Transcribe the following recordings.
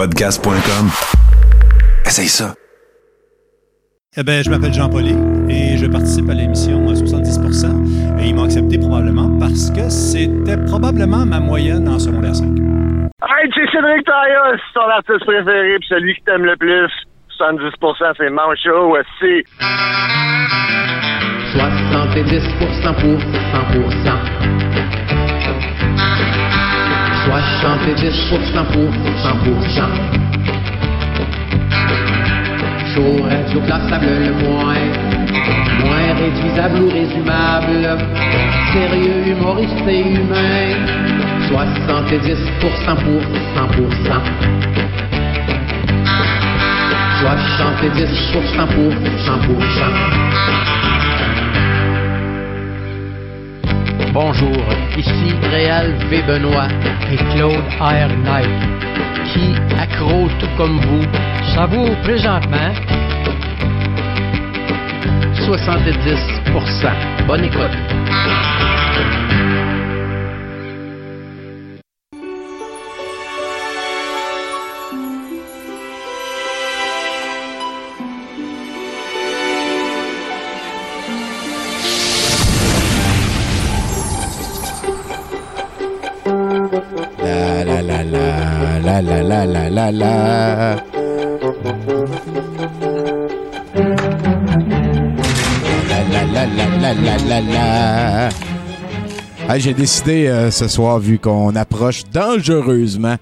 Podcast.com. Essaye ça. Eh ben, je m'appelle Jean Pauly et je participe à l'émission 70%. Et ils m'ont accepté probablement parce que c'était probablement ma moyenne en secondaire 5. Hey, c'est Cédric Taillot, c'est ton artiste préféré puis celui qui t'aime le plus. 70% c'est Mancho aussi. 70% pour 100%. 70% pour 100%. Chaud, radio classable le moins. Moins réduisable ou résumable. Sérieux, humoriste et humain. 70% pour 100%. 70% pour 100%. Bonjour, ici Réal V. Benoît et Claude R. Knight, qui, accro tout comme vous, savoure présentement 70%. Bonne écoute. La la la la la la J'ai décidé euh, ce soir, vu qu'on approche dangereusement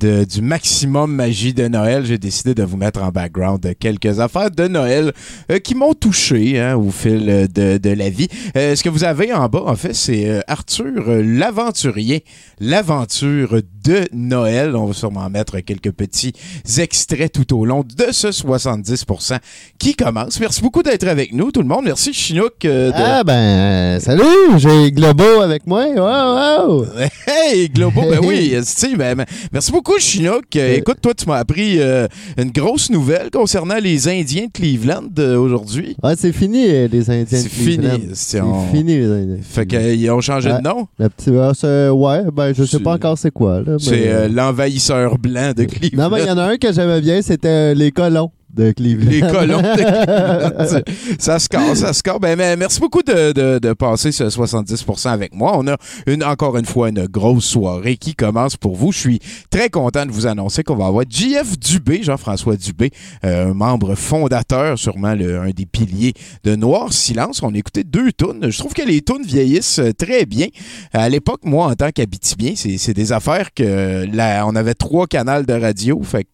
de- du maximum magie de Noël, j'ai décidé de vous mettre en background quelques affaires de Noël euh, qui m'ont touché hein, au fil de, de la vie. Euh, ce que vous avez en bas, en fait, c'est Arthur l'aventurier, l'aventure de Noël. On va sûrement mettre quelques petits extraits tout au long de ce 70% qui commence. Merci beaucoup d'être avec nous, tout le monde. Merci Chinook. euh, de- Ah ben, euh, salut, j'ai Globo avec moi. Wow, wow. Hey, Globo, ben oui, esti, ben, ben, merci beaucoup, Chinook. Euh, Écoute, toi, tu m'as appris euh, une grosse nouvelle concernant les Indiens de Cleveland aujourd'hui. Ouais, c'est fini, les Indiens. De Cleveland. fini, c'est- on- fini, les Indiens. Fait qu'ils ont changé de nom? Le petit, ah, ouais, ben, je sais pas encore c'est quoi. là, C'est euh, l'envahisseur blanc de Cleveland. Non, mais il y en a un que j'aimais bien, c'était euh, les colons de Cleveland. Les colons de Cleveland. ça casse, ça casse. Ben, mais merci beaucoup de, de- passer ce 70% avec moi. On a une, encore une fois une grosse soirée qui commence pour vous. Je suis très content de vous annoncer qu'on va avoir JF Dubé, Jean-François Dubé, euh, un membre fondateur, sûrement le- un des piliers de Noir Silence. On a écouté deux tunes. Je trouve que les tunes vieillissent euh, très bien. À l'époque, moi, en tant qu'habitibien, c'est des affaires que là, on avait trois canaux de radio. Fait que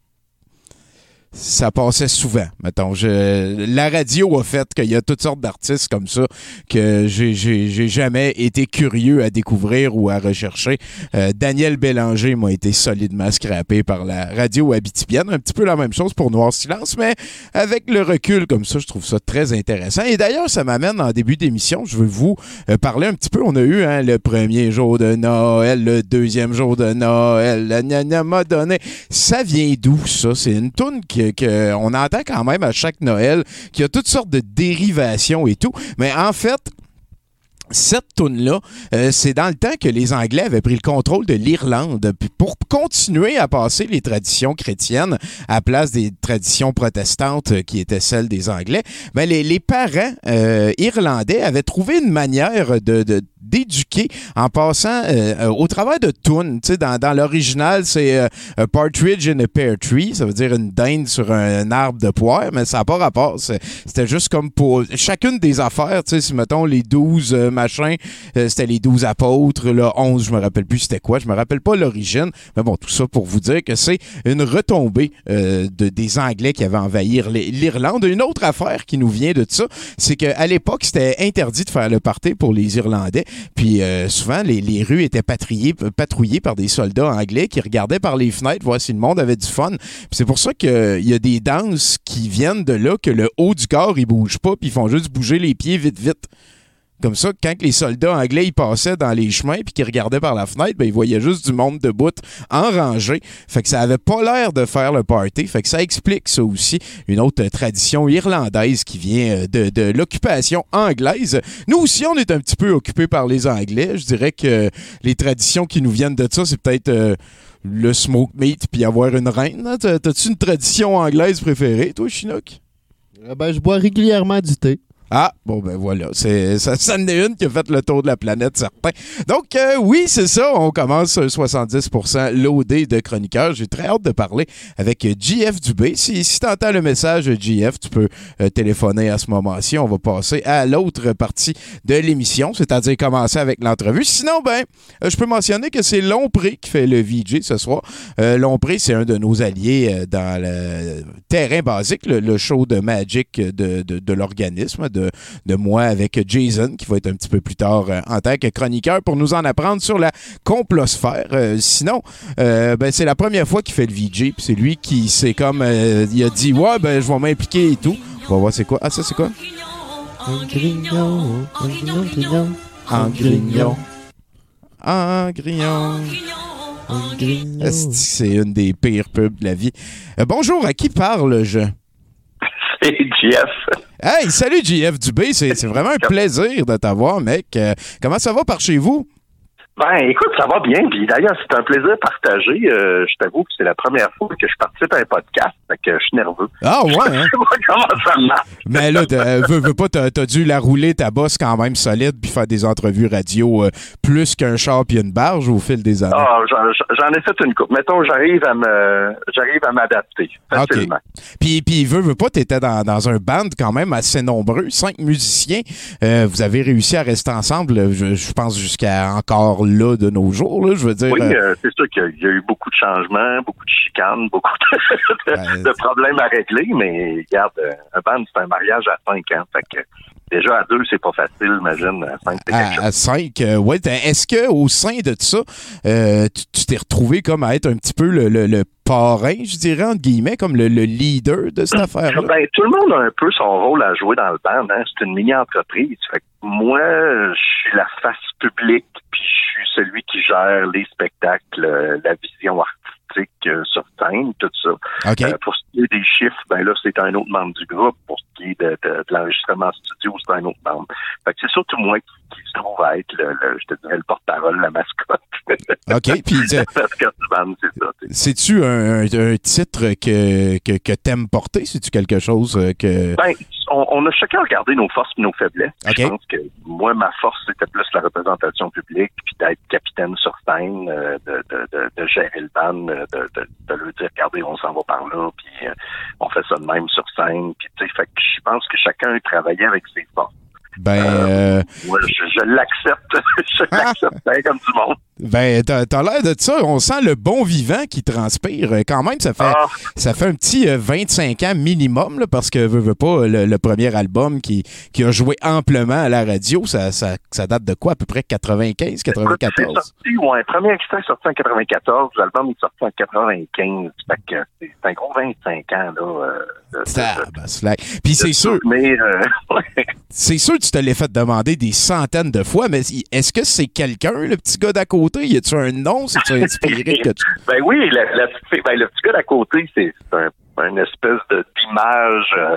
ça passait souvent, mettons. Je, la radio a fait qu'il y a toutes sortes d'artistes comme ça que j'ai- jamais été curieux à découvrir ou à rechercher. Euh, Daniel Bélanger m'a été solidement scrappé par la radio habitibienne. Un petit peu la même chose pour Noir Silence, mais avec le recul comme ça, je trouve ça très intéressant. Et d'ailleurs, ça m'amène en début d'émission, je veux vous euh, parler un petit peu. On a eu hein, le premier jour de Noël, le deuxième jour de Noël, la gna m'a donné. Ça vient d'où, ça? C'est une toune que, que on entend quand même à chaque Noël, qui a toutes sortes de dérivations et tout. Mais en fait, cette toune-là, euh, c'est dans le temps que les Anglais avaient pris le contrôle de l'Irlande. Pour continuer à passer les traditions chrétiennes à la place des traditions protestantes euh, qui étaient celles des Anglais, ben les, les parents euh, irlandais avaient trouvé une manière de, de- d'éduquer en passant euh, au travers de tunes. Dans, dans l'original, c'est euh, a partridge in a pear tree, ça veut dire une dinde sur un, arbre de poire, mais ça n'a pas rapport. C'était juste comme pour chacune des affaires, si mettons les 12 euh, euh, c'était les 12 apôtres, là, 11, je me rappelle plus c'était quoi, je me rappelle pas l'origine, mais bon, tout ça pour vous dire que c'est une retombée euh, de, des Anglais qui avaient envahi l'I- l'Irlande. Une autre affaire qui nous vient de ça, c'est qu'à l'époque, c'était interdit de faire le party pour les Irlandais. Puis euh, souvent, les, les rues étaient patrouillées, patrouillées par des soldats anglais qui regardaient par les fenêtres voir si le monde avait du fun. C'est pour ça qu'il y a des danses qui viennent de là, que le haut du corps, il bouge pas, puis ils font juste bouger les pieds vite, vite. Comme ça, quand les soldats anglais passaient dans les chemins puis qu'ils regardaient par la fenêtre, ben, ils voyaient juste du monde debout en rangée. Fait que ça avait pas l'air de faire le party. Fait que ça explique ça aussi. Une autre euh, tradition irlandaise qui vient euh, de, l'occupation anglaise. Nous aussi, on est un petit peu occupés par les Anglais. Je dirais que les traditions qui nous viennent de ça, c'est peut-être... euh, le smoke meat puis avoir une reine. T'as- T'as-tu une tradition anglaise préférée, toi, Chinook? Euh, ben, je bois régulièrement du thé. Ah, bon, ben voilà. C'est, ça, en est une qui a fait le tour de la planète, certain. Donc, euh, oui, c'est ça. On commence un 70% loadé de chroniqueurs. J'ai très hâte de parler avec JF Dubé. Si, si tu entends le message, JF, tu peux euh, téléphoner à ce moment-ci. On va passer à l'autre partie de l'émission, c'est-à-dire commencer avec l'entrevue. Sinon, ben, euh, je peux mentionner que c'est Lompré qui fait le VJ ce soir. Euh, Lompré, c'est un de nos alliés euh, dans le terrain basique, le, show de Magic de, de l'organisme, de, de moi avec Jason, qui va être un petit peu plus tard euh, en tant que chroniqueur pour nous en apprendre sur la complosphère. Euh, sinon, euh, ben, c'est la première fois qu'il fait le VJ, puis c'est lui qui s'est comme, euh, il a dit, ouais, ben, je vais m'impliquer et tout. On va voir c'est quoi. Ah, ça, c'est quoi? Un grignon, un grignon, grignon. En grignon. En grignon. Un grignon. C'est une des pires pubs de la vie? Euh, bonjour, à qui parle-je? C'est Jeff. Hey, salut JF Dubé, c'est vraiment un plaisir de t'avoir, mec. Euh, comment ça va par chez vous? Ben, écoute, ça va bien. Puis d'ailleurs, c'est un plaisir partagé. Euh, je t'avoue que c'est la première fois que je participe à un podcast. Fait que je suis nerveux. Ah ouais, hein? Je sais pas comment ça marche. Mais là, t'as- veux, veux pas, t'as t'as dû la rouler ta bosse quand même solide puis faire des entrevues radio euh, plus qu'un char puis une barge au fil des années. Ah, j'en ai fait une coupe. Mettons, j'arrive à me, j'arrive à m'adapter facilement. Puis, puis veux, veux pas, t'étais dans, dans un band quand même assez nombreux, cinq musiciens. Euh, vous avez réussi à rester ensemble, je, je pense, jusqu'à encore là de nos jours. Là, je veux dire, Oui, euh, euh, c'est sûr qu'il y a- il y a eu beaucoup de changements, beaucoup de chicanes, beaucoup de, de- Ben, de problèmes à régler, mais regarde, euh, un band, c'est un mariage à cinq ans. Fait que déjà à deux, c'est pas facile, imagine, à cinq, c'est quelque chose. à, à cinq. euh, ouais, t'as- est-ce que au sein de ça, euh, tu tu t'es retrouvé comme à être un petit peu le, le, le parrain, je dirais, entre guillemets, comme le, le leader de cette affaire-là? Ben, tout le monde a un peu son rôle à jouer dans le band. Hein. C'est une mini-entreprise. Fait que moi, je suis la face publique, puis je suis celui qui gère les spectacles, euh, la vision artistique euh, sur scène, tout ça. Euh, pour ce qui est des chiffres, ben là, c'est un autre membre du groupe. Pour ce qui est de, de, de l'enregistrement studio, c'est un autre membre. Fait que c'est surtout moi qui, qui se trouve à être le, le- je te dirais, le porte-parole, la mascotte. OK. Puis, euh, c'est-tu un, un- un titre que, que, que t'aimes porter? C'est-tu quelque chose euh, que. Ben, on, on a chacun regardé nos forces et nos faiblesses. Je pense que moi, ma force, c'était plus la représentation publique, puis d'être capitaine sur scène, euh, de, de, de, de gérer le band, euh, de, de, de leur dire, regardez, on s'en va par là, puis euh, on fait ça de même sur scène. Puis, tu sais, fait que je pense que chacun travaillait avec ses forces. Ben, euh, Moi, je, je l'accepte. je l'accepte bien comme du monde. ben t'as, t'as l'air de ça. On sent le bon vivant qui transpire. Euh, Quand même, ça fait, Ah, ça fait un petit euh, 25 ans minimum, là, parce que veux, veux pas, le, le premier album qui, qui a joué amplement à la radio, ça, ça, ça date de quoi? À peu près 95, écoute, c'est 94? sorti, ouais, le premier extrait est sorti en 94, l'album est sorti en 95. Fait que c'est c'est un gros 25 ans, là. euh, de- de- Ça, de- ben, slack. Puis c'est sûr, Mais, euh, ouais. c'est sûr que tu te l'as fait demander des centaines de fois, mais est-ce que c'est quelqu'un, le petit gars d'à côté? Y a-tu un nom? C'est-tu inspiré que tu... Ben oui, la, la petite fille- ben, le petit gars d'à côté, c'est c'est un, une espèce d'image euh,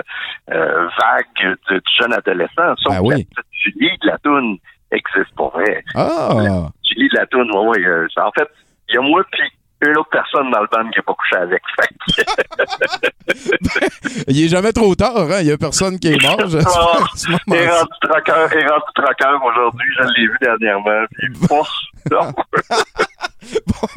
euh, vague de jeune adolescent. Sauf Ben que oui. la petite Julie de la toune existe pour vrai. Ah! Julie de la toune, ouais, ouais. euh, en fait, il y a moi puis une autre personne dans le band qui n'a pas couché avec. Fait que, Il est jamais trop tard, hein? Il y a personne qui est mort. je- Ah, il est rendu il est rendu troqueur aujourd'hui. Je l'ai vu dernièrement. Puis, non.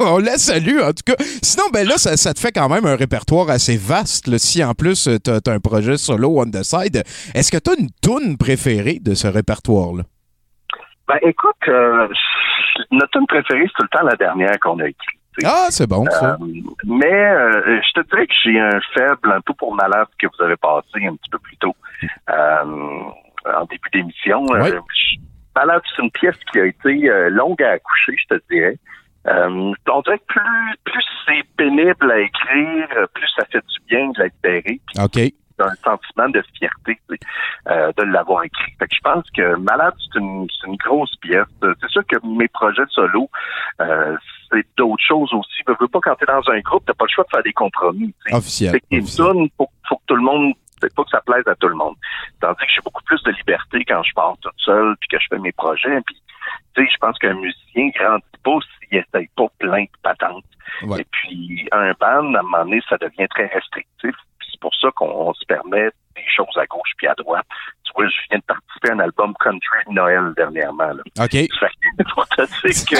On la salue, en tout cas. Sinon, ben là, ça, ça te fait quand même un répertoire assez vaste. là. Si en plus, euh, t'as as un projet solo on the side, est-ce que t'as une toune préférée de ce répertoire-là? Ben, écoute, euh, notre tune préférée, c'est tout le temps la dernière qu'on a écrite. Ah, c'est bon, ça. Euh, mais euh, je te dirais que j'ai un faible un peu pour Malade que vous avez passé un petit peu plus tôt euh, en début d'émission. Euh, Malade, c'est une pièce qui a été euh, longue à accoucher, je te dirais. Euh, on dirait que plus, plus c'est pénible à écrire, plus ça fait du bien de la libérer. OK. un sentiment de fierté euh, de l'avoir écrit. Fait que je pense que Malade, c'est une, une grosse pièce. C'est sûr que mes projets de solo, euh, c'est d'autres choses aussi. Je veux pas quand t'es dans un groupe, t'as pas le choix de faire des compromis. tu sais. Officiel. Officiel. tune, faut, faut que tout le monde, c'est pas que ça plaise à tout le monde. Tandis que j'ai beaucoup plus de liberté quand je pars toute seule puis que je fais mes projets. Puis, tu sais, je pense qu'un musicien grandit pas s'il essaye pas plein de patentes. Ouais. Et puis, un ban, à un moment donné, ça devient très restrictif. C'est pour ça qu'on se permet des choses à gauche puis à droite. Tu vois, je viens de participer à un album country de Noël dernièrement. Là. OK. Fait que, que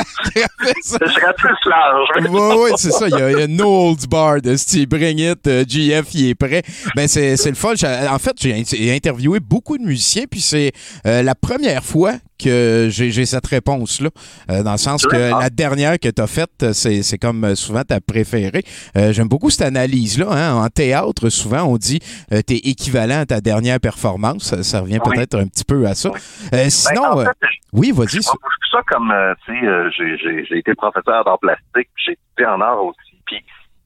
Ça- je serais plus large. Oui, oui, c'est ça. Il y, a, a No Holds Barred. Steve Bring It, euh, GF, il est prêt. Ben, c'est, c'est le fun. En fait, j'ai in- interviewé beaucoup de musiciens, puis c'est euh, la première fois que j'ai, cette réponse-là. Euh, dans le sens que la dernière que tu as faite, c'est, c'est comme euh, souvent ta préférée. Euh, j'aime beaucoup cette analyse-là. Hein. En théâtre, souvent, on dit euh, t'es équivalent à ta dernière performance. Ça, ça revient Oui. peut-être un petit peu à ça. Oui. Ben, sinon, en fait, oui, vas-y. Ça comme, tu sais, j'ai- été professeur d'art plastique, puis j'ai étudié en art aussi. Puis,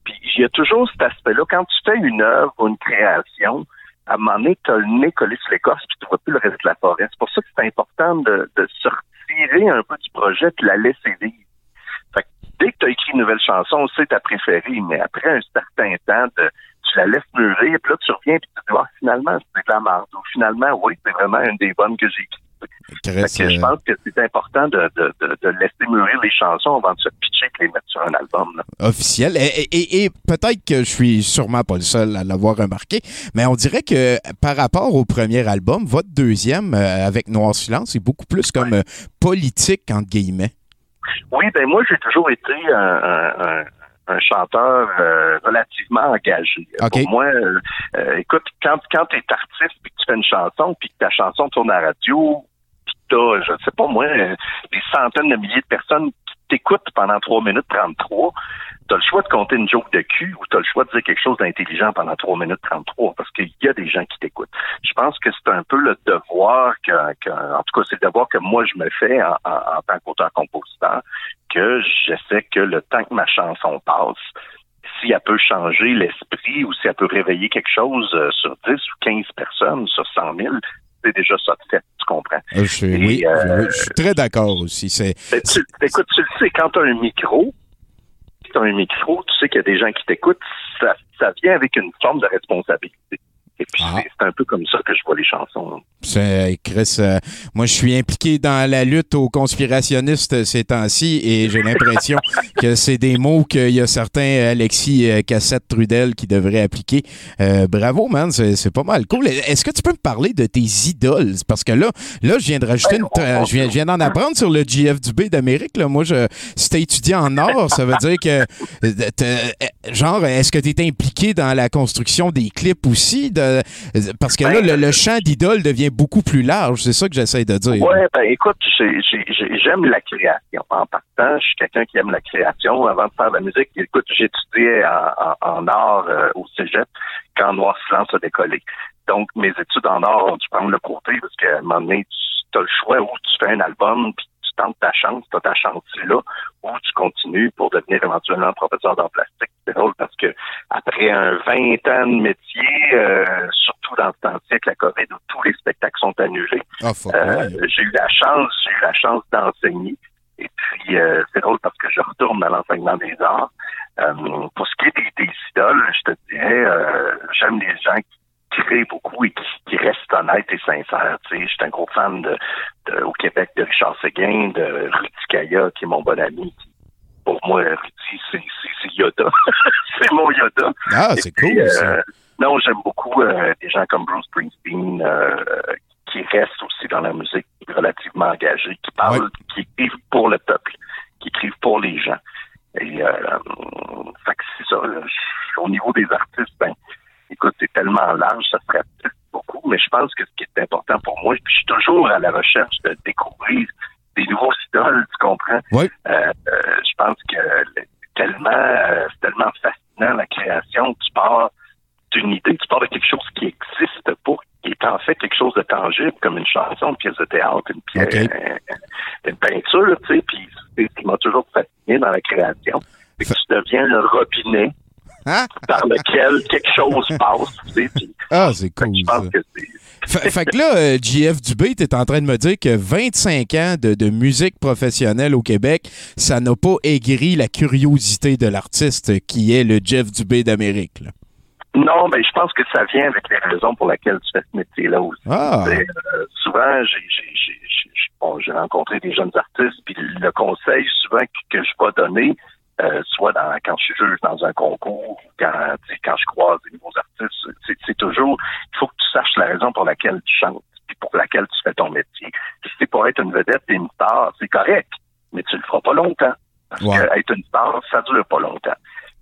puis il y a toujours cet aspect-là. Quand tu fais une œuvre ou une création, à un moment donné, tu as le nez collé sur l'écorce, puis tu vois plus le reste de la forêt. C'est pour ça que c'est important de, de un peu du projet, puis la laisser vivre. Fait que dès que tu as écrit une nouvelle chanson, c'est ta préférée, mais après un certain temps, tu la laisses mûrir, puis là, tu reviens, puis tu te dis, ah, finalement, c'est de la. Ou finalement, oui, c'est vraiment une des bonnes que j'ai écrites. Chris, que je euh, pense que c'est important de, de, de, de laisser mûrir les chansons avant de se pitcher et les mettre sur un album. là. officiel. Et, et- et peut-être que je suis sûrement pas le seul à l'avoir remarqué, mais on dirait que par rapport au premier album, votre deuxième, euh, avec Noir Silence, est beaucoup plus comme euh, politique, entre guillemets. Oui, ben moi, j'ai toujours été un, un, un- chanteur euh, relativement engagé. OK. Pour moi, euh, écoute, quand, quand tu es artiste puis que tu fais une chanson puis que ta chanson tourne à la radio, puis t'as, je sais pas moi, euh, des centaines de milliers de personnes qui t'écoutent pendant 3 minutes 33, tu as le choix de compter une joke de cul ou tu as le choix de dire quelque chose d'intelligent pendant 3 minutes 33 parce qu'il y a des gens qui t'écoutent. Je pense que c'est un peu le devoir que, que- en tout cas, c'est le devoir que moi je me fais en, en, en tant qu'auteur-compositeur, que j'essaie que le temps que ma chanson passe, si elle peut changer l'esprit ou si elle peut réveiller quelque chose euh, sur 10 ou 15 personnes, sur 100 000, c'est déjà ça de fait, tu comprends? Euh, je, Et, oui, euh, je, je suis très d'accord aussi. C'est, Ben, écoute, tu le sais, quand tu as un micro, as un micro, tu sais qu'il y a des gens qui t'écoutent, ça, ça vient avec une forme de responsabilité. Et puis, Ah. c'est- c'est un peu comme ça que je vois les chansons. Chris, euh, moi, je suis impliqué dans la lutte aux conspirationnistes ces temps-ci et j'ai l'impression que c'est des mots qu'il y a certains Alexis euh, Cassette-Trudel qui devraient appliquer. Euh, bravo, man, c'est, pas mal cool. Est-ce que tu peux me parler de tes idoles? Parce que là, là je viens de rajouter une... Je viens, je viens d'en apprendre sur le GF du B d'Amérique. Moi, je, si t'es étudiant en art, ça veut dire que... Genre, est-ce que tu es impliqué dans la construction des clips aussi? De, parce que là, le, le champ d'idole devient beaucoup plus large. C'est ça que j'essaie de dire. Ouais, ben écoute, j'ai- j'ai- j'ai- j'aime la création. En partant, je suis quelqu'un qui aime la création. Avant de faire de la musique, écoute, j'étudiais en, en, art euh, au cégep quand Noir Silence a décollé. Donc, mes études en art ont dû prendre le côté parce qu'à un moment donné, tu as le choix où tu fais un album tentes ta chance, tu as ta chance là, ou tu continues pour devenir éventuellement professeur d'art plastique. C'est drôle parce que après un 20 ans de métier, euh, surtout dans ce temps-ci avec la COVID où tous les spectacles sont annulés, Ah, euh, j'ai eu la chance, j'ai eu la chance d'enseigner. Et puis, euh, c'est drôle parce que je retourne à l'enseignement des arts. Euh, pour ce qui est des, des idoles, je te dirais, euh, j'aime les gens qui créent beaucoup et qui, qui restent honnêtes et sincères. Tu sais, je suis un gros fan de, de- au Québec de Richard Séguin, de Rudy Kaya, qui est mon bon ami. Pour moi, Rudy, c'est, Yoda. c'est mon Yoda. Ah, c'est cool. euh, ça. non, j'aime beaucoup euh, des gens comme Bruce Springsteen euh, qui restent aussi dans la musique relativement engagés, qui parlent, Ouais. qui écrivent pour le peuple, qui écrivent pour les gens. Et euh, fait que c'est ça. Au niveau des artistes, ben, écoute, c'est tellement large, ça serait peut-être beaucoup, mais je pense que ce qui est important pour moi, puis je suis toujours à la recherche de découvrir des nouveaux idoles, tu comprends? Oui. Euh, euh, je pense que le- tellement, euh, c'est tellement fascinant la création. Tu pars d'une idée, tu pars de quelque chose qui existe pas, qui est en fait quelque chose de tangible, comme une chanson, une pièce de théâtre, une pièce, euh, une peinture, tu sais, puis c'est ce qui m'a toujours fasciné dans la création. C'est que tu deviens le robinet? Par lequel quelque chose passe, tu sais, puis Ah, c'est cool. je ça. pense que c'est Fait, que là, euh, JF Dubé, tu es en train de me dire que 25 ans de, de musique professionnelle au Québec, ça n'a pas aigri la curiosité de l'artiste qui est le Jeff Dubé d'Amérique. là. Non, mais je pense que ça vient avec les raisons pour lesquelles tu fais ce métier-là aussi. Ah, euh, souvent, j'ai, j'ai, j'ai, j'ai- bon, j'ai rencontré des jeunes artistes, puis le conseil souvent que, que je vais donner, euh, soit dans, quand je suis juge dans un concours, ou quand, quand je croise des nouveaux artistes, c'est, toujours, il faut que tu saches la raison pour laquelle tu chantes, puis pour laquelle tu fais ton métier. Si c'est pour être une vedette et une star, c'est correct, mais tu le feras pas longtemps. Parce Ouais. que être une star, ça dure pas longtemps.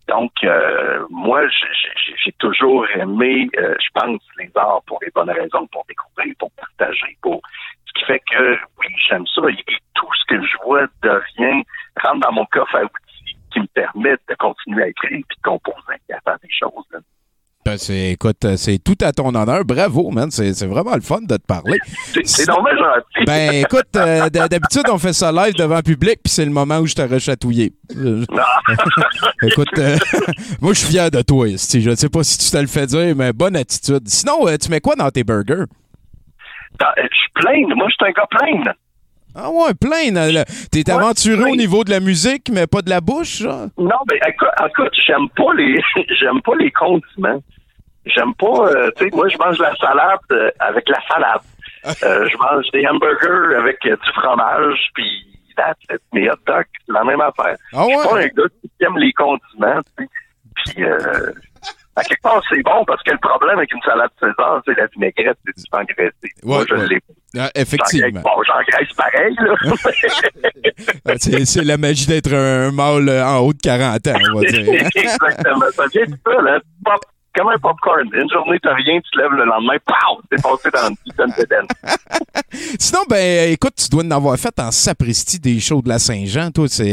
Donc, euh, moi, j'ai- toujours aimé, euh, je pense, les arts pour les bonnes raisons, pour découvrir, pour partager, pour ce qui fait que, oui, j'aime ça. Et, et tout ce que je vois devient, rentre dans mon coffre à outils qui me permettent de continuer à écrire puis de composer et à faire des choses. là. Ben, c'est, écoute, euh, c'est tout à ton honneur. Bravo, man. C'est, c'est vraiment le fun de te parler. C'est dommage gentil. Ben, écoute, euh, d'habitude, on fait ça live devant le public, puis c'est le moment où je t'aurais chatouillé. Écoute, euh, moi, je suis fier de toi, esti. Je ne sais pas si tu te le fais dire, mais bonne attitude. Sinon, euh, tu mets quoi dans tes burgers? Euh, Je suis plein. Moi, je suis un gars plein. Ah ouais, plein. T'es Ouais, aventureux plein. au niveau de la musique, mais pas de la bouche, genre? Non, mais écoute, écoute, j'aime pas les j'aime pas les condiments. J'aime pas euh, tu sais, moi je mange la salade euh, avec la salade. Euh, je mange des hamburgers avec du fromage puis that's mes hot dogs, c'est la même affaire. Ah Je suis pas un ouais? gars qui aime les condiments. Puis à quelque part c'est bon parce que le problème avec une salade César, c'est la vinaigrette, c'est du engraissé. Moi Ouais, je ouais. l'ai. Ah, effectivement. Bon, j'engraisse pareil, là. Ah, c'est, la magie d'être un mâle en haut de 40 ans, on va dire. Exactement. Ça vient du peu, là. Pop, comme un popcorn. Une journée, t'as rien, tu te lèves le lendemain, pow! T'es passé dans une de den. Sinon, ben, écoute, tu dois en avoir fait en sapristi des shows de la Saint-Jean. Toi, ça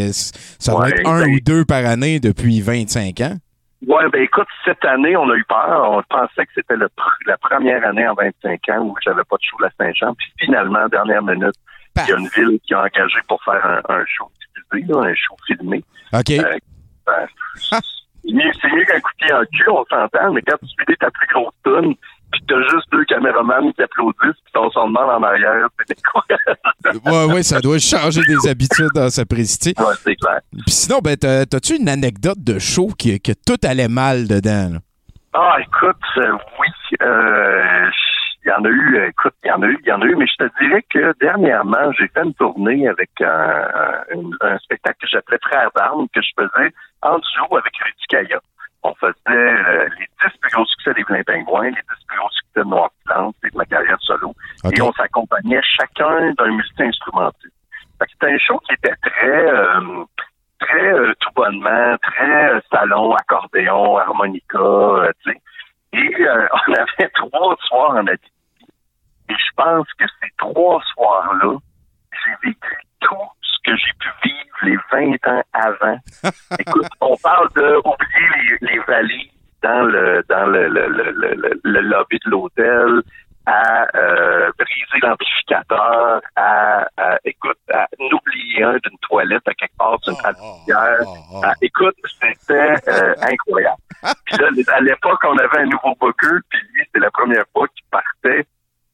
doit Ouais, être un ben- ou deux par année depuis 25 ans. Ouais, ben écoute, cette année, on a eu peur. On pensait que c'était la première année en 25 ans où j'avais pas de show la Saint-Jean. Puis finalement, dernière minute, il y a une ville qui a engagé pour faire un, un show diffusé, là, un show filmé. OK. Euh, ben, c'est mieux, c'est mieux qu'un coup de pied en cul, on s'entend, mais quand tu fais ta plus grosse tune, puis t'as juste deux caméramans qui applaudissent, puis ton son demande en arrière, c'est quoi? ouais, ouais, ça doit changer des habitudes dans sapristi. ouais, c'est clair. Puis sinon, ben, t'as- t'as-tu une anecdote de show qui, que tout allait mal dedans? là? Ah, écoute, euh, oui, euh, il y en a eu, euh, écoute, il y en a eu, il y en a eu, mais je te dirais que dernièrement, j'ai fait une tournée avec un, un- un spectacle que j'appelais Frères d'armes, que je faisais en duo avec Rudy Kaya. On faisait euh, les 10 plus gros succès des Vilains Pingouins, les 10 plus gros succès de Noir Plante et de ma carrière solo. Et on s'accompagnait chacun d'un musicien instrumentiste. Fait que C'était un show qui était très, euh, très euh, tout bonnement, très euh, salon, accordéon, harmonica, euh, tu sais. Et euh, on avait trois soirs en Abitibi. Et je pense que ces trois soirs-là, j'ai vécu tout que j'ai pu vivre les 20 ans avant. Écoute, on parle de oublier les, les valises dans le dans le, le, le, le, lobby de l'hôtel, à euh, briser l'amplificateur, à, à, écoute, à n'oublier un d'une toilette à quelque part sur une traversière. Ah, écoute, c'était euh, incroyable. Puis là, à l'époque, on avait un nouveau booker, puis lui, c'était la première fois qu'il partait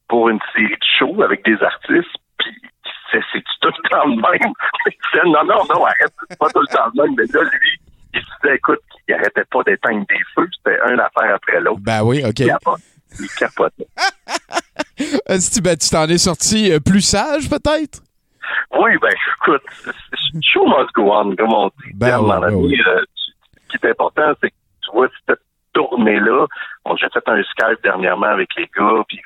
pour une série de shows avec des artistes, puis c'est tout le temps le même. Il disait, non, non, non, arrête, c'est pas tout le temps le même. Mais là, lui, il se disait, écoute, il arrêtait pas d'éteindre des feux, c'était une affaire après l'autre. Ben oui, OK. Il capote. Il que ben, tu t'en es sorti euh, plus sage, peut-être? Oui, ben écoute, show must go on, comme on dit. Ben un oui, ben oui. euh, ce qui est important, c'est que tu vois cette tournée-là. J'ai fait un Skype dernièrement avec les gars, puis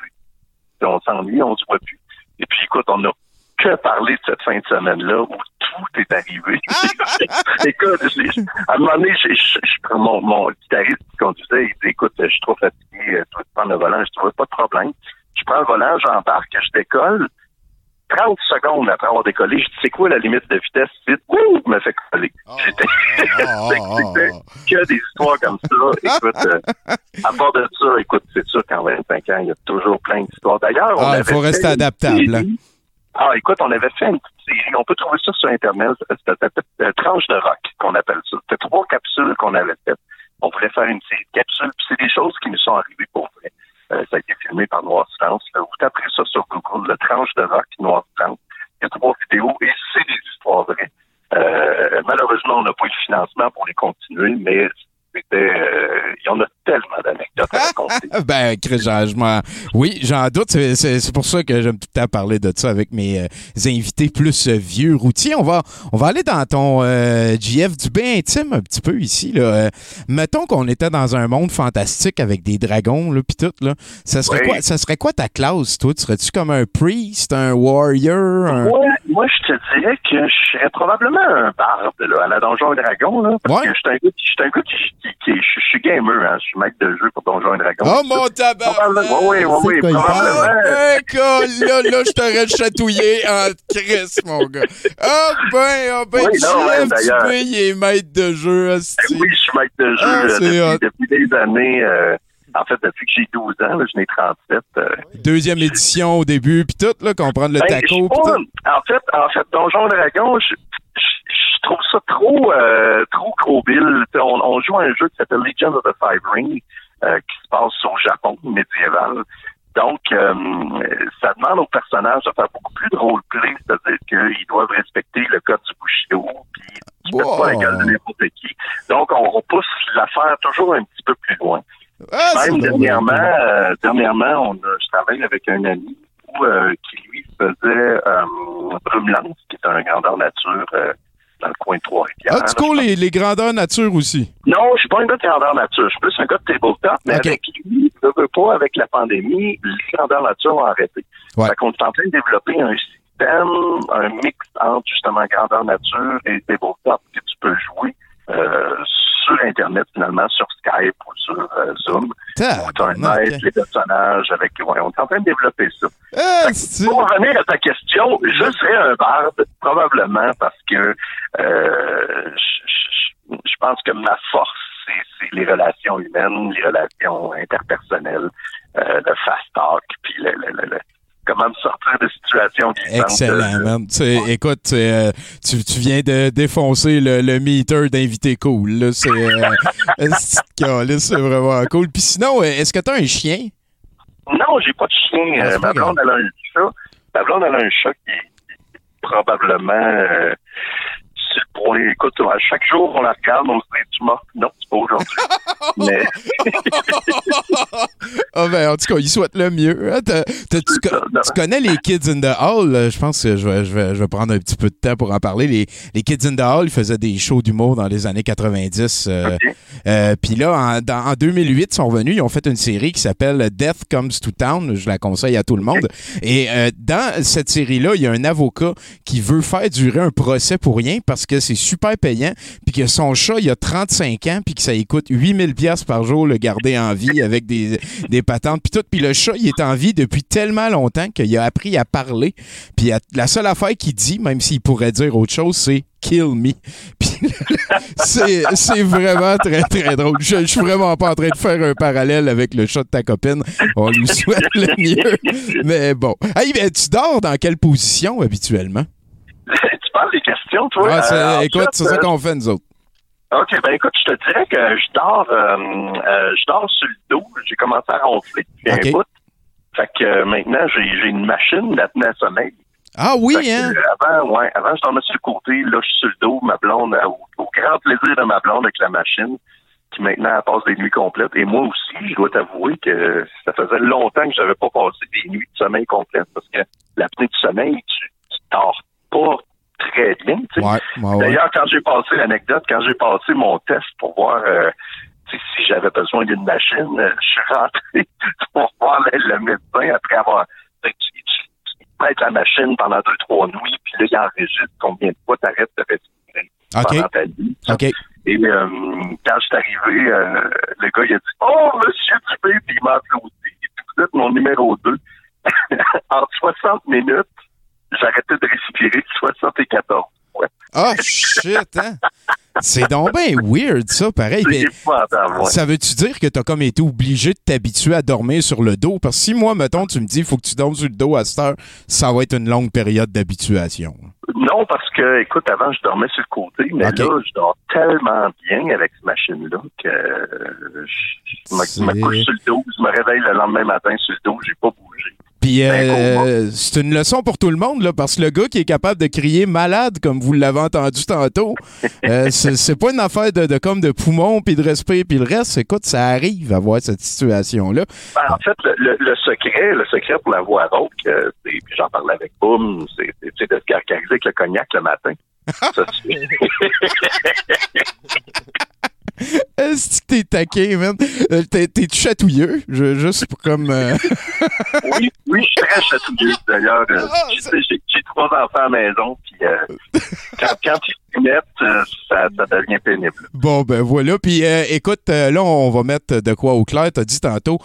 on s'ennuie, on se voit plus. Et puis écoute, on a que parlé de cette fin de semaine-là où tout est arrivé. écoute, à un moment donné, je, je- je prends mon, mon guitariste qui conduisait, il dit écoute, je suis trop fatigué, euh, tu vas te prendre le volant, je trouve pas de problème. Je prends le volant, j'embarque, je décolle. 30 secondes après avoir décollé, je dis c'est quoi la limite de vitesse? Vite, ouh, me fait coller. J'étais ah, c'était que des histoires comme ça. Écoute, euh, à part de ça, écoute, c'est sûr qu'en 25 ans, il y a toujours plein d'histoires. D'ailleurs, on Ah, il faut rester adaptable, hein. Ah, écoute, on avait fait une petite série. On peut trouver ça sur Internet. C'était c'était une tranche de rock qu'on appelle ça. C'était trois capsules qu'on avait faites. On voulait faire une série de capsules. Puis c'est des choses qui nous sont arrivées pour vrai. Euh, ça a été filmé par Noir Silence. Là. Google, le tranche de rock Noir Silence. Il y a trois vidéos et c'est des histoires vraies. Euh, malheureusement, on n'a pas eu le financement pour les continuer, mais c'était, euh, il y en a tellement d'anecdotes. Raconter. Ben, oui, j'en doute. C'est- C'est c'est pour ça que j'aime tout le temps parler de ça avec mes euh, invités plus euh, vieux routiers. On va, on va aller dans ton euh, GF du bien intime un petit peu ici. Là. Euh, mettons qu'on était dans un monde fantastique avec des dragons, là, pis tout. Là. Ça, serait Oui. quoi, ça serait quoi ta classe, toi? Tu serais-tu comme un priest, un warrior? Un... moi, je te dirais que je serais probablement un barde là, à la Donjon et Dragon, là, parce Ouais. que je suis un gars, qui- je suis un gars qui, je, suis gamer, hein, je suis maître de jeu pour Donjon et Dragon. Oh mon tabac! Probablement, oui, oui, oui, quoi, il Ah, probablement. ben, là, là, je t'aurais chatouillé en Chris, mon gars. Ah, ben, ah, ben, Oui, non. Dubé, il est maître de jeu, hostie. Oui, je suis maître de jeu Ah, depuis, depuis des années. euh, en fait, depuis que j'ai 12 ans, là, je n'ai 37. euh, Deuxième édition au début, puis tout, là, comprendre le Ben, taco, pas. En fait, en fait, Donjon Dragon, je, je, je trouve ça trop, euh, trop. Tu sais, On, on joue à un jeu qui s'appelle Legend of the Five Rings, euh, qui se passe au Japon médiéval. Donc, euh, ça demande aux personnages de faire beaucoup plus de roleplay, c'est-à-dire qu'ils doivent respecter le code du Bushido, puis ils ne Wow. pas la gueule de n'importe qui. Donc, on repousse l'affaire toujours un petit peu plus loin. Ah, Même dernièrement, euh, dernièrement, on a, je travaille avec un ami où, euh, qui lui faisait euh, Brumelance, qui est un grandeur nature dans le coin de Trois-Rivières. Ah, tu cours les, les grandeurs nature aussi? Non, je suis pas un gars de grandeur nature. Je suis plus un gars de tabletop, mais Ok. avec lui, je veux pas, avec la pandémie, les grandeurs nature ont arrêté. Ouais. Fait qu'on est en train de développer un système, un mix entre justement grandeur nature et tabletop que tu peux jouer euh, sur Internet, finalement, sur Skype ou sur euh, Zoom. As un maître, les personnages avec. Ouais, on est en train de développer ça. Ah, que Pour revenir à ta question, je serais un barde, probablement, parce que euh, je, pense que ma force, c'est les relations humaines, les relations interpersonnelles, euh, le fast talk, puis le, le- le- le- comment me sortir de situations glissantes. Excellent, man. Tu écoute, euh, tu, tu viens de défoncer le, le meter d'invité cool. C'est euh, c'est vraiment cool. Puis sinon, euh, est-ce que t'as un chien? Non, j'ai pas de chien. Ah, ma blonde, elle a un chat. Ma blonde, elle a un chat qui est probablement euh, sur le point. Écoute, à chaque jour, on la regarde, on se dit, tu morte? Non, c'est pas aujourd'hui. Mais Ah ben, en tout cas, il souhaite le mieux. hein. Tu, co- connais les Kids in the Hall? Je pense que je vais, je, vais, je vais prendre un petit peu de temps pour en parler. Les, les Kids in the Hall, ils faisaient des shows d'humour dans les années 90. euh, euh, Puis là, en, dans- en 2008, ils sont revenus. Ils ont fait une série qui s'appelle Death Comes to Town. Je la conseille à tout le monde. Et euh, dans cette série-là, il y a un avocat qui veut faire durer un procès pour rien parce que c'est super payant. Puis que son chat, il a 35 ans. Puis que ça lui coûte 8000 pièces par jour le garder en vie avec des, des patentes. Puis tout. Puis le chat, il est en vie depuis tellement longtemps qu'il a appris à parler. Puis la seule affaire qu'il dit, même s'il pourrait dire autre chose, c'est kill me. C'est vraiment très, très drôle. Je, je suis vraiment pas en train de faire un parallèle avec le chat de ta copine. On lui souhaite le mieux. Mais bon. Hey, ben, tu dors dans quelle position habituellement? tu parles des questions, Ah, c'est- Euh, écoute, c'est ça euh, qu'on fait, nous autres. OK, ben écoute, je te dirais que je dors euh, euh, je dors sur le dos. J'ai commencé à ronfler depuis un bout. Fait que maintenant, j'ai j'ai une machine d'apnée à sommeil. Ah oui, que, hein? avant, ouais, avant, je dormais sur le côté. Là, je suis sur le dos. Ma blonde, au, au grand plaisir de ma blonde avec la machine, qui maintenant elle passe des nuits complètes. Et moi aussi, je dois t'avouer que ça faisait longtemps que j'avais pas passé des nuits de sommeil complètes parce que l'apnée du sommeil, tu, tu dors pas très bien. Ouais, ouais. D'ailleurs, quand j'ai passé l'anecdote, quand j'ai passé mon test pour voir euh, si j'avais besoin d'une machine, euh, je suis rentré pour voir le, le médecin après avoir. mets la machine pendant deux, trois nuits, puis là, il enregistre combien de fois tu arrêtes de respirer OK. pendant ta vie. Et euh, quand je suis arrivé, euh, le gars il a dit Oh, monsieur Dubé, puis il m'a applaudi. Vous êtes mon numéro 2. en 60 minutes, j'arrêtais de respirer 74 fois. Ah, shit, hein? C'est donc bien weird, ça, pareil. Mais ouais. ça veut-tu dire que t'as comme été obligé de t'habituer à dormir sur le dos? Parce que si moi, mettons, tu me dis, il faut que tu dormes sur le dos à cette heure, ça va être une longue période d'habituation. Non, parce que, écoute, avant, je dormais sur le côté, mais là, je dors tellement bien avec cette machine-là que euh, je, me, me couche sur le dos, je me réveille le lendemain matin sur le dos, j'ai pas bougé. Puis Ben, euh, c'est une leçon pour tout le monde, là, parce que le gars qui est capable de crier malade, comme vous l'avez entendu tantôt, euh, c'est pas une affaire de, de comme de poumon, puis de respect, puis le reste. Écoute, ça arrive à voir cette situation-là. Ben, en fait, le, le- le secret, le secret pour la voix rauque, euh, puis j'en parlais avec Boom, c'est de se caractériser avec le cognac le matin. Ça, Est-ce que t'es taqué, man? Euh, T'es t'es chatouilleux, je, juste pour comme... euh, oui, oui, je suis très chatouilleux d'ailleurs. Euh, Ah, J'ai j'ai- j'ai trois enfants à la maison, puis euh, quand, quand ils mettent, ça, ça devient pénible. Bon, ben voilà. Puis écoute, là, on va mettre de quoi au clair. T'as dit tantôt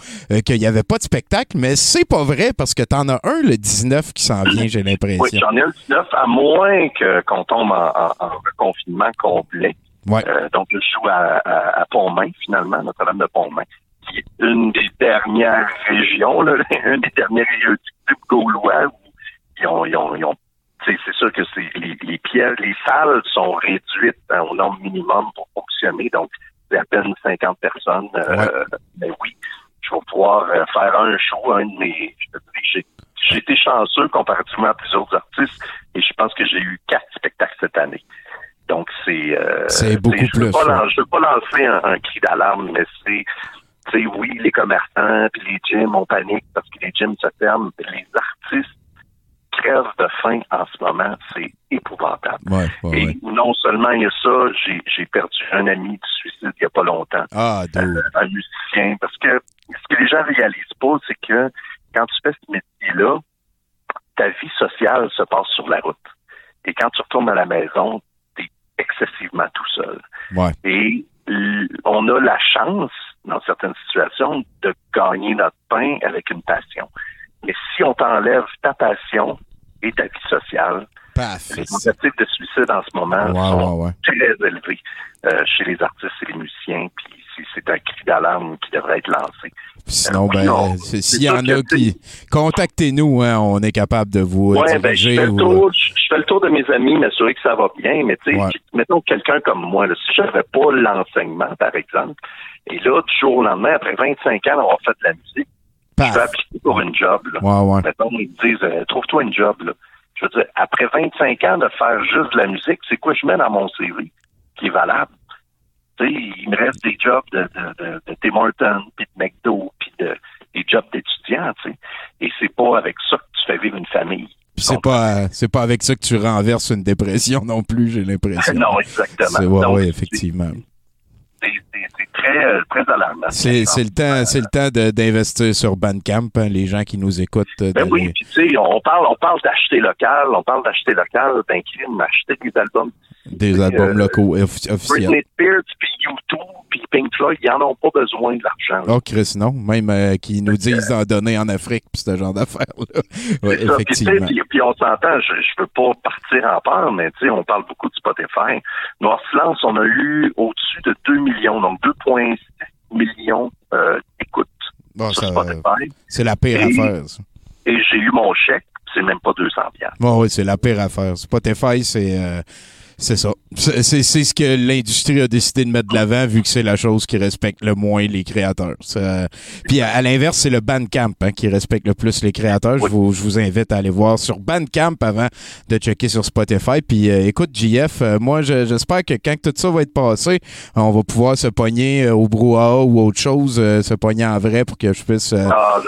qu'il n'y avait pas de spectacle, mais c'est pas vrai parce que t'en as un, le 19, qui s'en vient, j'ai Oui, l'impression. j'en ai un 19, à moins que qu'on tombe en, en, en confinement complet. Ouais. Euh, donc, je joue à, à, à Pont-Main, finalement, Notre-Dame de Pont-Main, qui est une des dernières régions, là, une des derniers types gaulois où ils ont, ils ont, ils ont c'est sûr que c'est les, les pièces, les salles sont réduites hein, au nombre minimum pour fonctionner, donc c'est à peine 50 personnes. Euh, Ouais. Mais oui, je vais pouvoir euh, faire un show, un de mes. J'ai été chanceux comparativement à plusieurs artistes et je pense que j'ai eu quatre spectacles cette année. Donc c'est. euh, C'est beaucoup je veux plus, pas ouais. lan- Je veux pas lancer un, un cri d'alarme, mais c'est. Tu sais, oui, les commerçants puis les gyms, on panique parce que les gyms se ferment. Les artistes crèvent de faim en ce moment. C'est épouvantable. Ouais, ouais, Et non seulement il y a ça, j'ai, perdu un ami du suicide il y a pas longtemps Ah, euh, un musicien. Parce que ce que les gens réalisent pas, c'est que quand tu fais ce métier-là, ta vie sociale se passe sur la route. Et quand tu retournes à la maison, excessivement tout seul. Ouais. Et on a la chance, dans certaines situations, de gagner notre pain avec une passion. Mais si on t'enlève ta passion et ta vie sociale, Paf. les tentatives de suicide en ce moment sont ouais, très élevées euh, chez les artistes et les musiciens. Puis c'est un cri d'alarme qui devrait être lancé. Sinon, Euh, ben, C'est s'il y en a qui. Contactez-nous, hein, on est capable de vous euh, Ouais, ben, je fais, ou, tour, je je fais le tour de mes amis, m'assurer que ça va bien, mais tu sais, Ouais. mettons quelqu'un comme moi, là, si j'avais pas l'enseignement, par exemple, et là, du jour au lendemain, après 25 ans d'avoir fait de la musique, je vais appliquer pour une job, là. Ouais, ouais. Mettons, ils me disent, euh, trouve-toi une job, là. Je veux dire, après 25 ans de faire juste de la musique, c'est quoi je mets dans mon CV qui est valable? Il me reste des jobs de, de, de, de Tim Hortons, puis de McDo, puis de, des jobs d'étudiants, tu sais. Et c'est pas avec ça que tu fais vivre une famille. C'est pas, c'est pas avec ça que tu renverses une dépression non plus, j'ai l'impression. non, exactement. C'est, ouais, effectivement. C'est très, euh, très alarmant. C'est, le temps, c'est le temps d'investir sur Bandcamp, hein, les gens qui nous écoutent. euh, Ben oui, puis tu sais, on parle, on parle d'acheter local, on parle d'acheter local, ben crime, acheter des albums. des albums euh, locaux offi- officiels. Britney Spears, puis YouTube, puis Pink Floyd, ils en ont pas besoin de l'argent. Oh, Chris, non. Même euh, qui nous disent d'en donner en Afrique, puis ce genre d'affaires-là. Ouais, effectivement. puis- on s'entend, je, je veux pas partir en peur, mais tu sais, on parle beaucoup de Spotify. Noir Silence, on a eu au-dessus de 2 millions, donc 2,6 millions euh, d'écoutes Bon, sur Spotify. c'est la pire Et- affaire, ça. Et j'ai eu mon chèque, c'est même pas 200 piastres. Bon, oui, c'est la pire affaire. Spotify, c'est. euh, c'est ça. C'est c'est- c'est ce que l'industrie a décidé de mettre de l'avant, vu que c'est la chose qui respecte le moins les créateurs. Ça- Puis à, à l'inverse, c'est le Bandcamp hein, qui respecte le plus les créateurs. Je, vous, je vous invite à aller voir sur Bandcamp avant de checker sur Spotify. Puis euh, écoute, JF, euh, moi, je- j'espère que quand tout ça va être passé, on va pouvoir se pogner euh, au brouhaha ou autre chose, euh, se pogner en vrai pour que je puisse. euh, Ah,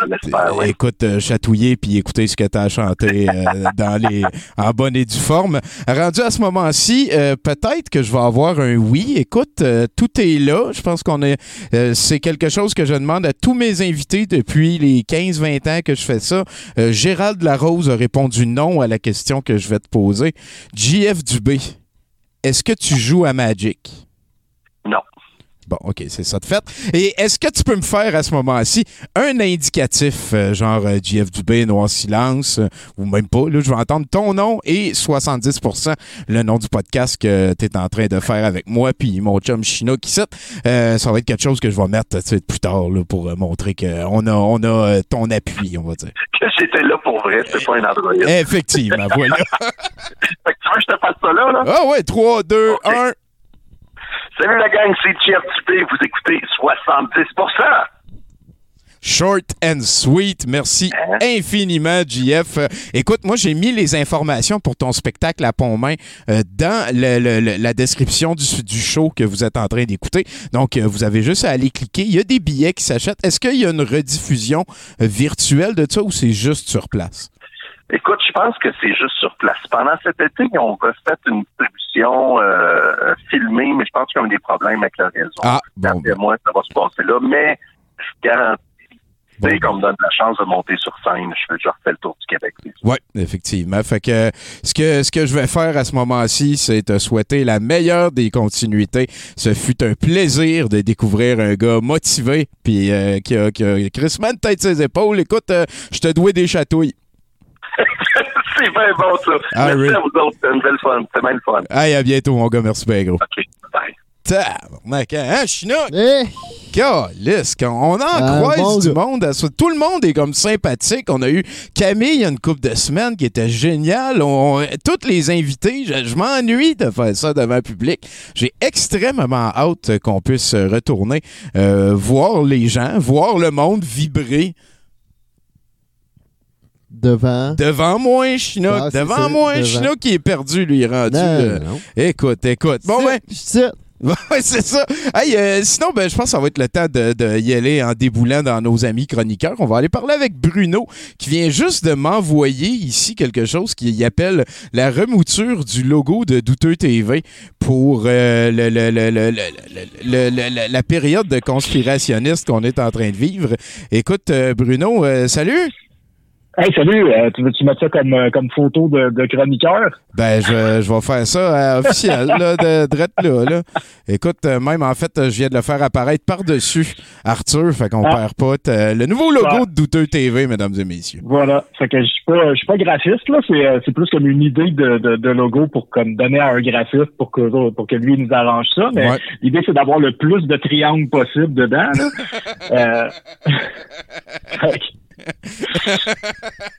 je. Écoute, euh, chatouiller puis écouter ce que tu as chanté euh, dans les en bonne et due forme. Rendu à ce moment-ci, euh, peut-être que je vais avoir un oui. Écoute, euh, tout est là. Je pense qu'on est. euh, c'est quelque chose que je demande à tous mes invités depuis les 15-20 ans que je fais ça. Gérald Larose a répondu non à la question que je vais te poser. JF Dubé, est-ce que tu joues à Magic? Bon, OK, c'est ça de fait. Et est-ce que tu peux me faire à ce moment-ci un indicatif, euh, genre euh, JF Dubé, Noir Silence, euh, ou même pas, là, je vais entendre ton nom et 70% le nom du podcast que tu es en train de faire avec moi, puis mon chum Chino qui cite. Euh, ça va être quelque chose que je vais mettre plus tard là, pour montrer qu'on a, on a ton appui, on va dire. Que j'étais là pour vrai, c'était pas un Android. Effectivement, voilà. Fait que tu veux que je te fasse ça là, là? Ah ouais, 3, 2, Ok. 1. Salut la gang, c'est Jeff vous écoutez 70% Short and sweet. Merci Hein? infiniment, JF. Euh, écoute, moi, j'ai mis les informations pour ton spectacle à Pontmain euh, dans le- le- le- la description du, du show que vous êtes en train d'écouter. Donc, euh, vous avez juste à aller cliquer. Il y a des billets qui s'achètent. Est-ce qu'il y a une rediffusion euh, virtuelle de ça ou c'est juste sur place? Écoute, je pense que c'est juste sur place. Pendant cet été, ils ont refait une distribution euh, filmée, mais je pense qu'ils ont eu des problèmes avec la réseau. Ah, bon. Moi, ça va se passer là, mais je garantis, sais, qu'on me donne la chance de monter sur scène, je, je refais le tour du Québec. Oui, effectivement. Fait que ce que ce que je vais faire à ce moment-ci, c'est te souhaiter la meilleure des continuités. Ce fut un plaisir de découvrir un gars motivé puis euh, qui a qui a crissement de tête ses épaules. Écoute, euh, je te dois des chatouilles. C'est bien bon, ça. Ah, Merci oui. à vous autres. C'était une belle fun. C'était bien le fun. Hey, à bientôt, mon gars. Merci bien gros. OK, bye. Tabarnak, hein, Chinook? Eh, Calisse, on en Ah, croise bon du gars. monde. Tout le monde est comme sympathique. On a eu Camille il y a une couple de semaines qui était géniale. On, toutes les invités, je, je m'ennuie de faire ça devant le public. J'ai extrêmement hâte qu'on puisse retourner euh, voir les gens, voir le monde vibrer devant. Devant moi, Chinook. Devant moi, Chinook qui est perdu, lui, rendu. Écoute, écoute. Bon, ben. C'est ça. Hey, sinon, ben, je pense que ça va être le temps de, y aller en déboulant dans nos amis chroniqueurs. On va aller parler avec Bruno, qui vient juste de m'envoyer ici quelque chose qu'il appelle la remouture du logo de Douteux TV pour la période de conspirationniste qu'on est en train de vivre. Écoute, Bruno, salut! Hey, salut, euh, tu veux-tu mettre ça comme, euh, comme photo de, de chroniqueur? Ben, je, je vais faire ça euh, officiel, là, de drette là, là. Écoute, euh, même en fait, euh, je viens de le faire apparaître par-dessus Arthur, fait qu'on Ah. perd pas. t- le nouveau logo de Douteux TV, mesdames et messieurs. Voilà. Fait que je suis pas, je suis pas graphiste, là. C'est, euh, c'est plus comme une idée de, de, de logo pour comme donner à un graphiste pour que, pour que lui nous arrange ça. Mais Ouais. l'idée, c'est d'avoir le plus de triangles possible dedans, là.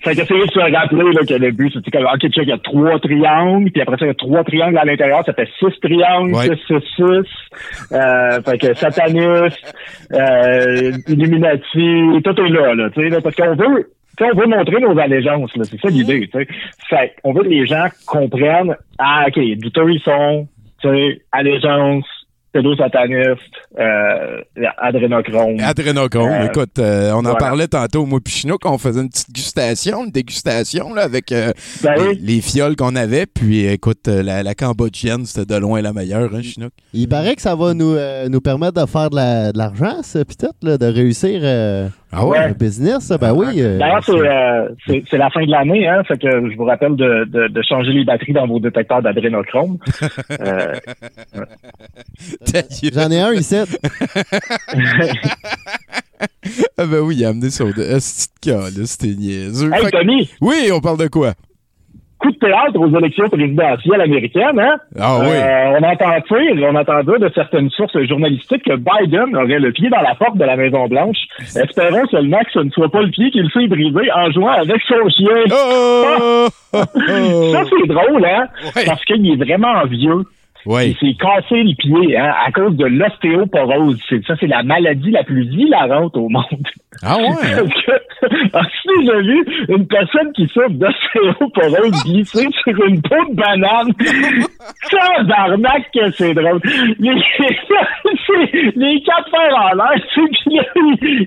fait que- c'est juste se rappeler là, que le but, c'est comme, OK, il y a trois triangles, puis après ça, il y a trois triangles à l'intérieur, ça fait six triangles, Ouais. six, six, six. Euh, fait que sataniste, euh, Illuminati, tout est là, là, tu sais, là, parce qu'on veut, tu sais, on veut montrer nos allégeances, là, c'est ça l'idée, tu sais. Fait on veut que les gens comprennent, ah, OK, douteux, ils sont, tu sais, allégeance, pédosataniste, euh, adrénochrome. Adrénochrome, Euh, écoute, euh, on en voilà. parlait tantôt, moi puis Chinook, on faisait une petite gustation, une dégustation là, avec euh, Ben les, oui. les fioles qu'on avait. Puis écoute, euh, la, la cambodgienne, c'était de loin la meilleure, hein, Chinook? Il paraît que ça va nous, euh, nous permettre de faire de la- de l'argent, ça, peut-être, là, de réussir euh, Ah ouais? un business. ça? Ben oui. euh, D'ailleurs, c'est, euh, c'est, la fin de l'année, hein, fait que je vous rappelle de, de, de changer les batteries dans vos détecteurs d'adrénochrome. Euh. J'en ai un ici. Ah ben oui, il a amené. Ah, cas, là, c'était niaiseux. hey, Tony, Oui, on parle de quoi? Coup de théâtre aux élections présidentielles américaines, hein? Ah oui. Euh, on entend dire, on entend dire de certaines sources journalistiques que Biden aurait le pied dans la porte de la Maison-Blanche. Espérons seulement que ce ne soit pas le pied qu'il s'est brisé en jouant avec son chien. Oh! Ça, c'est drôle, hein? Ouais. Parce qu'il est vraiment vieux. Oui. Il s'est cassé le pied hein, à cause de l'ostéoporose. Ça, c'est la maladie la plus hilarante au monde. Ah ouais? Parce que, as-tu déjà vu une personne qui souffre d'ostéoporose glisser sur une peau de banane? Tabarnak que c'est drôle. Les, les quatre fers en l'air, là,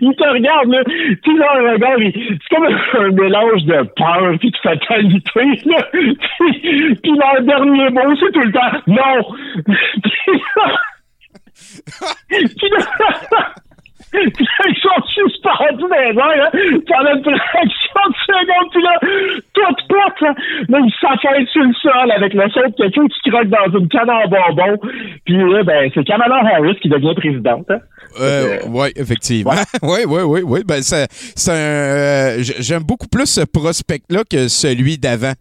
il, te regarde, là. Tu un regard, c'est comme un mélange de peur puis de fatalité, là. Puis, puis leur dernier mot, c'est tout le temps « Non! » Là, ils sont suspendus dans les airs, hein, une fraction de seconde, puis là, toute pote, là, là, ils sur le sol avec son de quelqu'un qui croque dans une canne en bonbon. Puis là, ben, c'est Kamala Harris qui devient présidente. Hein. Euh, oui, effectivement. Oui, oui, oui, oui. Ben, c'est un. euh, J'aime beaucoup plus ce prospect-là que celui d'avant.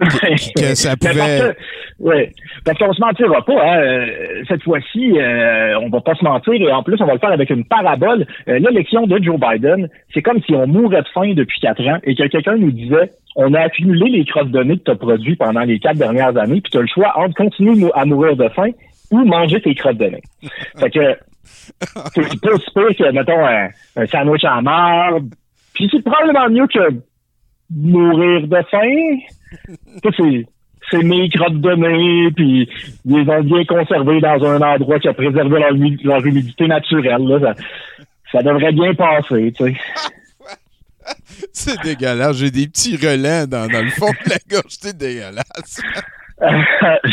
Que ça pouvait- Parce que, ouais, parce qu'on se mentira pas. Hein, euh, cette fois-ci, euh, on va pas se mentir et en plus, on va le faire avec une parabole. Euh, L'élection de Joe Biden, c'est comme si on mourait de faim depuis quatre ans et que quelqu'un nous disait on a accumulé les crosses de nez que tu as produits pendant les quatre dernières années, puis tu as le choix entre continuer à mourir de faim ou manger tes crottes de nez. fait que C'est pas si pire que, mettons, un, un sandwich en marde. Puis c'est probablement mieux que mourir de faim. Tu sais, c'est c'est mes crottes de nez, puis ils les ont bien conservés dans un endroit qui a préservé leur, humi- leur humidité naturelle. Là. Ça, ça devrait bien passer, tu sais. C'est dégueulasse. J'ai des petits relents dans, dans le fond de la gorge. C'est dégueulasse. Euh, je,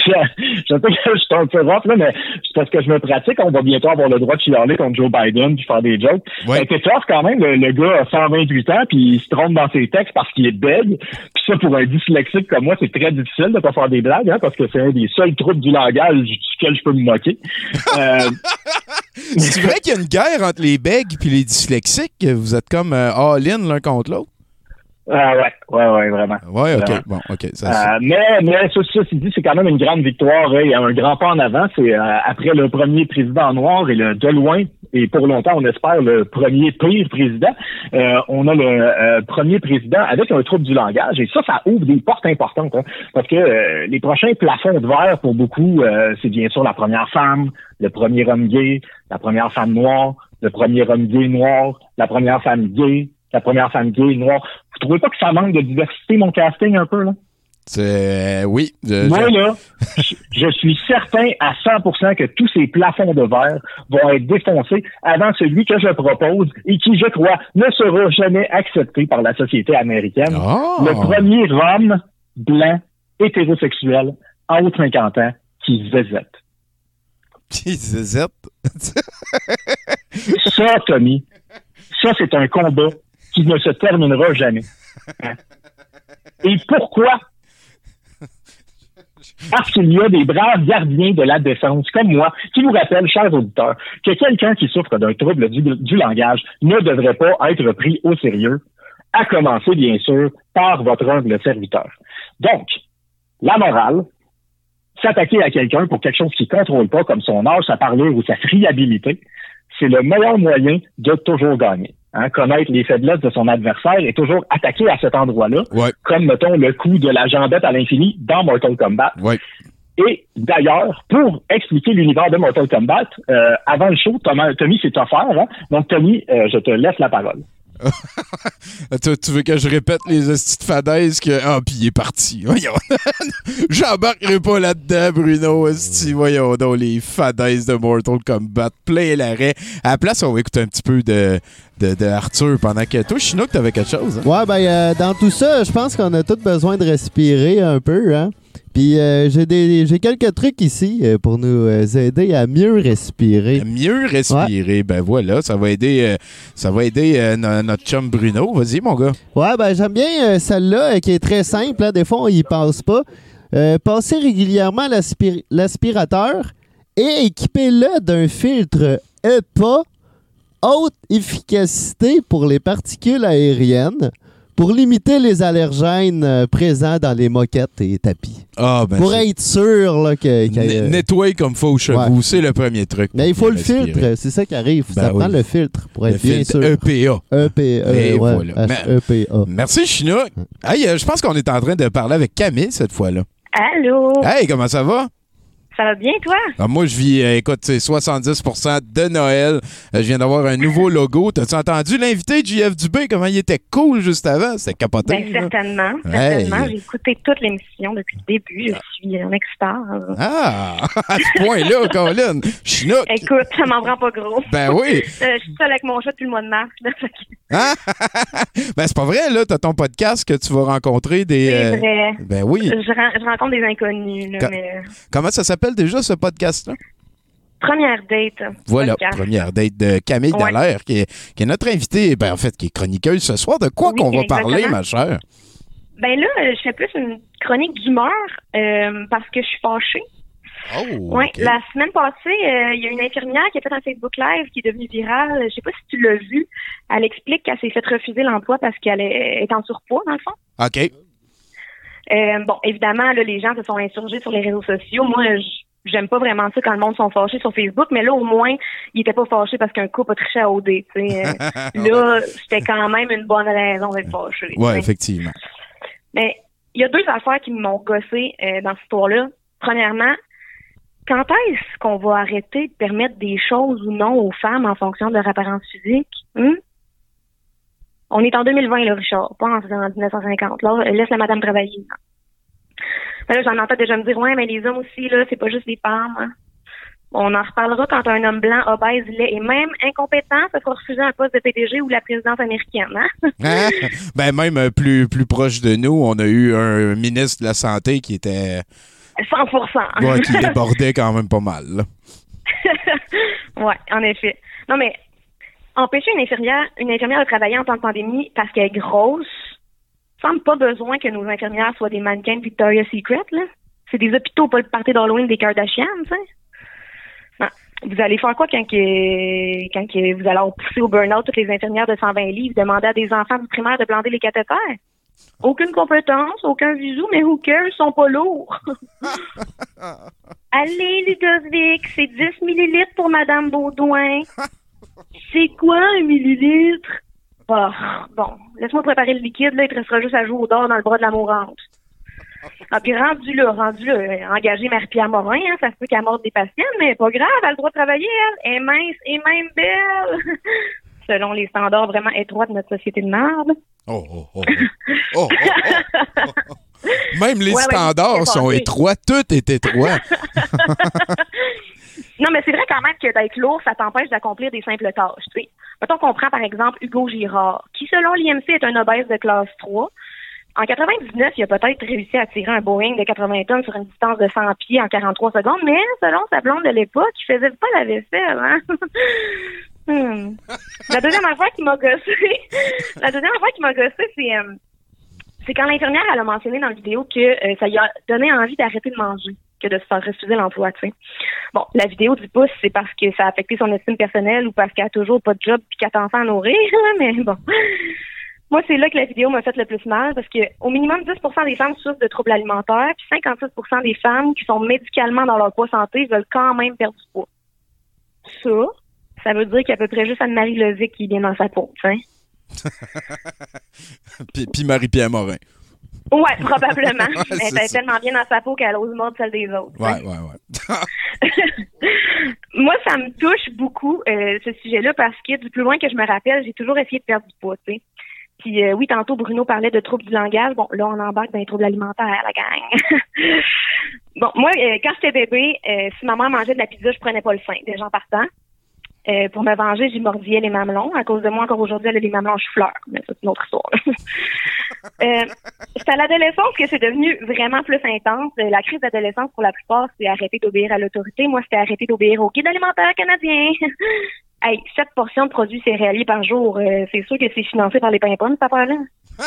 sais que je suis un peu rough, là, mais c'est parce que je me pratique. On va bientôt avoir le droit de chialer contre Joe Biden puis faire des jokes. Ouais. C'est tough quand même. Le, le gars a 128 ans puis il se trompe dans ses textes parce qu'il est bègue. Puis ça, pour un dyslexique comme moi, c'est très difficile de pas faire des blagues, hein, parce que c'est un des seuls troubles du langage duquel je peux me moquer. Euh, C'est vrai qu'il y a une guerre entre les bègues et les dyslexiques? Vous êtes comme euh, all-in l'un contre l'autre? Ah ouais, ouais, ouais, vraiment. Ouais, OK. Vraiment. Bon, OK. Ça, Euh, mais mais ça, ceci dit, c'est quand même une grande victoire. hein. Il y a un grand pas en avant. C'est euh, après le premier président noir et le de loin, et pour longtemps, on espère, le premier pire président. euh, on a le euh, premier président avec un trouble du langage. Et ça, ça ouvre des portes importantes. hein. parce que euh, les prochains plafonds de verre, pour beaucoup, euh, c'est bien sûr la première femme, le premier homme gay, la première femme noire, le premier homme gay noir, la première femme gay, la première femme gay noire. Vous trouvez pas que ça manque de diversité, mon casting, un peu, là? c'est. euh, oui. je- Moi, là, je- je suis certain à 100% que tous ces plafonds de verre vont être défoncés avant celui que je propose et qui, je crois, ne sera jamais accepté par la société américaine. Ah! Le premier homme blanc, hétérosexuel, en haut de 50 ans, qui zézette. Qui zézette? Ça, Tommy, ça, c'est un combat qui ne se terminera jamais. Hein? Et pourquoi? Parce qu'il y a des braves gardiens de la défense, comme moi, qui vous rappellent, chers auditeurs, que quelqu'un qui souffre d'un trouble du, du langage ne devrait pas être pris au sérieux, à commencer, bien sûr, par votre humble serviteur. Donc, la morale, s'attaquer à quelqu'un pour quelque chose qu'il ne contrôle pas, comme son âge, sa parlure ou sa friabilité, c'est le meilleur moyen de toujours gagner. Hein, connaître les faiblesses de son adversaire et toujours attaquer à cet endroit-là, Ouais, comme, mettons, le coup de la jambette à l'infini dans Mortal Kombat. ouais. Et d'ailleurs, pour expliquer l'univers de Mortal Kombat, euh, avant le show, Thomas- Tommy s'est offert. Hein? Donc, Tommy, euh, je te laisse la parole. tu, tu veux que je répète les de fadaises que. Ah, puis il est parti. Voyons. J'embarquerai pas là-dedans, Bruno. Voyons donc les fadaises de Mortal Kombat. Plein l'arrêt. À la place, on va écouter un petit peu de, de, de Arthur pendant que. Toi, Chinook, t'avais quelque chose, hein? Ouais, ben, euh, dans tout ça, je pense qu'on a tous besoin de respirer un peu, hein. Puis euh, j'ai des j'ai quelques trucs ici euh, pour nous aider à mieux respirer. Mieux respirer. Ben voilà, ça va aider, ça va aider no- notre chum Bruno. Vas-y, mon gars. Ouais, ben j'aime bien celle-là qui est très simple. hein. Des fois, on y pense pas. Passez régulièrement l'aspir- l'aspirateur et équipez-le d'un filtre EPA haute efficacité pour les particules aériennes pour limiter les allergènes euh, présents dans les moquettes et tapis. Ah, ben. pour c'est- être sûr là, que, que- N- Nettoyer comme faut aux chevaux, Ouais. c'est le premier truc. Mais il faut le Respirer. filtre, c'est ça qui arrive. Ben ça prend oui. le filtre pour Le être bien sûr. EPA. EPA. Et ouais, voilà. H-E-P-A. Merci, Chinook. Hey, euh, je pense qu'on est en train de parler avec Camille cette fois-là. Allô? Hey, comment ça va? Ça va bien, toi? Ah, moi, je vis, euh, écoute, c'est 70% de Noël. Euh, je viens d'avoir un nouveau logo. T'as-tu entendu l'invité JF Dubé? Comment il était cool juste avant? C'était capoté. Ben, là. certainement. Hey. Certainement. J'ai écouté toute l'émission depuis le début. Je suis un extase. Ah, à ce point-là, Colin. Chinook. Écoute, ça m'en prend pas gros. Ben oui. Euh, je suis seule avec mon chat depuis le mois de mars. là, Hein? ben, c'est pas vrai, là. T'as ton podcast que tu vas rencontrer des. C'est vrai. Ben oui. Je, ren- je rencontre des inconnus. là, Quand- mais... Comment ça s'appelle déjà, ce podcast-là? Première date. Voilà, podcast. première date de Camille Ouais. Dallaire, qui est, qui est notre invitée, ben, en fait, qui est chroniqueuse ce soir. De quoi Oui, qu'on va exactement. parler, ma chère? Ben là, euh, je fais plus une chronique d'humeur euh, parce que je suis fâchée. Oh, ok. la semaine passée, euh, il y a une infirmière qui a fait un Facebook Live qui est devenue virale. Je sais pas si tu l'as vu. Elle explique qu'elle s'est fait refuser l'emploi parce qu'elle est, est en surpoids, dans le fond. OK. Euh, bon, évidemment, là, les gens se sont insurgés sur les réseaux sociaux. Moi, j'aime pas vraiment ça quand le monde sont fâchés sur Facebook, mais là, au moins, ils étaient pas fâchés parce qu'un couple a triché à OD. Euh, là, c'était quand même une bonne raison d'être fâché. sais. effectivement. Mais il y a deux affaires qui m'ont gossé euh, dans cette histoire-là. Premièrement, quand est-ce qu'on va arrêter de permettre des choses ou non aux femmes en fonction de leur apparence physique? Hum? On est en 2020, là, Richard, pas en, en 1950. Là, laisse la madame travailler. là. Ben là, j'en entends déjà me dire, ouais, mais les hommes aussi, là, c'est pas juste des femmes. hein. On en reparlera quand un homme blanc, obèse, laid et même incompétent se fera refuser un poste de PDG ou la présidence américaine. Hein? Hein? Ben même euh, plus, plus proche de nous, on a eu un ministre de la Santé qui était 100 ouais, qui débordait quand même pas mal. ouais, en effet. Non, mais empêcher une infirmière, une infirmière de travailler en temps de pandémie parce qu'elle est grosse, semble pas besoin que nos infirmières soient des mannequins de Victoria's Secret, là. C'est des hôpitaux, pas le party d'Halloween des Kardashians, tu sais. Non. Vous allez faire quoi quand, que, quand que vous allez pousser au burn-out toutes les infirmières de 120 livres, demander à des enfants du primaire de blander les cathéters? Aucune compétence, aucun visu, mais who cares, sont pas lourds. Allez, Ludovic, c'est 10 millilitres pour Madame Baudouin. C'est quoi un millilitre? Ah, bon, laisse-moi préparer le liquide, là, il te restera juste à jouer au dard dans le bras de la mourante. Ah, puis rendu là, rendu là, euh, engager Marie-Pierre Morin, hein, ça se peut qu'elle morde des patients, mais pas grave, elle a le droit de travailler, elle. Elle est mince et même belle. Selon les standards vraiment étroits de notre société de merde. Oh, oh, oh. Oh, oh, oh, oh. Même les Ouais, standards sont étroits, tout est étroit. Non, mais c'est vrai quand même que d'être lourd, ça t'empêche d'accomplir des simples tâches. Tu sais. Mettons qu'on prend par exemple Hugo Girard, qui selon l'IMC est un obèse de classe 3. En 99, il a peut-être réussi à tirer un Boeing de 80 tonnes sur une distance de 100 pieds en 43 secondes, mais selon sa blonde de l'époque, il faisait pas la vaisselle, hein? Hmm. La deuxième affaire qui m'a gossé, la deuxième affaire qui m'a gossé, c'est euh, c'est quand l'infirmière elle a mentionné dans la vidéo que euh, ça lui a donné envie d'arrêter de manger que de se faire refuser l'emploi, tu sais. Bon, la vidéo pas si c'est parce que ça a affecté son estime personnelle ou parce qu'elle a toujours pas de job puis qu'elle a enfant à nourrir, mais bon. Moi, c'est là que la vidéo m'a fait le plus mal parce que au minimum 10% des femmes souffrent de troubles alimentaires, puis 56% des femmes qui sont médicalement dans leur poids santé veulent quand même perdre du poids. Ça, ça veut dire qu'il y a à peu près juste Anne-Marie Levic qui est bien dans sa peau, tu sais. Puis, puis Marie-Pierre Morin. Ouais, probablement. Ouais, Elle ça. tellement bien dans sa peau qu'elle ose mordre celle des autres. Ouais, ouais, ouais. Moi, ça me touche beaucoup, euh, ce sujet-là, parce que du plus loin que je me rappelle, j'ai toujours essayé de perdre du poids, tu sais. Puis euh, oui, tantôt, Bruno parlait de troubles du langage. Bon, là, on embarque dans les troubles alimentaires, la gang. bon, moi, euh, quand j'étais bébé, si maman mangeait de la pizza, je prenais pas le sein, déjà en partant. Euh, pour me venger, j'y mordillais les mamelons. À cause de moi, encore aujourd'hui, elle a les mamelons chou-fleur. Mais ça, c'est une autre histoire. euh, c'est à l'adolescence que c'est devenu vraiment plus intense. Euh, La crise d'adolescence, pour la plupart, c'est arrêter d'obéir à l'autorité. Moi, c'était arrêter d'obéir au guide alimentaire canadien. hey, sept portions de produits céréaliers par jour. euh, c'est sûr que c'est financé par les pimpons, cette affaire-là.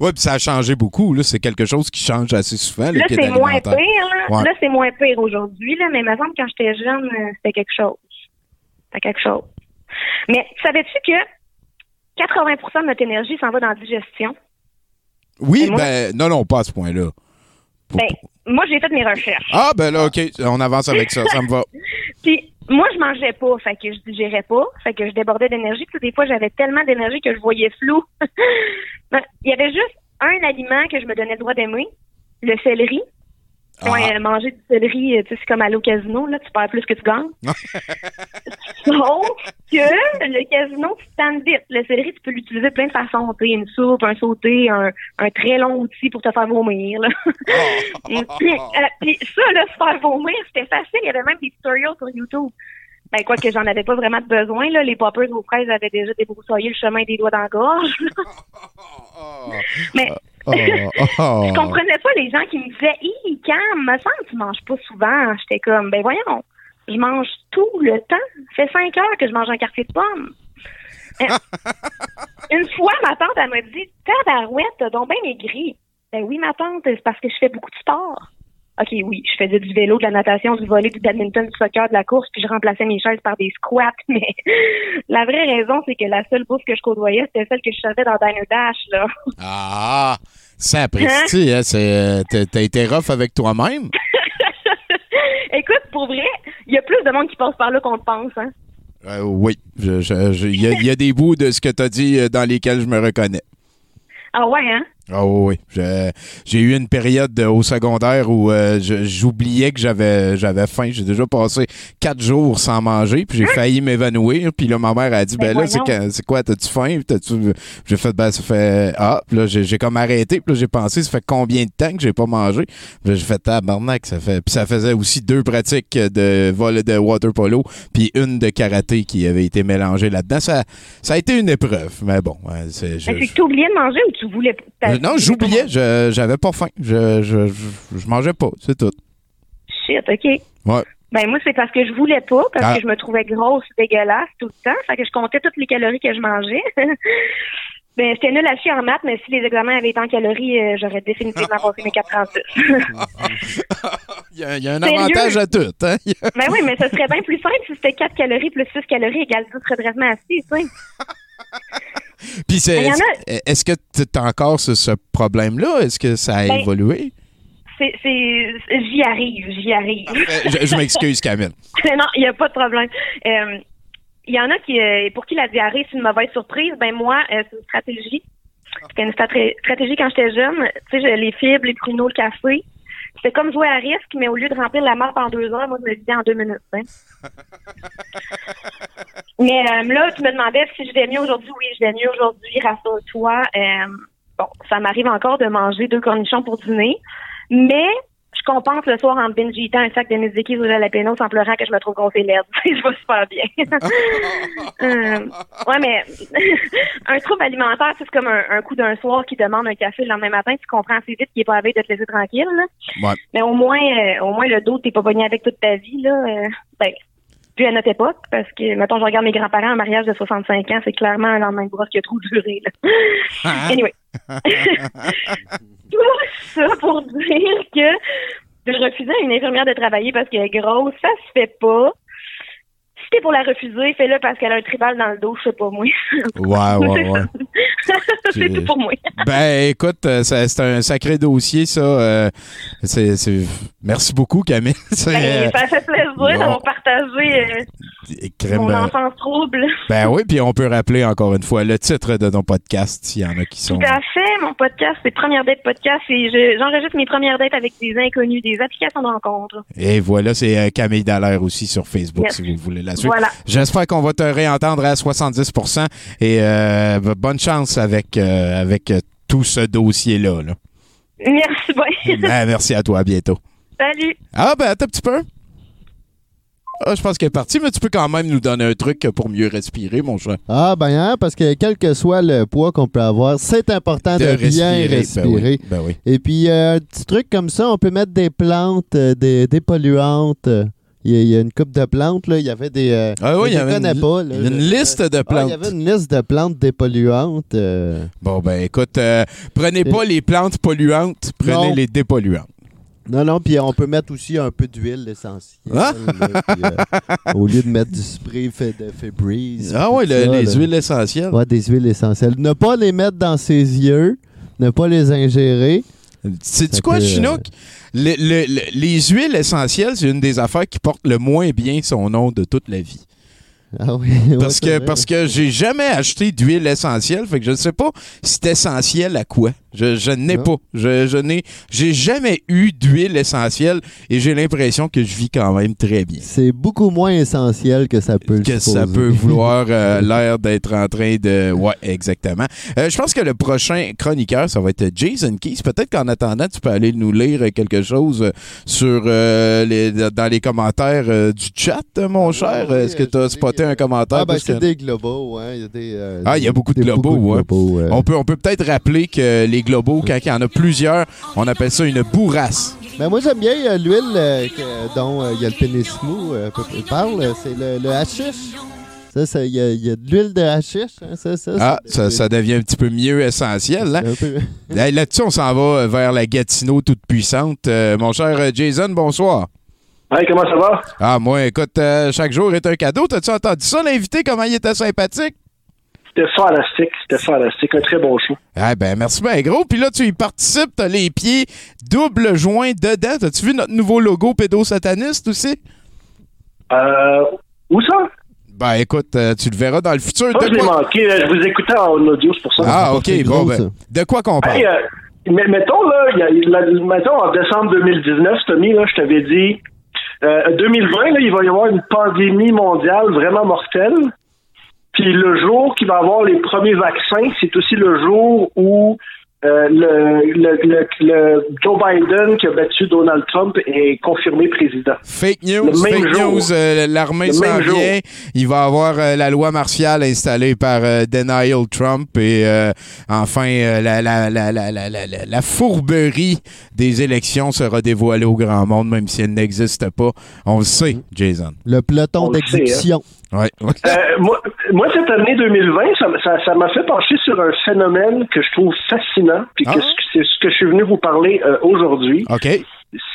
Ouais, puis ça a changé beaucoup. Là. C'est quelque chose qui change assez souvent. le Là, c'est moins pire. Là, Ouais. Là, c'est moins pire aujourd'hui. Là, mais il me semble que quand j'étais jeune, c'était quelque chose. C'était quelque chose. Mais savais-tu que 80% de notre énergie s'en va dans la digestion? Oui, moi- ben, non, non, pas à ce point-là. Ben, moi, j'ai fait mes recherches. Ah, ben là, OK, on avance avec ça. Ça me va. Puis, moi, je mangeais pas, fait que je digérais pas, fait que je débordais d'énergie. Puis, des fois, j'avais tellement d'énergie que je voyais flou. Ben, Il y avait juste un aliment que je me donnais le droit d'aimer, le céleri. Ah. Ouais, euh, manger du céleri, euh, tu sais, c'est comme aller au casino, là, tu perds plus que tu gagnes. Sauf que le casino, tu te tannes vite. Le céleri, tu peux l'utiliser de plein de façons. Tu sais, une soupe, un sauté, un, un très long outil pour te faire vomir. Là. puis, euh, puis ça, là, se faire vomir, c'était facile. Il y avait même des tutorials sur YouTube. Ben, quoi que j'en avais pas vraiment de besoin, là. Les poppers aux fraises avaient déjà débroussaillé le chemin des doigts dans la gorge. Mais Oh, oh. je comprenais pas les gens qui me disaient Hi, Cam, me semble tu manges pas souvent. J'étais comme ben voyons, je mange tout le temps. Ça fait cinq heures que je mange un quartier de pomme. Euh, Une fois, ma tante, elle m'a dit Tabarouette, t'as donc bien maigri. Ben oui, ma tante, c'est parce que je fais beaucoup de sport. OK, oui, je faisais du vélo, de la natation, du volley, du badminton, du soccer, de la course, puis je remplaçais mes chaises par des squats. Mais la vraie raison, c'est que la seule bouffe que je côtoyais, c'était celle que je servais dans Diner Dash, là. Ah, ça apprécie, hein? c'est, euh, t'as- T'as été rough avec toi-même? Écoute, pour vrai, il y a plus de monde qui passe par là qu'on le pense, hein. Euh, oui. Il y, a- il y a des bouts de ce que tu as dit euh, dans lesquels je me reconnais. Ah ouais, hein? Ah oui, oui. Je- J'ai eu une période de- au secondaire où euh, je- j'oubliais que j'avais j'avais faim. J'ai déjà passé quatre jours sans manger, puis j'ai failli m'évanouir. Puis là, ma mère a dit, ben, Ben là, c'est quoi, t'as-tu faim? J'ai fait, ben, ça fait... Ah, puis là, j'ai comme arrêté. Puis là, j'ai pensé, ça fait combien de temps que j'ai pas mangé? Puis là, j'ai fait, tabarnak, ça fait... Puis ça faisait aussi deux pratiques de vol de water polo, puis une de karaté qui avait été mélangée là-dedans. Ça, ça a été une épreuve, mais bon, c'est... je- Mais c'est que tu oubliais de manger ou tu voulais euh, non, j'oubliais. Je- J'avais pas faim. Je, je, je, je mangeais pas. C'est tout. Shit, OK. Ouais. Ben moi, c'est parce que je voulais pas, parce Ah. que je me trouvais grosse, dégueulasse tout le temps. Fait que je comptais toutes les calories que je mangeais. ben, j'étais nulle à chier en maths, mais si les examens avaient été en calories, euh, j'aurais définitivement passé mes 436. Il y a, il y a un Sérieux? avantage à tout. Hein? Ben oui, mais ce serait bien plus simple si c'était 4 calories plus 6 calories égale 10 redressement assis, tu sais. Puis c'est, Il y en a- est-ce que tu as encore ce, ce problème-là? Est-ce que ça a Ben, évolué? C'est, j'y arrive, j'y arrive. Euh, Je, je m'excuse, Camille. non, il n'y a pas de problème. Euh, Il y en a qui, euh, pour qui la diarrhée, c'est une mauvaise surprise. Ben moi, euh, c'est une stratégie. C'était une stratégie quand j'étais jeune. Tu sais, les fibres, les pruneaux, le café. C'était comme jouer à risque, mais au lieu de remplir la map en deux heures, moi, je me le disais en deux minutes. hein. mais euh, là, tu me demandais si je vais mieux aujourd'hui. Oui, je vais mieux aujourd'hui, rassure-toi. Euh, bon, ça m'arrive encore de manger deux cornichons pour dîner, mais je compense le soir en binge eatant un sac de Niziki ou de jalapeno en pleurant que je me trouve grosse et laide. je vais super bien. Euh, ouais, mais un trouble alimentaire, c'est comme un, un coup d'un soir qui demande un café le lendemain matin. Tu comprends assez vite qu'il est pas avec de te laisser tranquille. là. Ouais. Mais au moins, euh, au moins le dos, t'es pas pogné avec toute ta vie. Là. Euh, ben, plus à notre époque, parce que, mettons, je regarde mes grands-parents, un mariage de 65 ans, c'est clairement un lendemain de brosse qui a trop duré. Là. anyway. Tout ça pour dire que de refuser à une infirmière de travailler parce qu'elle est grosse, ça se fait pas. Si t'es pour la refuser, fais-le parce qu'elle a un tribal dans le dos, je sais pas moi. Ouais, ouais, ouais. c'est tout pour moi. Ben, écoute, euh, c'est un sacré dossier, ça. euh, c'est, Merci beaucoup, Camille. Ben, ça fait plaisir d'avoir partagé euh, euh, crème, mon euh, enfance trouble. Ben oui, puis on peut rappeler encore une fois le titre de ton podcast, s'il y en a qui sont... Tout à fait. Mon podcast, c'est Première Date Podcast et je- j'enregistre mes premières dates avec des inconnus, des applications de rencontres. Et voilà, c'est euh, Camille Dallaire aussi sur Facebook, Yes. si vous voulez la suivre. Voilà. J'espère qu'on va te réentendre à 70% et euh, bonne chance avec, euh, avec tout ce dossier-là. là. Merci. Ben, merci à toi, à bientôt. Salut. Ah, ben, attends un petit peu. Ah, je pense qu'elle est partie, mais tu peux quand même nous donner un truc pour mieux respirer, mon chat. Ah, ben, hein, parce que quel que soit le poids qu'on peut avoir, c'est important de, bien respirer. Ben oui. Ben oui. Et puis, euh, un petit truc comme ça, on peut mettre des plantes, euh, des, des polluantes. Il y, a- il y a une coupe de plantes, là. Il y avait des. euh, Ah oui, il y avait une, pas, là. une Je- liste de Ah, plantes. il y avait une liste de plantes dépolluantes. euh. Bon, ben écoute, prenez pas les plantes polluantes, prenez Non. les dépolluantes. Non, non, puis on peut mettre aussi un peu d'huile essentielle. Ah! là, puis, euh, au lieu de mettre du spray fait de Febreze. Ah oui, les là. huiles essentielles. Ouais, des huiles essentielles. Ne pas les mettre dans ses yeux, ne pas les ingérer. Ça quoi, euh, Chinook? Le- le- le- les huiles essentielles, c'est une des affaires qui porte le moins bien son nom de toute la vie. Ah oui. Parce ouais, que, c'est parce que j'ai jamais acheté d'huile essentielle, fait que je ne sais pas c'est essentiel à quoi. Je, je n'ai pas. Je, je n'ai, j'ai jamais eu d'huile essentielle et j'ai l'impression que je vis quand même très bien. C'est beaucoup moins essentiel que ça peut le que ça peut vouloir euh, l'air d'être en train de... Ouais, exactement. Euh, je pense que le prochain chroniqueur, ça va être Jason Keys. Peut-être qu'en attendant, tu peux aller nous lire quelque chose sur euh, les, dans les commentaires du chat, mon cher. oui, Est-ce que tu as spoté un commentaire? Ah, ben, que- c'est des globaux, hein. Il y a des, Ah, il y a beaucoup de globaux, ouais. globaux, euh. On peut, on peut peut-être rappeler que les globaux, quand il y en a plusieurs, on appelle ça une bourrasse. Ben, moi, j'aime bien euh, l'huile euh, dont euh, il y a le euh, peu- parle. C'est le, le hashish. Ça, ça, il y, a- il y a de l'huile de hashish. hein, ça, ça, Ah, ça, ça devient un petit peu mieux essentiel. Hein? Hey, Là-dessus, on s'en va vers la Gatineau toute puissante. Euh, mon cher Jason, bonsoir. Hey, comment ça va? Ah, moi, écoute, euh, chaque jour est un cadeau. T'as-tu entendu ça, l'invité, comment il était sympathique? C'était fantastique, c'était fantastique. Un très bon show. Ah, ben, merci bien gros. Puis là, tu y participes, t'as les pieds double joint dedans. T'as-tu vu notre nouveau logo pédosataniste aussi? Euh, où ça? Ben, écoute, euh, tu le verras dans le futur. Ça, je De l'ai quoi... manqué. Je vous écoutais en audio, c'est pour ça. Ah, OK, bon, gros, ben, de quoi qu'on parle? Hey, euh, Mais mettons, là, il y a- la- mettons, en décembre 2019, Tommy, là, je t'avais dit, euh, 2020, là, il va y avoir une pandémie mondiale vraiment mortelle. Puis le jour qu'il va y avoir les premiers vaccins, c'est aussi le jour où euh, le, le, le, le Joe Biden qui a battu Donald Trump est confirmé président. Fake news, fake jour. news. euh, L'armée s'en vient. Il va avoir euh, la loi martiale installée par euh, Denial Trump et euh, enfin euh, la, la, la, la, la, la, la- la fourberie des élections sera dévoilée au grand monde, même si elle n'existe pas. On le sait, Jason. Le peloton sait, d'exécution. Ouais. Euh, moi, moi, cette année 2020, ça m- ça ça m'a fait pencher sur un phénomène que je trouve fascinant, puis Ah. ce- c'est ce que je suis venu vous parler euh, aujourd'hui. OK.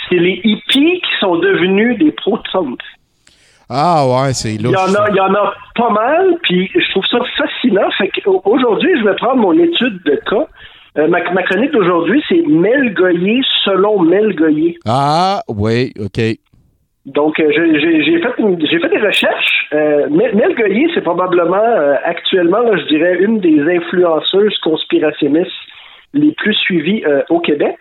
C'est les hippies qui sont devenus des pro-Trump. Ah ouais, c'est Il louche. y en a, il y en a pas mal, puis je trouve ça fascinant. Fait qu'aujourd'hui, je vais prendre mon étude de cas. Euh, ma, ma chronique d'aujourd'hui, c'est Mel Goyer selon Mel Goyer. Ah, oui, OK. Donc, euh, j'ai- fait, fait des recherches. Euh, Mel Goyer, c'est probablement euh, actuellement, je dirais, une des influenceuses conspirationnistes les plus suivies euh, au Québec.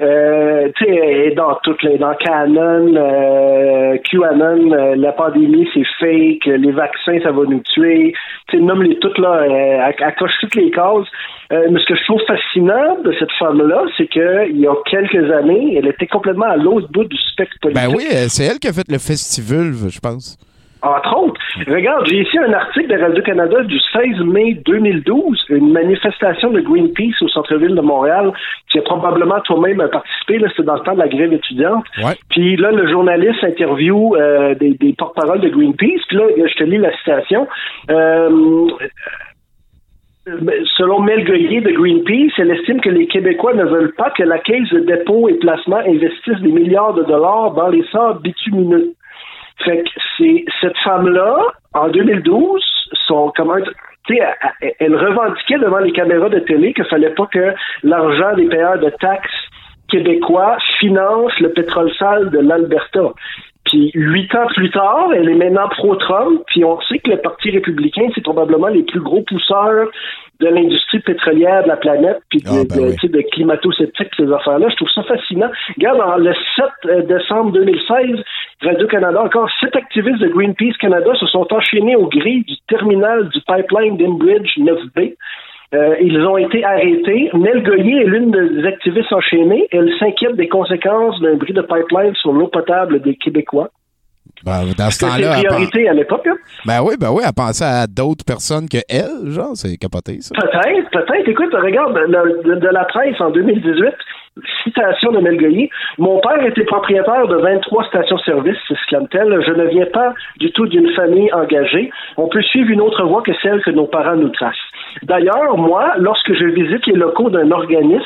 Euh, tu sais, dans toutes les, dans Canon, euh, QAnon, euh, la pandémie c'est fake, les vaccins ça va nous tuer. Tu sais, nomme les toutes là, euh, coche toutes les cases. Euh, mais ce que je trouve fascinant de cette femme-là, c'est que il y a quelques années, elle était complètement à l'autre bout du spectre politique. Ben oui, euh, c'est elle qui a fait le festival, je pense. Entre autres, regarde, j'ai ici un article de Radio-Canada du 16 mai 2012, une manifestation de Greenpeace au centre-ville de Montréal, qui a probablement toi-même participé, là, c'était dans le temps de la grève étudiante. Ouais. Puis là, le journaliste interview euh, des, des porte-paroles de Greenpeace, puis là, je te lis la citation. Euh, Selon Mel Goyer de Greenpeace, elle estime que les Québécois ne veulent pas que la Caisse de dépôt et placement investisse des milliards de dollars dans les sables bitumineux. Fait que c'est cette femme-là, en 2012, son comment tu sais, elle, elle revendiquait devant les caméras de télé qu'il fallait pas que l'argent des payeurs de taxes québécois finance le pétrole sale de l'Alberta. Puis huit ans plus tard, elle est maintenant pro-Trump, puis on sait que le Parti républicain, c'est probablement les plus gros pousseurs de l'industrie pétrolière de la planète, puis de, ben de- oui. climato-sceptiques, ces affaires-là. Je trouve ça fascinant. Regarde, le 7 euh, décembre 2016, Radio-Canada, encore sept activistes de Greenpeace Canada se sont enchaînés au gris du terminal du pipeline d'Enbridge 9B. Euh, ils ont été arrêtés. Mel Goyer est l'une des activistes enchaînées. Elle s'inquiète des conséquences d'un bris de pipeline sur l'eau potable des Québécois. Ben, dans ce C'était temps-là, elle priorité à l'époque. hein? ben oui, ben oui, elle pensait à d'autres personnes que elle, genre, c'est capoté, ça. Peut-être, peut-être. Écoute, regarde, de, de- de la presse en 2018, citation de Mel Goyer, Mon père était propriétaire de 23 stations-service, s'exclame-t-elle. Je ne viens pas du tout d'une famille engagée. On peut suivre une autre voie que celle que nos parents nous tracent. D'ailleurs, moi, lorsque je visite les locaux d'un organisme,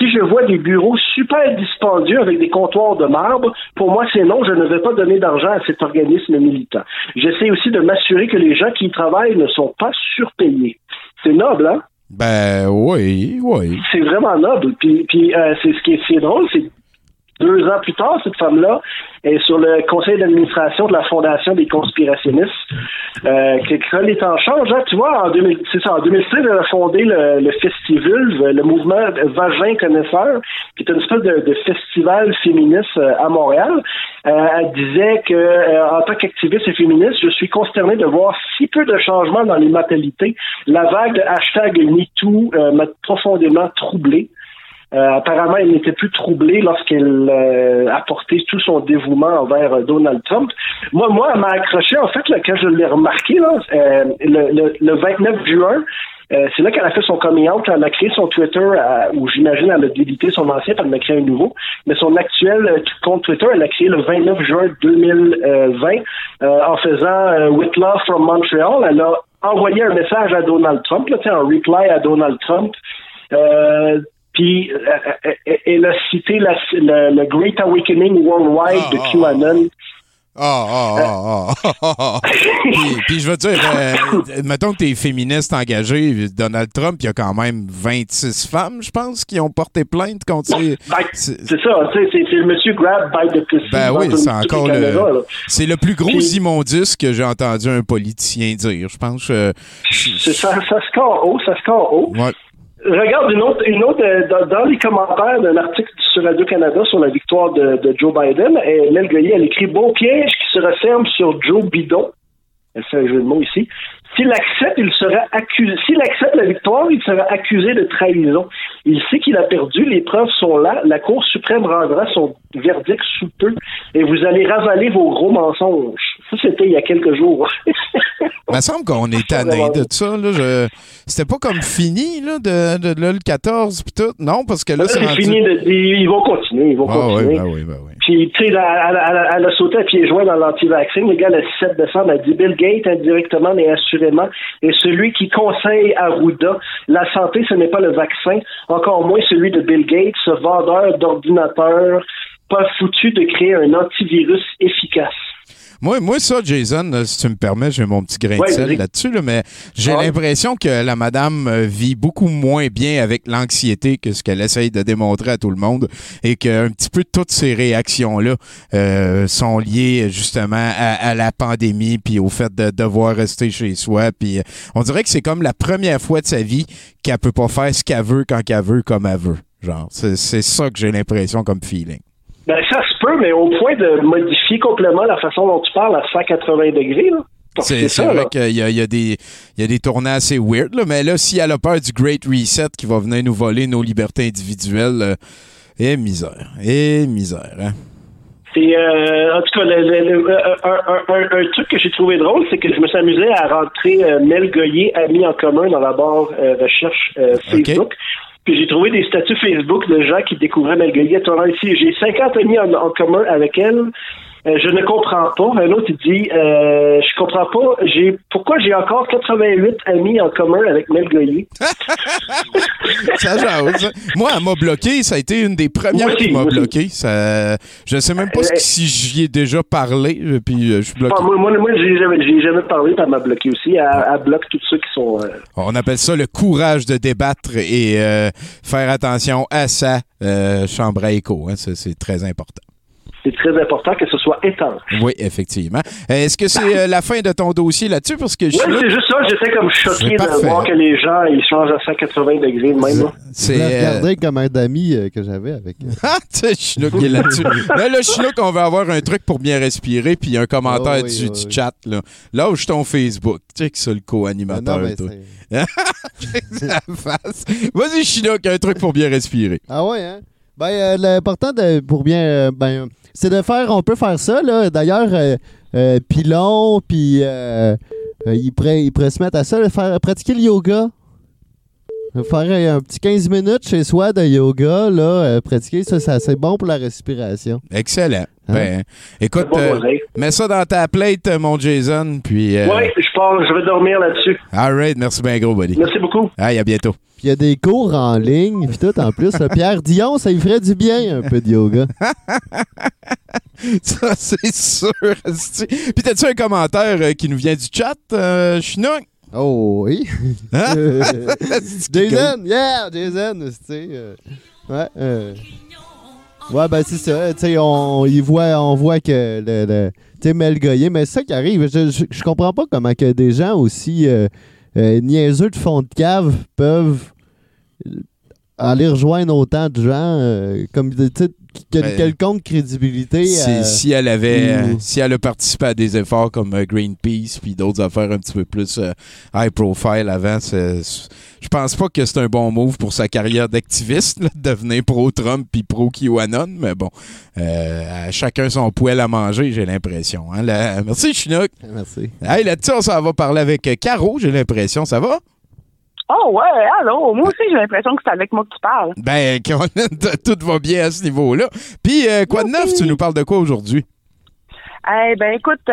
si je vois des bureaux super dispendieux avec des comptoirs de marbre, pour moi, c'est non, je ne vais pas donner d'argent à cet organisme militant. J'essaie aussi de m'assurer que les gens qui y travaillent ne sont pas surpayés. C'est noble, hein? Ben oui, oui. C'est vraiment noble. Puis, puis euh, c'est ce qui est, drôle, c'est deux ans plus tard, cette femme-là est sur le conseil d'administration de la Fondation des conspirationnistes. Euh, que- qu'elle est en charge, hein, tu vois, en, 2000 c'est ça, en 2016, elle a fondé le, le le mouvement Vagin Connaisseur, qui est une espèce de, de festival féministe euh, à Montréal. Euh, elle disait que euh, en tant qu'activiste et féministe, je suis consterné de voir si peu de changements dans les mentalités. La vague hashtag MeToo euh, m'a profondément troublé. Euh, apparemment, elle n'était plus troublée lorsqu'elle euh, apportait tout son dévouement envers euh, Donald Trump. Moi, moi, elle m'a accroché, en fait, là, quand je l'ai remarqué, là, euh, le, le, le 29 juin, euh, c'est là qu'elle a fait son coming out, elle a créé son Twitter, où j'imagine elle a délité son ancien, puis elle en a créé un nouveau. Mais son actuel compte Twitter, elle l'a créé le 29 juin 2020, euh, en faisant Love from Montreal. Elle a envoyé un message à Donald Trump, là, un reply à Donald Trump. Euh, puis, euh, euh, elle a cité la- le, le Great Awakening Worldwide Ah, de ah, QAnon. Ah, ah, ah, ah, ah, ah. puis, je veux dire, euh, mettons que t'es féministe engagé, Donald Trump, il y a quand même 26 femmes, je pense, qui ont porté plainte contre ces... Ben, c'est- ça, tu c'est le monsieur grab by the pussy. Ben oui, c'est encore le... C'est le plus gros immondice que j'ai entendu un politicien dire, je pense. euh, C'est ça, ça score haut, ça score haut. ouais. Regarde une autre, une autre euh, dans, les commentaires d'un article sur Radio-Canada sur la victoire de, Joe Biden, Mel Goyer, elle écrit Beau piège qui se referme sur Joe Bidon. Elle fait un jeu de mots ici. S'il accepte, il sera accusé. S'il accepte la victoire, il sera accusé de trahison. Il sait qu'il a perdu, les preuves sont là. La Cour suprême rendra son verdict sous peu et vous allez ravaler vos gros mensonges. Ça, c'était il y a quelques jours. Il me semble qu'on est tanné de ça. Là. Je... C'était pas comme fini là, de, de, de là, le 14 puis tout. Non, parce que là, c'est c'est rendu... fini. De, ils vont continuer. Ils vont Ah continuer. oui, ben oui, ben oui. Tu sais, elle, a sauté à pieds joints dans l'anti-vaccin. Le gars, le 17 décembre, a dit Bill Gates, indirectement mais assurément, est celui qui conseille à Arruda la santé, ce n'est pas le vaccin, encore moins celui de Bill Gates, ce vendeur d'ordinateurs pas foutu de créer un antivirus efficace. Moi, moi, ça, Jason, si tu me permets, j'ai mon petit grain Ouais, de sel là-dessus, là, mais j'ai Ouais? l'impression que la madame euh, vit beaucoup moins bien avec l'anxiété que ce qu'elle essaye de démontrer à tout le monde et qu'un petit peu toutes ces réactions-là euh, sont liées justement à, à la pandémie puis au fait de devoir rester chez soi. Puis euh, on dirait que c'est comme la première fois de sa vie qu'elle peut pas faire ce qu'elle veut quand qu'elle veut comme elle veut. Genre, c'est c'est ça que j'ai l'impression comme feeling. Ben, ça mais au point de modifier complètement la façon dont tu parles à 180 degrés, C'est vrai qu'il y a, il y, a des- y a des tournages assez weird, là, mais là, si elle a peur du Great Reset qui va venir nous voler nos libertés individuelles, euh, et misère, et misère. Hein? C'est euh, en tout cas le- le- le- euh, un, un- un- un truc que j'ai trouvé drôle, c'est que je me suis amusé à rentrer euh, Mel Goyer amis en commun dans la barre euh, recherche Facebook. Puis j'ai trouvé des statuts Facebook de gens qui découvraient. Attends, ici, j'ai 50 amis en, en commun avec elle. Euh, je ne comprends pas. Un autre il dit euh, je comprends pas. J'ai pourquoi j'ai encore 88 amis en commun avec Mel Goyer? Ça jase. Moi, elle m'a bloqué. Ça a été une des premières qui m'a bloqué. Ça, je sais même pas Euh, si j'y ai déjà parlé, euh, puis je suis bloqué. Enfin, moi, moi, moi j'ai jamais, j'ai jamais parlé, puis elle m'a bloqué aussi. Elle, elle bloque tous ceux qui sont. euh, On appelle ça le courage de débattre et faire attention à sa chambre à écho. hein. C'est très important. C'est très important que ce soit étanche. Oui, effectivement. Est-ce que c'est euh, la fin de ton dossier là-dessus? Parce que je Oui, là- c'est juste ça. J'étais comme choqué de voir que les gens ils changent à 180 degrés de même. là. C'est, Je euh, regarder comme un ami euh, que j'avais avec. Ah, tu sais, Chinook qui est là-dessus. Là, là, Chinook, on va avoir un truc pour bien respirer, puis un commentaire Oh oui, du, chat. Là. Lâche ton Facebook. Tu sais que c'est le Ah co-animateur. face. Vas-y, Chinook, un truc pour bien respirer. Ah ouais, hein? Ben, euh, l'important de, pour bien. euh, ben, c'est de faire. On peut faire ça, là. D'ailleurs, euh, euh, Pilon, puis. il, pourrait, il pourrait se mettre à ça, faire, pratiquer le yoga. Faire euh, un petit 15 minutes chez soi de yoga, là. euh, pratiquer ça, ça c'est bon pour la respiration. Excellent. Hein? Ben, écoute, euh, mets ça dans ta plate, mon Jason, puis... Euh, Oui, je pense, je vais dormir là-dessus. All right, merci bien gros, buddy. Merci beaucoup. Hey, à bientôt. Puis il y a des cours en ligne, puis tout en plus. Pierre Dion, ça lui ferait du bien, un peu de yoga. Ça, c'est sûr. Puis t'as-tu un commentaire euh, qui nous vient du chat, euh, Chinook? Oh oui. Hein? Euh, Jason, yeah, Jason, tu sais. euh, ouais. euh. Ouais, ben c'est ça. Tu sais, on, voit, on voit que le, le tu sais, Mel Goyer, mais c'est ça qui arrive. Je, je, je comprends pas comment que des gens aussi euh, niaiseux de fond de cave peuvent aller rejoindre autant de gens euh, comme tu sais, qui a une quelconque crédibilité. Si, euh, si elle avait, euh, si elle a participé à des efforts comme Greenpeace puis d'autres affaires un petit peu plus high profile avant, c'est- je pense pas que c'est un bon move pour sa carrière d'activiste de devenir pro Trump puis pro QAnon, mais bon, euh, à chacun son poêle à manger, j'ai l'impression. hein. La- Merci Chinook. Merci. Hey, là-dessus, on s'en va parler avec euh, Caro, j'ai l'impression, ça va? Oh ouais, allô, moi aussi j'ai l'impression que c'est avec moi que tu parles. Ben, tout va bien à ce niveau-là. Puis, euh, quoi de neuf, tu nous parles de quoi aujourd'hui? Eh ben écoute, euh,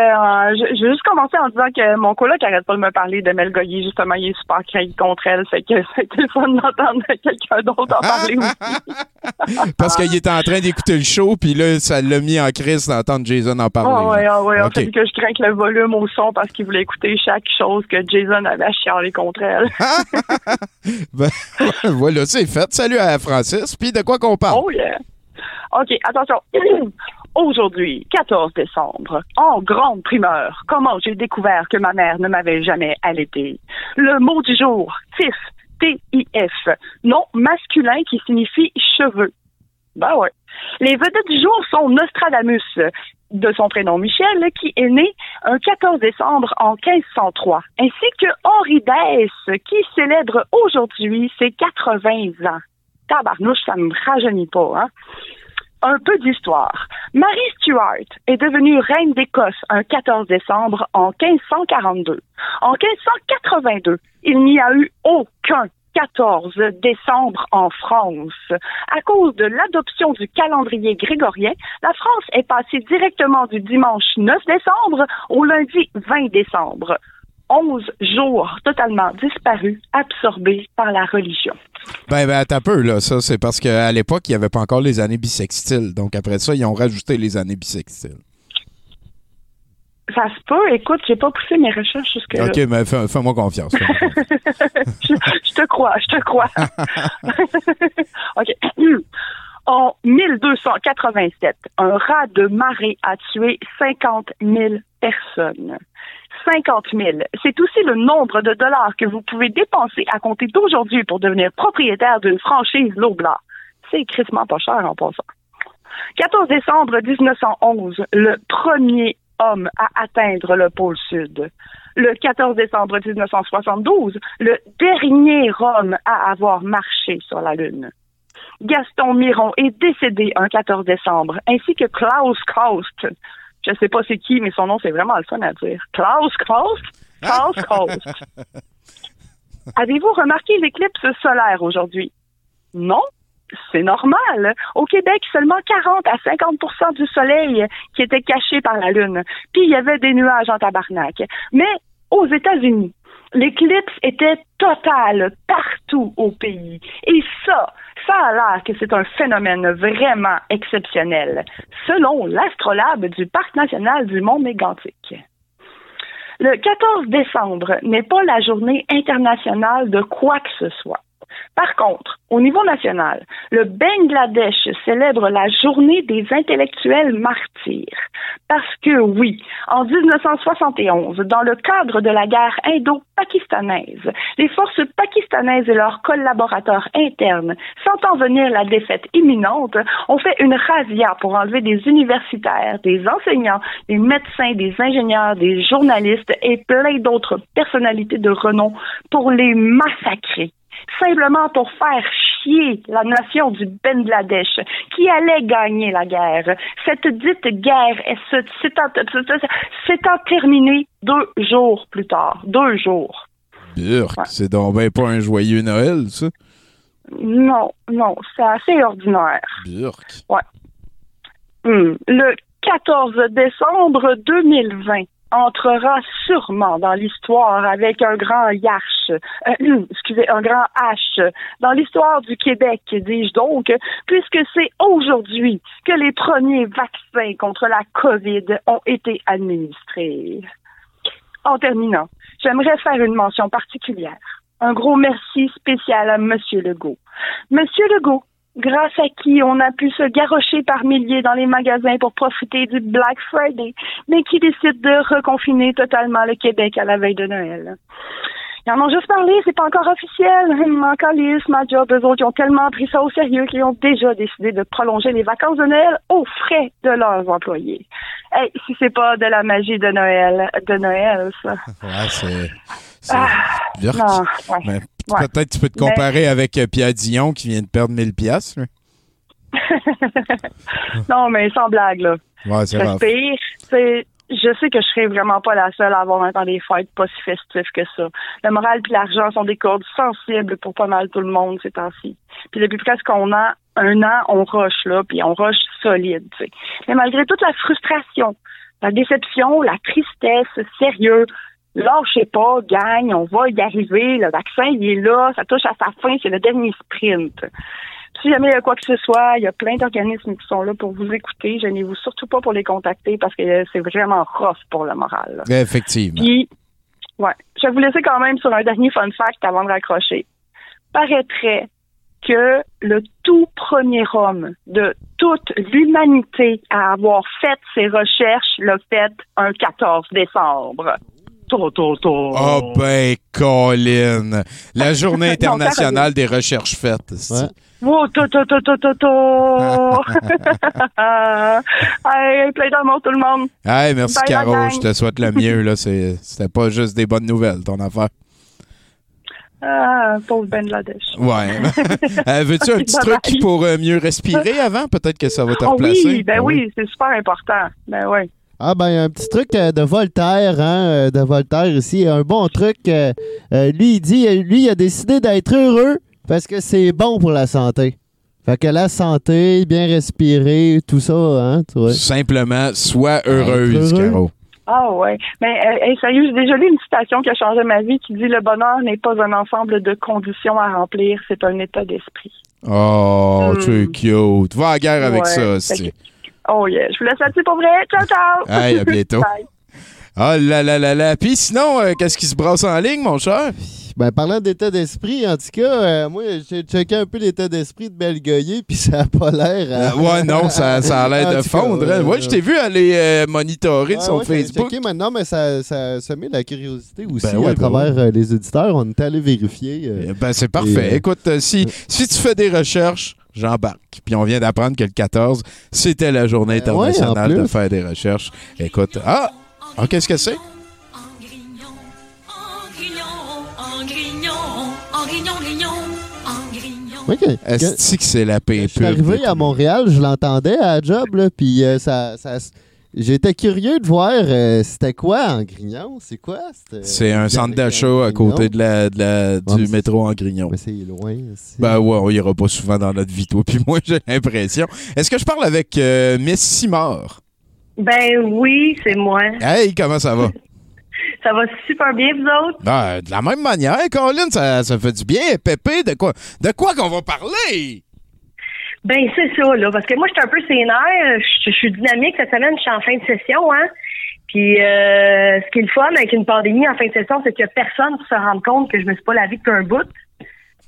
je, je vais juste commencer en disant que mon coloc arrête pas de me parler de Mel Goyer, justement, il est super craint contre elle, fait que c'était le fun d'entendre quelqu'un d'autre en parler aussi. Parce qu'il était en train d'écouter le show, puis là, ça l'a mis en crise d'entendre Jason en parler. Ah ouais, ah on OK. s'est dit que je crains que le volume au son parce qu'il voulait écouter chaque chose que Jason avait à chialer contre elle. Ben, voilà, c'est fait. Salut à Francis. Puis de quoi qu'on parle? Oh yeah. OK, attention. Aujourd'hui, 14 décembre, en grande primeur, comment j'ai découvert que ma mère ne m'avait jamais allaité. Le mot du jour, tif. Nom masculin qui signifie cheveux. Ben ouais. Les vedettes du jour sont Nostradamus, de son prénom Michel, qui est né un 14 décembre en 1503, ainsi que Henri Dess, qui célèbre aujourd'hui ses 80 ans. Tabarnouche, ça me rajeunit pas, hein? Un peu d'histoire. Marie Stuart est devenue reine d'Écosse un 14 décembre en 1542. En 1582, il n'y a eu aucun 14 décembre en France. À cause de l'adoption du calendrier grégorien, la France est passée directement du dimanche 9 décembre au lundi 20 décembre. 11 jours totalement disparus, absorbés par la religion. Ben, ben, un peu, là. Ça, c'est parce qu'à l'époque, il n'y avait pas encore les années bissextiles. Donc, après ça, ils ont rajouté les années bissextiles. Ça se peut. Écoute, j'ai pas poussé mes recherches jusque-là. OK, mais fais- fais-moi confiance. fais-moi confiance. je, je te crois, je te crois. OK. En 1287, un rat de marée a tué 50 000 personnes. 50 000. C'est aussi le nombre de dollars que vous pouvez dépenser à compter d'aujourd'hui pour devenir propriétaire d'une franchise Loblaw. C'est crissement pas cher en passant. 14 décembre 1911, le premier homme à atteindre le pôle sud. Le 14 décembre 1972, le dernier homme à avoir marché sur la Lune. Gaston Miron est décédé un 14 décembre, ainsi que Klaus Kost. Je sais pas c'est qui, mais son nom c'est vraiment le fun à dire. Klaus Kost? Klaus Kost. Avez-vous remarqué l'éclipse solaire aujourd'hui? Non, c'est normal. Au Québec, seulement 40 à 50% du soleil qui était caché par la Lune. Puis il y avait des nuages en tabarnak. Mais aux États-Unis, l'éclipse était totale partout au pays. Et ça, ça a l'air que c'est un phénomène vraiment exceptionnel, selon l'astrolabe du Parc national du Mont Mégantic. Le 14 décembre n'est pas la journée internationale de quoi que ce soit. Par contre, au niveau national, le Bangladesh célèbre la journée des intellectuels martyrs. Parce que oui, en 1971, dans le cadre de la guerre indo-pakistanaise, les forces pakistanaises et leurs collaborateurs internes, sentant venir la défaite imminente, ont fait une razzia pour enlever des universitaires, des enseignants, des médecins, des ingénieurs, des journalistes et plein d'autres personnalités de renom pour les massacrer simplement pour faire chier la nation du Bangladesh qui allait gagner la guerre? Cette dite guerre s'étant terminée deux jours plus tard. Deux jours. Burk, c'est donc ben pas un joyeux Noël, ça. Non, non, c'est assez ordinaire. Burk. Ouais. Hmm. Le 14 décembre 2020 entrera sûrement dans l'histoire avec un grand H, euh, excusez, un grand H, dans l'histoire du Québec, dis-je donc, puisque c'est aujourd'hui que les premiers vaccins contre la COVID ont été administrés. En terminant, j'aimerais faire une mention particulière. Un gros merci spécial à M. Legault. Monsieur Legault, grâce à qui on a pu se garrocher par milliers dans les magasins pour profiter du Black Friday, mais qui décide de reconfiner totalement le Québec à la veille de Noël. Ils en ont juste parlé, c'est pas encore officiel. Encore les ma job, eux autres, ils ont tellement pris ça au sérieux qu'ils ont déjà décidé de prolonger les vacances de Noël aux frais de leurs employés. Hey, si c'est pas de la magie de Noël, de Noël, ça. Ouais, c'est. Ah, Burk. non, ouais. Mais Ouais. Peut-être tu peux te Mais- comparer avec euh, Pierre Dion qui vient de perdre 1000 piastres. lui. non, mais sans blague, là. Ouais, c'est Je sais que je serai vraiment pas la seule à avoir un temps des fêtes pas si festif que ça. Le moral puis l'argent sont des cordes sensibles pour pas mal tout le monde ces temps-ci. Puis depuis presque qu'on a un an, on roche là, puis on roche solide, tu sais. Mais malgré toute la frustration, la déception, la tristesse, sérieux, lâchez pas, gagne, on va y arriver, le vaccin, il est là, ça touche à sa fin, c'est le dernier sprint. Si jamais il y a quoi que ce soit, il y a plein d'organismes qui sont là pour vous écouter. Je vous surtout pas pour les contacter parce que c'est vraiment rough pour le moral. là. Effectivement. Puis, ouais, je vais vous laisser quand même sur un dernier fun fact avant de raccrocher. Paraîtrait que le tout premier homme de toute l'humanité à avoir fait ses recherches l'a fait un 14 décembre. Oh ben, Colin. La journée internationale des recherches faites. c'est- Wow, to, to, to, to, to, hey, plein d'amour tout le monde. Hey, merci Bye, Caro, je te souhaite le mieux. là. C'est- C'était pas juste des bonnes nouvelles, ton affaire. Ah, pauvre Bangladesh. Ouais. Euh, Veux-tu un petit truc pour euh, mieux respirer avant? Peut-être que ça va te Oh replacer. oui, ben Ah oui, c'est super important. Ben oui. Ah ben un petit truc euh, de Voltaire, hein, euh, de Voltaire ici, un bon truc. euh, lui il dit, lui il a décidé d'être heureux parce que c'est bon pour la santé. Fait que la santé, bien respirer, tout ça, hein, tu vois. Simplement, sois heureuse, heureux. Caro. Ah ouais. Mais euh, hey, sérieux, j'ai déjà lu une citation qui a changé ma vie qui dit le bonheur n'est pas un ensemble de conditions à remplir, c'est un état d'esprit. Oh, tu es cute. Va à la guerre avec Hmm. Ouais, ça, c'est. Oh yeah, je vous laisse là-dessus pour vrai. Ciao ciao. Hey, à bientôt. Bye. Oh là là là là. Puis sinon, euh, qu'est-ce qui se brasse en ligne, mon cher? Ben parlant d'état d'esprit, en tout cas, euh, moi j'ai checké un peu l'état d'esprit de Bellegoyer puis ça a pas l'air. Euh, euh, ouais, non, ça, ça a l'air de tout cas, fondre. hein. Ouais, je t'ai vu aller euh, monitorer Ouais, son Facebook. checké maintenant, mais ça, ça, ça met la curiosité aussi Ben ouais, à ben travers euh, les auditeurs. On est allé vérifier. euh, Ben, c'est parfait. Et, Écoute, si, si tu fais des recherches, j'embarque. Puis on vient d'apprendre que le 14, c'était la journée Ben ouais, internationale de faire des recherches. Écoute, ah! Ah, qu'est-ce que c'est? que- Est-ce que c'est la paix Je suis arrivé à Montréal, je l'entendais à la job, là, puis euh, ça, ça- j'étais curieux de voir euh, c'était quoi en Grignon? C'est quoi? C'est un centre d'achat à côté de la, de la- du métro en Grignon. Mais c'est loin. Ben ouais, on ira pas souvent dans notre vie, toi. Puis moi, j'ai l'impression. Est-ce que je parle avec euh, Miss Simard? Ben oui, c'est moi. Hey, comment ça va? Ça va super bien, vous autres? Ben, de la même manière, Colin, ça, ça fait du bien. Pépé, de quoi, de quoi qu'on va parler? Ben c'est ça, là, parce que moi, je suis un peu sénère. Je suis dynamique cette semaine, je suis en fin de session, hein. Puis euh, ce qui est le fun avec une pandémie en fin de session, c'est qu'il n'y a personne qui se rende compte que je me suis pas lavé depuis un bout.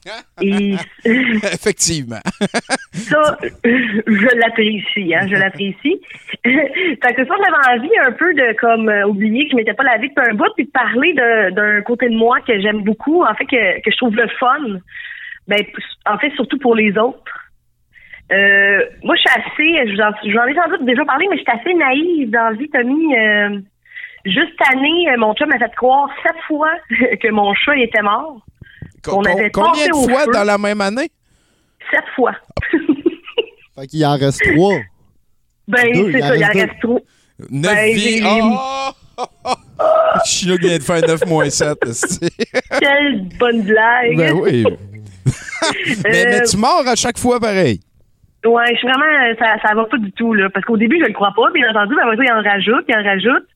Et Effectivement. ça, je l'apprécie, hein, je l'apprécie. fait que ça, j'avais envie un peu de comme oublier que je m'étais pas lavé depuis un bout, puis de parler d'un côté de moi que j'aime beaucoup, en fait que, que je trouve le fun. Ben, en fait, surtout pour les autres. Euh, moi, je suis assez, je vous en, je ai sans doute déjà parlé, mais je suis assez naïve dans la vie, Tommy. Euh, juste année, euh, mon chum m'a fait croire sept fois que mon chat il était mort. On avait combien de fois feu. dans la même année? Sept fois. Fait qu'il en reste trois. Ben, c'est il en ça, il en reste trop. Neuf Ben, vies. Oh! Chinook vient de faire 9 moins 7. Quelle bonne blague. ben oui. mais, mais tu mords à chaque fois pareil. Ouais, je suis vraiment, ça, ça va pas du tout, là. Parce qu'au début, je le crois pas, bien entendu, mais après ça, il en rajoute, il en rajoute.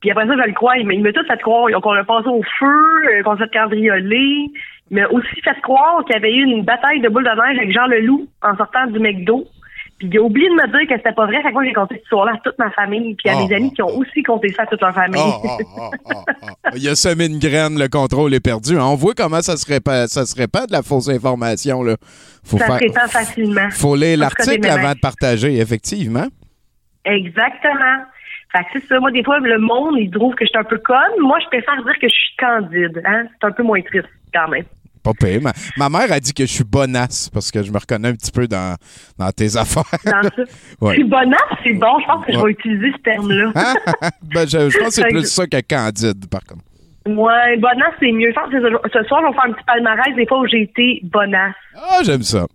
Puis après ça, je le crois. Il, m'a tout fait croire qu'on l'a passé au feu, euh, qu'on s'est fait cambrioler. Il m'a aussi fait croire qu'il y avait eu une bataille de boules de neige avec Jean Leloup en sortant du McDo. Puis il a oublié de me dire que c'était pas vrai. Fait que moi, j'ai compté ce soir-là à toute ma famille. Puis à Oh, mes amis qui ont aussi compté ça à toute leur famille. Oh. Il a semé une graine, le contrôle est perdu. On voit comment ça se répand, ça se répand de la fausse information. Là. Faut ça faire- se répand facilement. faut lire l'article avant de partager, effectivement. Exactement. Fait que c'est ça. Moi, des fois, le monde, il trouve que je suis un peu conne. Moi, je préfère dire que je suis candide. Hein? C'est un peu moins triste, quand même. Pas. Ma, ma mère a dit que je suis bonasse parce que je me reconnais un petit peu dans, dans tes affaires. Dans ça. Ouais. Je suis bonasse, c'est bon. Je pense que je vais utiliser ce terme-là. Ben, je, je pense que c'est plus ça que candide, par contre. Ouais, bonasse, c'est mieux. Je pense que ce soir, je vais faire un petit palmarès des fois où j'ai été bonasse. Ah, j'aime ça.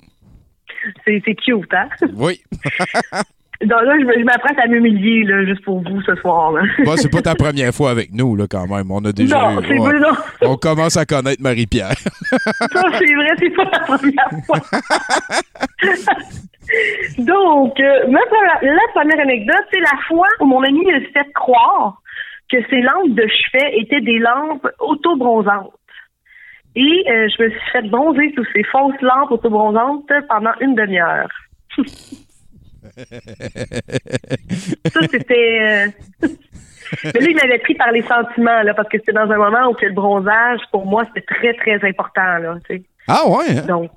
C'est cute, hein? Oui. Donc là, je, m'apprête à m'humilier, là, juste pour vous ce soir, là. Bon, c'est pas ta première fois avec nous, là, quand même. On a déjà. Non, eu- c'est ouais. vrai, non. On commence à connaître Marie-Pierre. Ça, c'est vrai, c'est pas la première fois. Donc, euh, ma première- la première anecdote, c'est la fois où mon ami me fait croire que ces lampes de chevet étaient des lampes auto-bronzantes. Et euh, je me suis fait bronzer sous ces fausses lampes auto-bronzantes pendant une demi-heure. Ça, c'était... euh, Mais là, il m'avait pris par les sentiments, là, parce que c'était dans un moment où le bronzage, pour moi, c'était très, très important, là, tu sais. Ah, ouais. hein? Donc,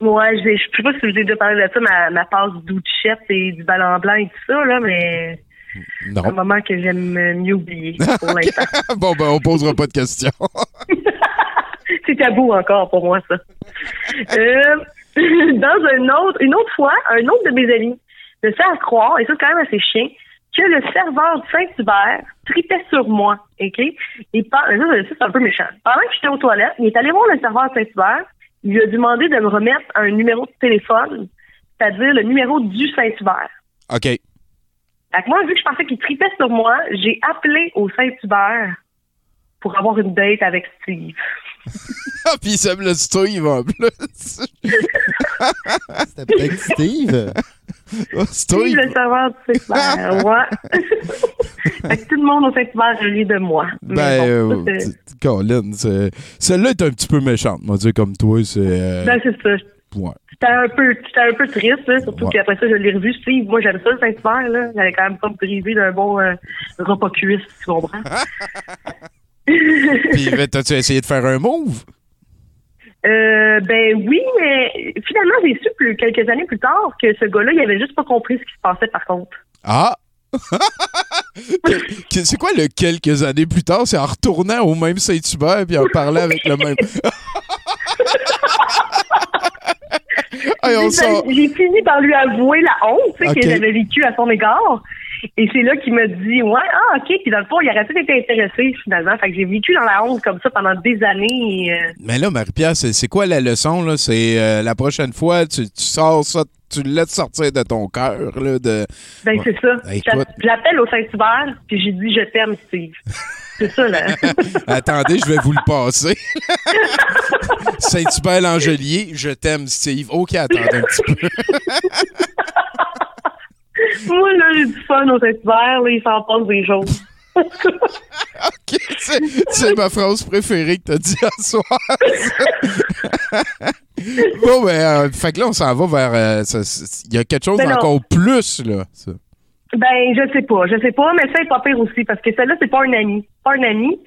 ouais, je je sais pas si je vous ai déjà parlé de ça, ma, ma passe douchette et du ballon blanc et tout ça, là, mais Non. Un moment que j'aime mieux oublier pour l'instant. bon, ben, on posera pas de questions. C'est tabou encore pour moi, ça. Euh, dans un autre, une autre fois, un autre de mes amis me fait à croire, et ça c'est quand même assez chien, que le serveur de Saint-Hubert tripait sur moi, OK? Et par- ça, c'est un peu méchant. Pendant que j'étais aux toilettes, il est allé voir le serveur de Saint-Hubert, il lui a demandé de me remettre un numéro de téléphone, c'est-à-dire le numéro du Saint-Hubert. OK. Fait que moi, vu que je pensais qu'il tripait sur moi, j'ai appelé au Saint-Hubert pour avoir une date avec Steve. Ah, puis ça me le Steve en plus. C'était peut-être Steve. Oh, Steve. le serveur du Saint-Hubert, ouais. fait que tout le monde au Saint-Hubert rit de moi. Ben, bon, euh, Colin, celle-là est un petit peu méchante, moi, dire comme toi, c'est. euh, ben, c'est ça. ouais. C'était un peu, un peu triste, là, surtout Ouais. qu'après ça, je l'ai revu. Steve, moi, j'aime ça, le Saint-Hubert, là. J'allais quand même pas me priver d'un bon euh, repas cuisse, tu comprends? Puis, ben, t'as-tu essayé de faire un move? Euh, ben oui, mais finalement, j'ai su plus, quelques années plus tard que ce gars-là, il avait juste pas compris ce qui se passait par contre. Ah! C'est quoi le quelques années plus tard? C'est en retournant au même Saint-Hubert puis en parlant avec le même. Hey, on J'ai- sort. J'ai fini par lui avouer la honte tu sais, Ok. que j'avais vécue à son égard. Et c'est là qu'il m'a dit Ouais, ah, OK. Puis dans le fond, il aurait peut-être été intéressé finalement. Fait que j'ai vécu dans la honte comme ça pendant des années. et, euh, Mais là, Marie-Pierre, c'est quoi la leçon? là? C'est euh, la prochaine fois, tu, tu sors ça, tu le laisses sortir de ton cœur. là, De... ben, Ouais. c'est ça. J'a- écoute. J'appelle au Saint-Hubert, puis j'ai dit Je t'aime, Steve. C'est ça, là. Attendez, je vais vous le passer. Saint-Hubert Langelier, je t'aime, Steve. OK, attendez un petit peu. Moi, là, j'ai du fun au Saint-Hubert. Là, il s'en passe des choses. OK, c'est ma phrase préférée que t'as dit à soir. bon, ben, euh, fait que là, on s'en va vers... euh, Il y a quelque chose Ben non. d'encore plus, là. ça. Ben, je sais pas, je sais pas, mais ça est pas pire aussi, parce que celle-là, c'est pas un ami. Pas un ami.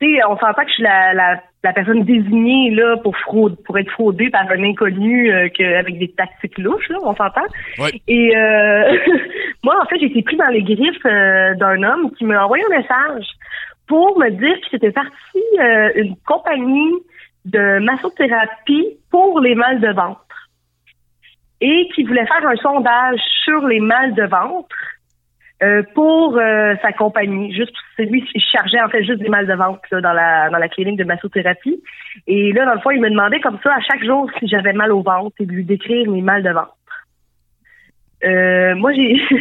Tu sais, on s'entend que je suis la, la, la personne désignée, là, pour fraude, pour être fraudée par un inconnu, euh, que, avec des tactiques louches, là, on s'entend. Ouais. Et, euh, moi, en fait, j'ai été pris dans les griffes euh, d'un homme qui m'a envoyé un message pour me dire que c'était parti euh, une compagnie de massothérapie pour les mal de ventre et qui voulait faire un sondage sur les mal de ventre euh, pour euh, sa compagnie. Juste, c'est lui qui chargeait en fait juste des mal de ventre là, dans la dans la clinique de massothérapie. Et là, dans le fond, il me demandait comme ça à chaque jour si j'avais mal au ventre et de lui décrire mes mal de ventre. Euh, moi, j'ai.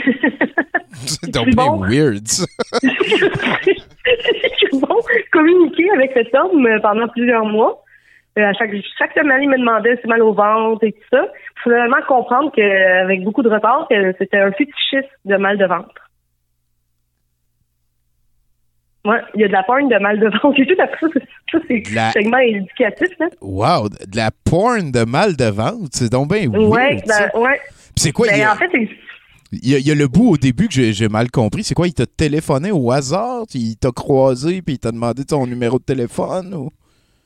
C'est C'est bon. weird. J'ai bon communiqué avec cet homme euh, pendant plusieurs mois. Euh, à chaque, chaque semaine, il me demandait si mal au ventre et tout ça. Il faut vraiment comprendre qu'avec beaucoup de retard, que c'était un fétichiste de mal de ventre. Ouais, il y a de la porn de mal de ventre et tout. Après ça, c'est- la- segment éducatif, là. Wow, de la porn de mal de ventre, c'est donc bien weird, ouais, ben, ouais. Puis c'est quoi, il y, Ben, a, en fait, c'est il y a- il y a le bout au début que j'ai j'ai mal compris. C'est quoi, il t'a téléphoné au hasard? Il t'a croisé puis il t'a demandé ton numéro de téléphone? Ou...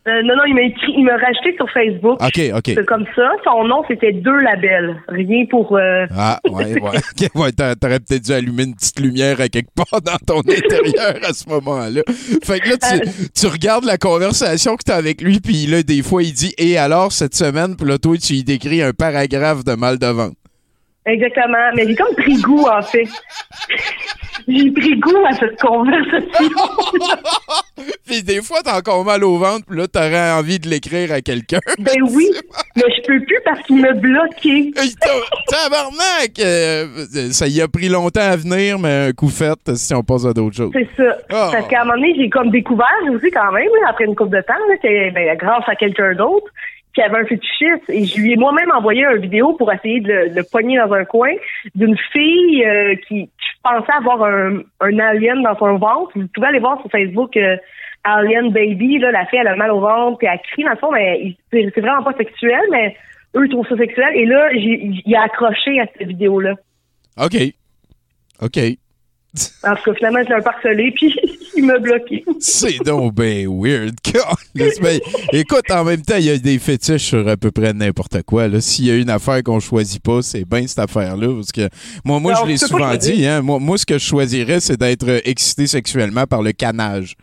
Euh, non, non, il m'a écrit, il m'a rajouté sur Facebook. OK, OK. C'est comme ça. Son nom, c'était deux labels. Rien pour. euh, Ah, ouais, ouais. Ouais, t'a- T'aurais peut-être dû allumer une petite lumière à quelque part dans ton intérieur à ce moment-là. Fait que là, tu, Euh. tu regardes la conversation que t'as avec lui, puis là, des fois, il dit « Et alors, cette semaine? » Puis là, toi, tu y décris un paragraphe de mal de ventre. Exactement. Mais j'ai comme pris goût, en fait. j'ai pris goût à cette conversation. Puis des fois, t'as encore mal au ventre, puis là, t'aurais envie de l'écrire à quelqu'un. ben oui, mais je peux plus parce qu'il m'a bloqué. Tabarnak! Euh, ça y a pris longtemps à venir, mais un coup fait si on passe à d'autres choses. C'est ça. Ah. Parce qu'à un moment donné, j'ai comme découvert aussi quand même, là, après une couple de temps, là, que, ben, grâce à quelqu'un d'autre, qui avait un fétichiste. Et je lui ai moi-même envoyé une vidéo pour essayer de le, de le pogner dans un coin d'une fille euh, qui, pensait avoir un, un alien dans son ventre. Vous pouvez aller voir sur Facebook euh, Alien Baby, là, la fille, elle a mal au ventre, puis elle crie dans le fond, mais il- c'est vraiment pas sexuel, mais eux ils trouvent ça sexuel. Et là, il a accroché à cette vidéo-là. OK. OK. En tout cas, finalement, je l'ai un peu harcelé, puis m'a bloqué. C'est donc bien weird. Ben, écoute, en même temps, il y a des fétiches sur à peu près n'importe quoi. S'il y a une affaire qu'on choisit pas, c'est bien cette affaire-là. Parce que moi, moi Non, je l'ai souvent dit. Hein, moi, moi, ce que je choisirais, c'est d'être euh, excité sexuellement par le canage.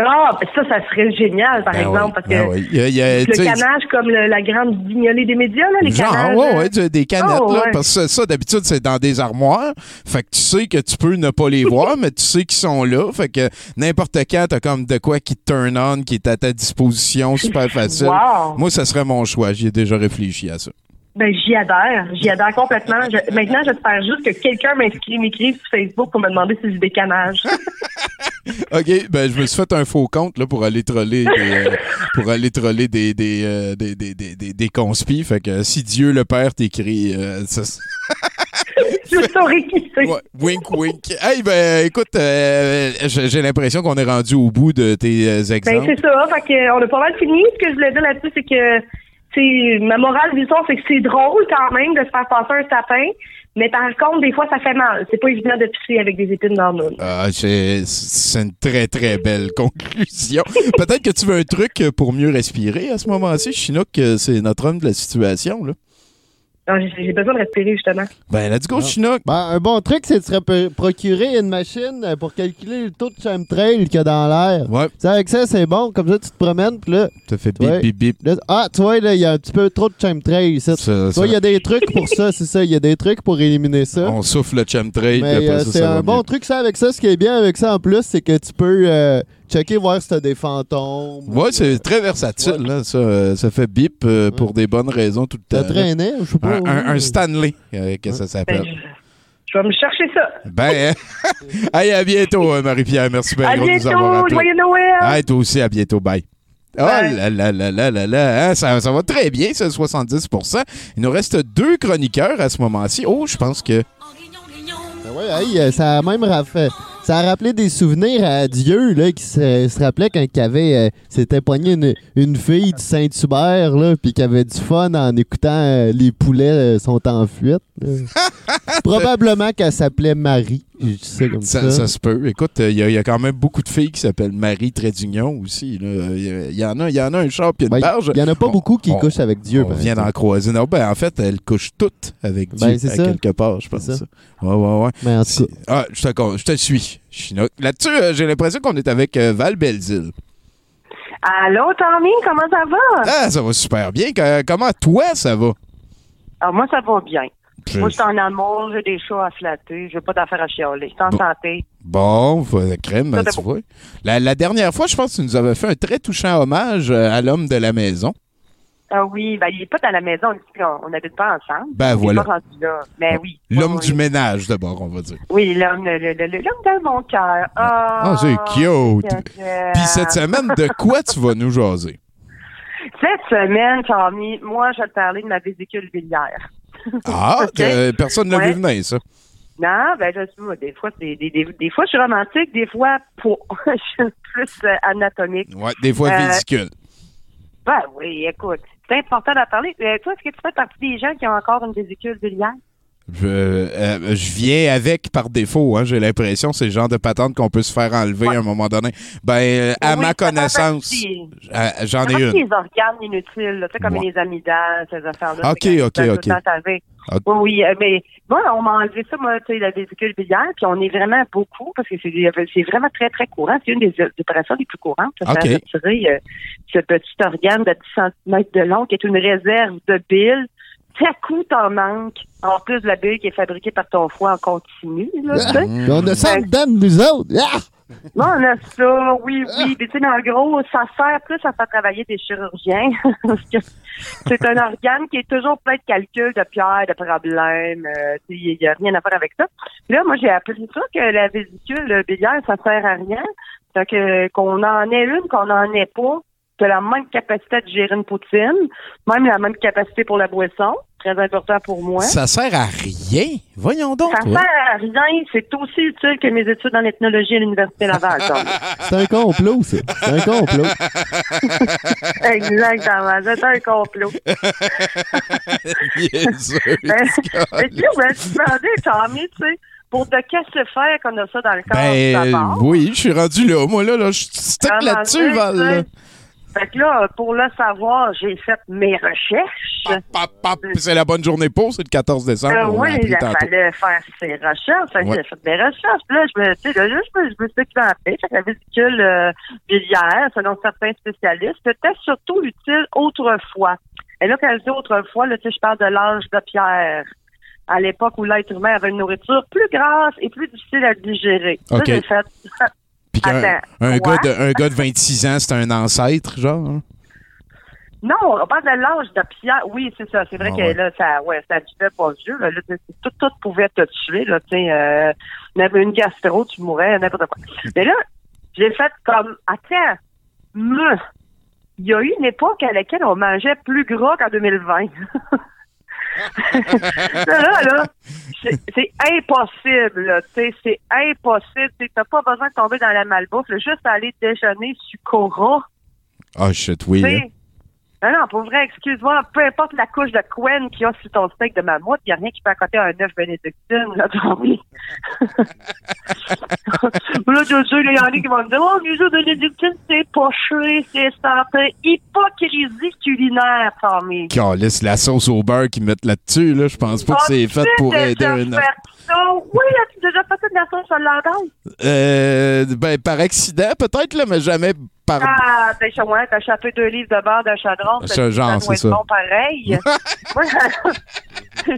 Ah, ben ça, ça serait génial, par Ben exemple, oui, parce que ben oui. Il y a- il y a, le canage comme le- la grande guignolée des médias, là, les Genre, canages. ouais, ouais, des canettes, Oh, là, ouais. parce que ça, d'habitude, c'est dans des armoires. Fait que tu sais que tu peux ne pas les voir, mais tu sais qu'ils sont là. Fait que n'importe quand, t'as comme de quoi qui te turn on, qui est à ta disposition, super facile. Wow. Moi, ça serait mon choix. J'y ai déjà réfléchi à ça. Ben, j'y adhère. J'y adhère complètement. Je- maintenant, j'espère juste que quelqu'un m'inscrit, m'écrive sur Facebook pour me demander si j'ai des canages. OK, ben je me suis fait un faux compte là, pour aller troller des, euh, pour aller troller des, des, euh, des, des, des, des, des conspis. Fait que si Dieu le Père t'écrit, euh, ça, je saurais qui c'est. Ouais, wink, wink. Hey, ben, écoute, euh, j'ai l'impression qu'on est rendu au bout de tes Ben, exemples. c'est ça. Fait que, on a pas mal fini. Ce que je voulais dire là-dessus, c'est que, ma morale de l'histoire, c'est que c'est drôle quand même de se faire passer un sapin. Mais par contre, des fois, ça fait mal. C'est pas évident de pisser avec des épines dans le. Ah, c'est une très, très belle conclusion. Peut-être que tu veux un truc pour mieux respirer à ce moment-ci. Chinook, c'est notre homme de la situation. Là. Non, j'ai besoin de respirer, justement. Ben, let's go, Chinook. Ben, un bon truc, c'est de se procurer une machine euh, pour calculer le taux de chemtrail qu'il y a dans l'air. Ouais. Tu sais, avec ça, c'est bon. Comme ça, tu te promènes, puis là... Ça fait bip, bip, bip. là, ah, tu vois, là, il y a un petit peu trop de chemtrail ici. Tu Ça- ça- vois, il y a des trucs pour ça, c'est ça. Il y a des trucs pour éliminer ça. On souffle le chemtrail, puis après euh, ça, c'est un bon mieux. truc, ça, avec ça. Ce qui est bien avec ça, en plus, c'est que tu peux euh, checker, voir si t'as des fantômes. Ouais, c'est très versatile. Là, ça, euh, ça fait bip euh, pour des bonnes raisons tout le T'as temps. traîné, je sais pas. Un, un- un Stanley, euh, que ça Ben, s'appelle. je, je vais me chercher ça. Ben, hey, à bientôt, Marie-Pierre. Merci bien à gros de nous avoir bientôt. Joyeux Noël. Toi aussi, à bientôt. Bye. Oh là là là là là là, hein, ça, ça va très bien, ce 70% Il nous reste deux chroniqueurs à ce moment-ci. Oh, je pense que... Ben hey, euh, ça a même raffait. Ça a rappelé des souvenirs à Dieu, là, qui se, se rappelait quand il avait, euh, s'était pogné une, une fille du Saint-Hubert, là, puis qui avait du fun en écoutant euh, les poulets euh, sont en fuite. Probablement qu'elle s'appelait Marie. Je dis ça comme ça. Ça, ça se peut. Écoute, il y, a- y a quand même beaucoup de filles qui s'appellent Marie Trédignon aussi. Il y, en a, y en a un char puis une Ben, barge. Il y en a pas On- beaucoup qui on- couchent avec Dieu. On vient d'en croiser. Non, ben, en fait, elles couchent toutes avec Dieu Ben, c'est à ça. quelque part, je pense. C'est ça. Ouais, ouais, ouais. Mais en tout cas, Ah, je te, suis. Là-dessus, euh, j'ai l'impression qu'on est avec euh, Val Belzile. Allô, Tommy, comment ça va? Ah, ça va super bien. Comment toi, ça va? Ah, moi, ça va bien. Je- Moi, je suis en amour, j'ai des chats à flatter, j'ai pas d'affaires à chialer. Je suis en Bon. santé. Bon, crème, Ça, tu vois. La, la dernière fois, je pense que tu nous avais fait un très touchant hommage euh, à l'homme de la maison. Ah oui, ben, il est pas dans la maison, on n'habite pas ensemble. Ben, voilà. pas rendu là. Mais oui. L'homme Oui, du ménage, d'abord, on va dire. Oui, l'homme, de mon cœur. Ah, Ah, c'est cute. Puis cette semaine, de quoi tu vas nous jaser? Cette semaine, Tommy, moi, je vais te parler de ma vésicule biliaire. Ah, que personne n'a Ouais. vu venir, ça. Non, ben je suis des fois c'est des, des, des fois je suis romantique, des fois pas. je suis plus euh, anatomique. Ouais, des fois Euh, ridicule. Ben oui, écoute, c'est important d'en parler. Euh, toi, est-ce que tu fais partie des gens qui ont encore une vésicule biliaire? Je, euh, je viens avec par défaut, hein, j'ai l'impression. C'est le genre de patente qu'on peut se faire enlever à un moment donné. Ben, euh, à Oui, ma ça connaissance, euh, j'en ça ai une. des organes inutiles, là, tu sais, comme Ouais. les amygdales, ces affaires-là. Ok, ok, ok. Oui, oui, mais moi, on m'a enlevé ça, moi, tu sais, la vésicule biliaire, puis on est vraiment beaucoup, parce que c'est vraiment très, très courant. C'est une des opérations les plus courantes, de Ok. faire retirer euh, ce petit organe de 10 cm de long, qui est une réserve de bile. À coup, t'en manques. En plus la bile qui est fabriquée par ton foie en continu, là. Puis on a ça en dedans de nous autres. Ah! Non, on a ça, oui, oui. Mais tu sais, le gros, ça sert plus à faire travailler des chirurgiens. parce que c'est un organe qui est toujours plein de calculs, de pierres, de problèmes. euh, Il n'y a rien à faire avec ça. Là, moi, j'ai appris ça que la vésicule biliaire, ça sert à rien. Fait que qu'on en ait une, qu'on en ait pas, tu as la même capacité de gérer une poutine, même la même capacité pour la boisson. Très important pour moi. Ça sert à rien. Voyons donc. Ça toi. sert à rien. C'est aussi utile que mes études en ethnologie à l'Université Laval. C'est un complot, ça. C'est un complot. Exactement, c'est un complot. Niaiseux. Mais mais tu sais, je me suis demandé, Tommy, tu sais, pour te casser faire qu'on a ça dans le corps Ben, d'abord? oui, je suis rendu là. Moi, là, là je suis là-dessus, Val. Fait que là, pour le savoir, j'ai fait mes recherches. C'est la bonne journée pour, c'est le 14 décembre. Euh, oui, il fallait faire ses recherches. Ouais. J'ai fait des recherches. Puis là, je me, tu sais, là, je me, je suis la vésicule euh, biliaire, selon certains spécialistes, c'était surtout utile autrefois. Et là, quand je dis autrefois, là, tu sais, je parle de l'âge de pierre. À l'époque où l'être humain avait une nourriture plus grasse et plus difficile à digérer. Ça, OK. j'ai fait. Puis qu'un Attends, un, gars de, un gars de 26 ans, c'est un ancêtre, genre? hein? Non, on parle de l'âge de pierre. Oui, c'est ça. C'est vrai Ah que ouais. là, ça, ouais, ça pas vieux. Là, tout, tout pouvait te tuer. Là, euh, une gastro, tu mourrais, n'importe quoi. Mais là, j'ai fait comme, attends, me, il y a eu une époque à laquelle on mangeait plus gras qu'en 2020. là, là, c'est impossible, c'est impossible. Tu n'as pas besoin de tomber dans la malbouffe, là, juste aller déjeuner sur Cora. Ah, shit, oui. Hein. Non, non, pour vrai, excuse-moi, peu importe la couche de Quen qu'il y a sur ton steak de mammouth, il n'y a rien qui peut accoter un œuf bénédictine, là, tu oui. là, là, il y en a qui vont me dire, oh, les œufs bénédictines, c'est poché, c'est santé. Hypocrisie culinaire, Tommy. Calisse, la sauce au beurre qu'ils mettent là-dessus, là, je pense pas que c'est fait pour aider un... ça? Oui, as-tu déjà fait de la sauce hollandaise? Euh, ben, par accident, peut-être, là, mais jamais par... Ah, t'as échappé, ouais, t'as échappé deux livres de beurre de chadron. Ce Ah, genre, c'est ça. bon pareil. moi,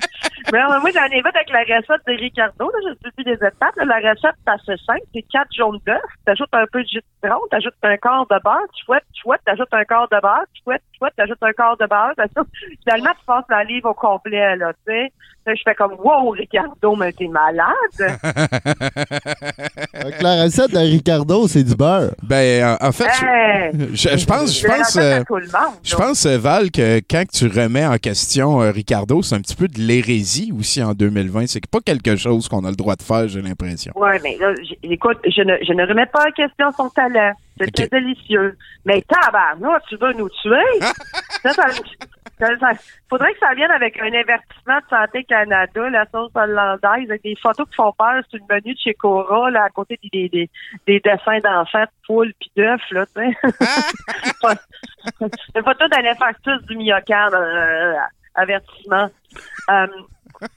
mais non, moi, j'en ai fait avec la recette de Ricardo. Là, je suis des étapes. là. la recette, c'est assez simple. C'est quatre jaunes d'œufs. T'ajoutes un peu de jus de citron. T'ajoutes un quart de beurre. Tu fouettes, tu fouettes. T'ajoutes un quart de beurre. Tu fouettes, tu fouettes. T'ajoutes un quart de beurre. t'ajoutes- Finalement, tu passes la livre au complet, là, tu sais. Là, je fais comme, wow, Ricardo, mais t'es malade. La recette de Ricardo, c'est du beurre. Ben, en- fait, je- Hey! je, je pense, je Je pense, euh, monde, je pense, euh, Val, que quand tu remets en question euh, Ricardo, c'est un petit peu de l'hérésie aussi en 2020. C'est pas quelque chose qu'on a le droit de faire, j'ai l'impression. Oui, mais là, écoute, je ne, je ne remets pas en question son talent. C'est très délicieux. Mais tabarnak, tu veux nous tuer? ça, ça, ça- faudrait que ça vienne avec un avertissement de Santé Canada, la sauce hollandaise, avec des photos qui font peur sur le menu de chez Cora, là, à côté des, des, des, des dessins d'enfants, de poules pis d'œufs, là, tu sais. Une photo d'un infarctus du myocarde, euh, avertissement. Euh,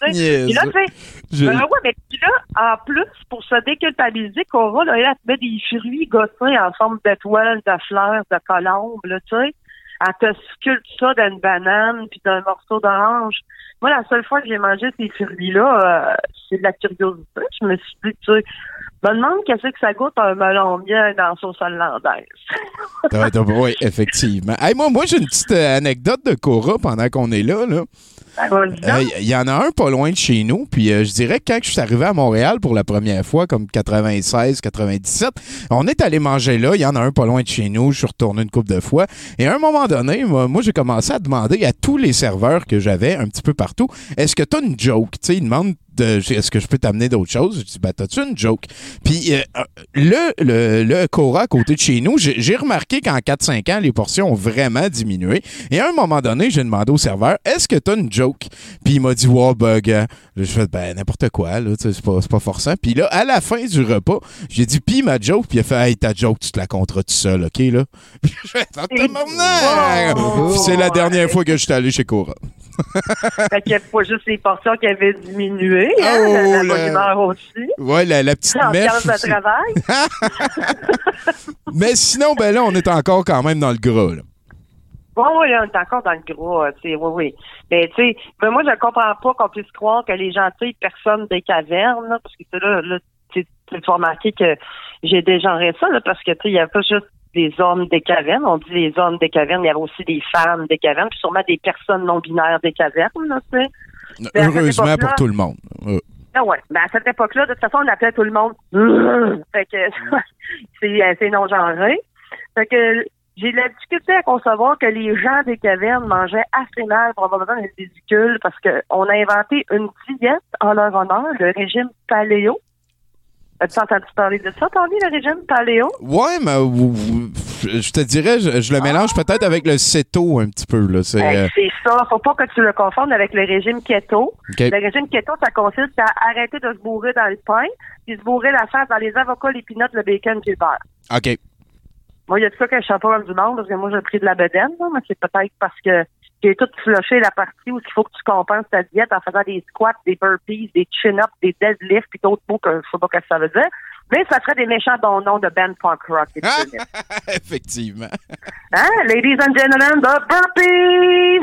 Je- ouais, mais puis là, en plus, pour se déculpabiliser, Cora, là, elle te met des fruits gossés en forme d'étoiles, de fleurs, de colombes, là, tu sais. Elle te sculpte ça d'une banane puis d'un morceau d'orange. Moi, la seule fois que j'ai mangé ces fruits-là, euh, c'est de la curiosité. Je me suis dit, tu sais, me demande qu'est-ce que ça goûte un melon bien dans sauce hollandaise. oui, effectivement. Hey, moi, moi j'ai une petite euh, anecdote de Cora pendant qu'on est là. là. Euh, Il y en a un pas loin de chez nous. Puis euh, je dirais que quand je suis arrivé à Montréal pour la première fois, comme 96, 97, on est allé manger là. Il y en a un pas loin de chez nous. Je suis retourné une couple de fois. Et à un moment donné, moi, moi, j'ai commencé à demander à tous les serveurs que j'avais un petit peu partout est-ce que tu as une joke? Tu ils demandent est-ce que je peux t'amener d'autres choses? Je dis, ben, t'as-tu une joke? Puis euh, euh, le, le, le Cora à côté de chez nous, j'ai remarqué qu'en 4-5 ans, les portions ont vraiment diminué. Et à un moment donné, j'ai demandé au serveur, est-ce que t'as une joke? Puis il m'a dit, wow, bug. Je fais, ben, n'importe quoi, là, c'est pas, pas forçant. Puis là, à la fin du repas, j'ai dit, puis ma joke, puis il a fait, hey, ta joke, tu te la compteras tout seul, OK, là? Puis je fais, c'est la dernière fois que je suis allé chez Cora. fait qu'il pas juste les portions qui avaient diminué, hein, Oh, la, la humeur aussi. Ouais, la, la petite mèche. De travail. Mais sinon, ben là, on est encore quand même dans le gras, là. Bon, oui, on est encore dans le gros, euh, tu sais, oui, oui. Mais, tu sais, mais moi, je comprends pas qu'on puisse croire que les gentils personnes des cavernes, là, parce que, tu sais, là, là tu vas remarquer que j'ai dégenré ça, là, parce que, tu sais, il n'y a pas juste des hommes des cavernes. On dit les hommes des cavernes, il y avait aussi des femmes des cavernes, puis sûrement des personnes non binaires des cavernes, là, à cette Heureusement pour tout le monde. Euh, Ah ouais. Ben à cette époque-là, de toute façon, on appelait tout le monde. fait que c'est assez non-genré. Fait que j'ai de la difficulté à concevoir que les gens des cavernes mangeaient assez mal probablement les vésicules parce qu'on a inventé une diète en leur honneur, le régime paléo. As-tu entendu parler de ça, Tommy, le régime paléo? Ouais, mais je te dirais, je, je le mélange peut-être avec le céto un petit peu. Là. C'est, Hey, euh, c'est ça. Faut pas que tu le confondes avec le régime keto. Le régime keto, ça consiste à arrêter de se bourrer dans le pain, puis se bourrer la face dans les avocats, les peanuts, le bacon, puis le beurre. OK. Moi, il y a de ça que je suis pas comme du monde, parce que moi, j'ai pris de la bedaine, là, mais c'est peut-être parce que j'ai tout flushé la partie où il faut que tu compenses ta diète en faisant des squats, des burpees, des chin-ups, des deadlifts, puis d'autres mots que je sais pas ce que ça veut dire. Mais ça ferait des méchants bons noms de band punk rock. Effectivement. Hein? Ladies and gentlemen, the burpees!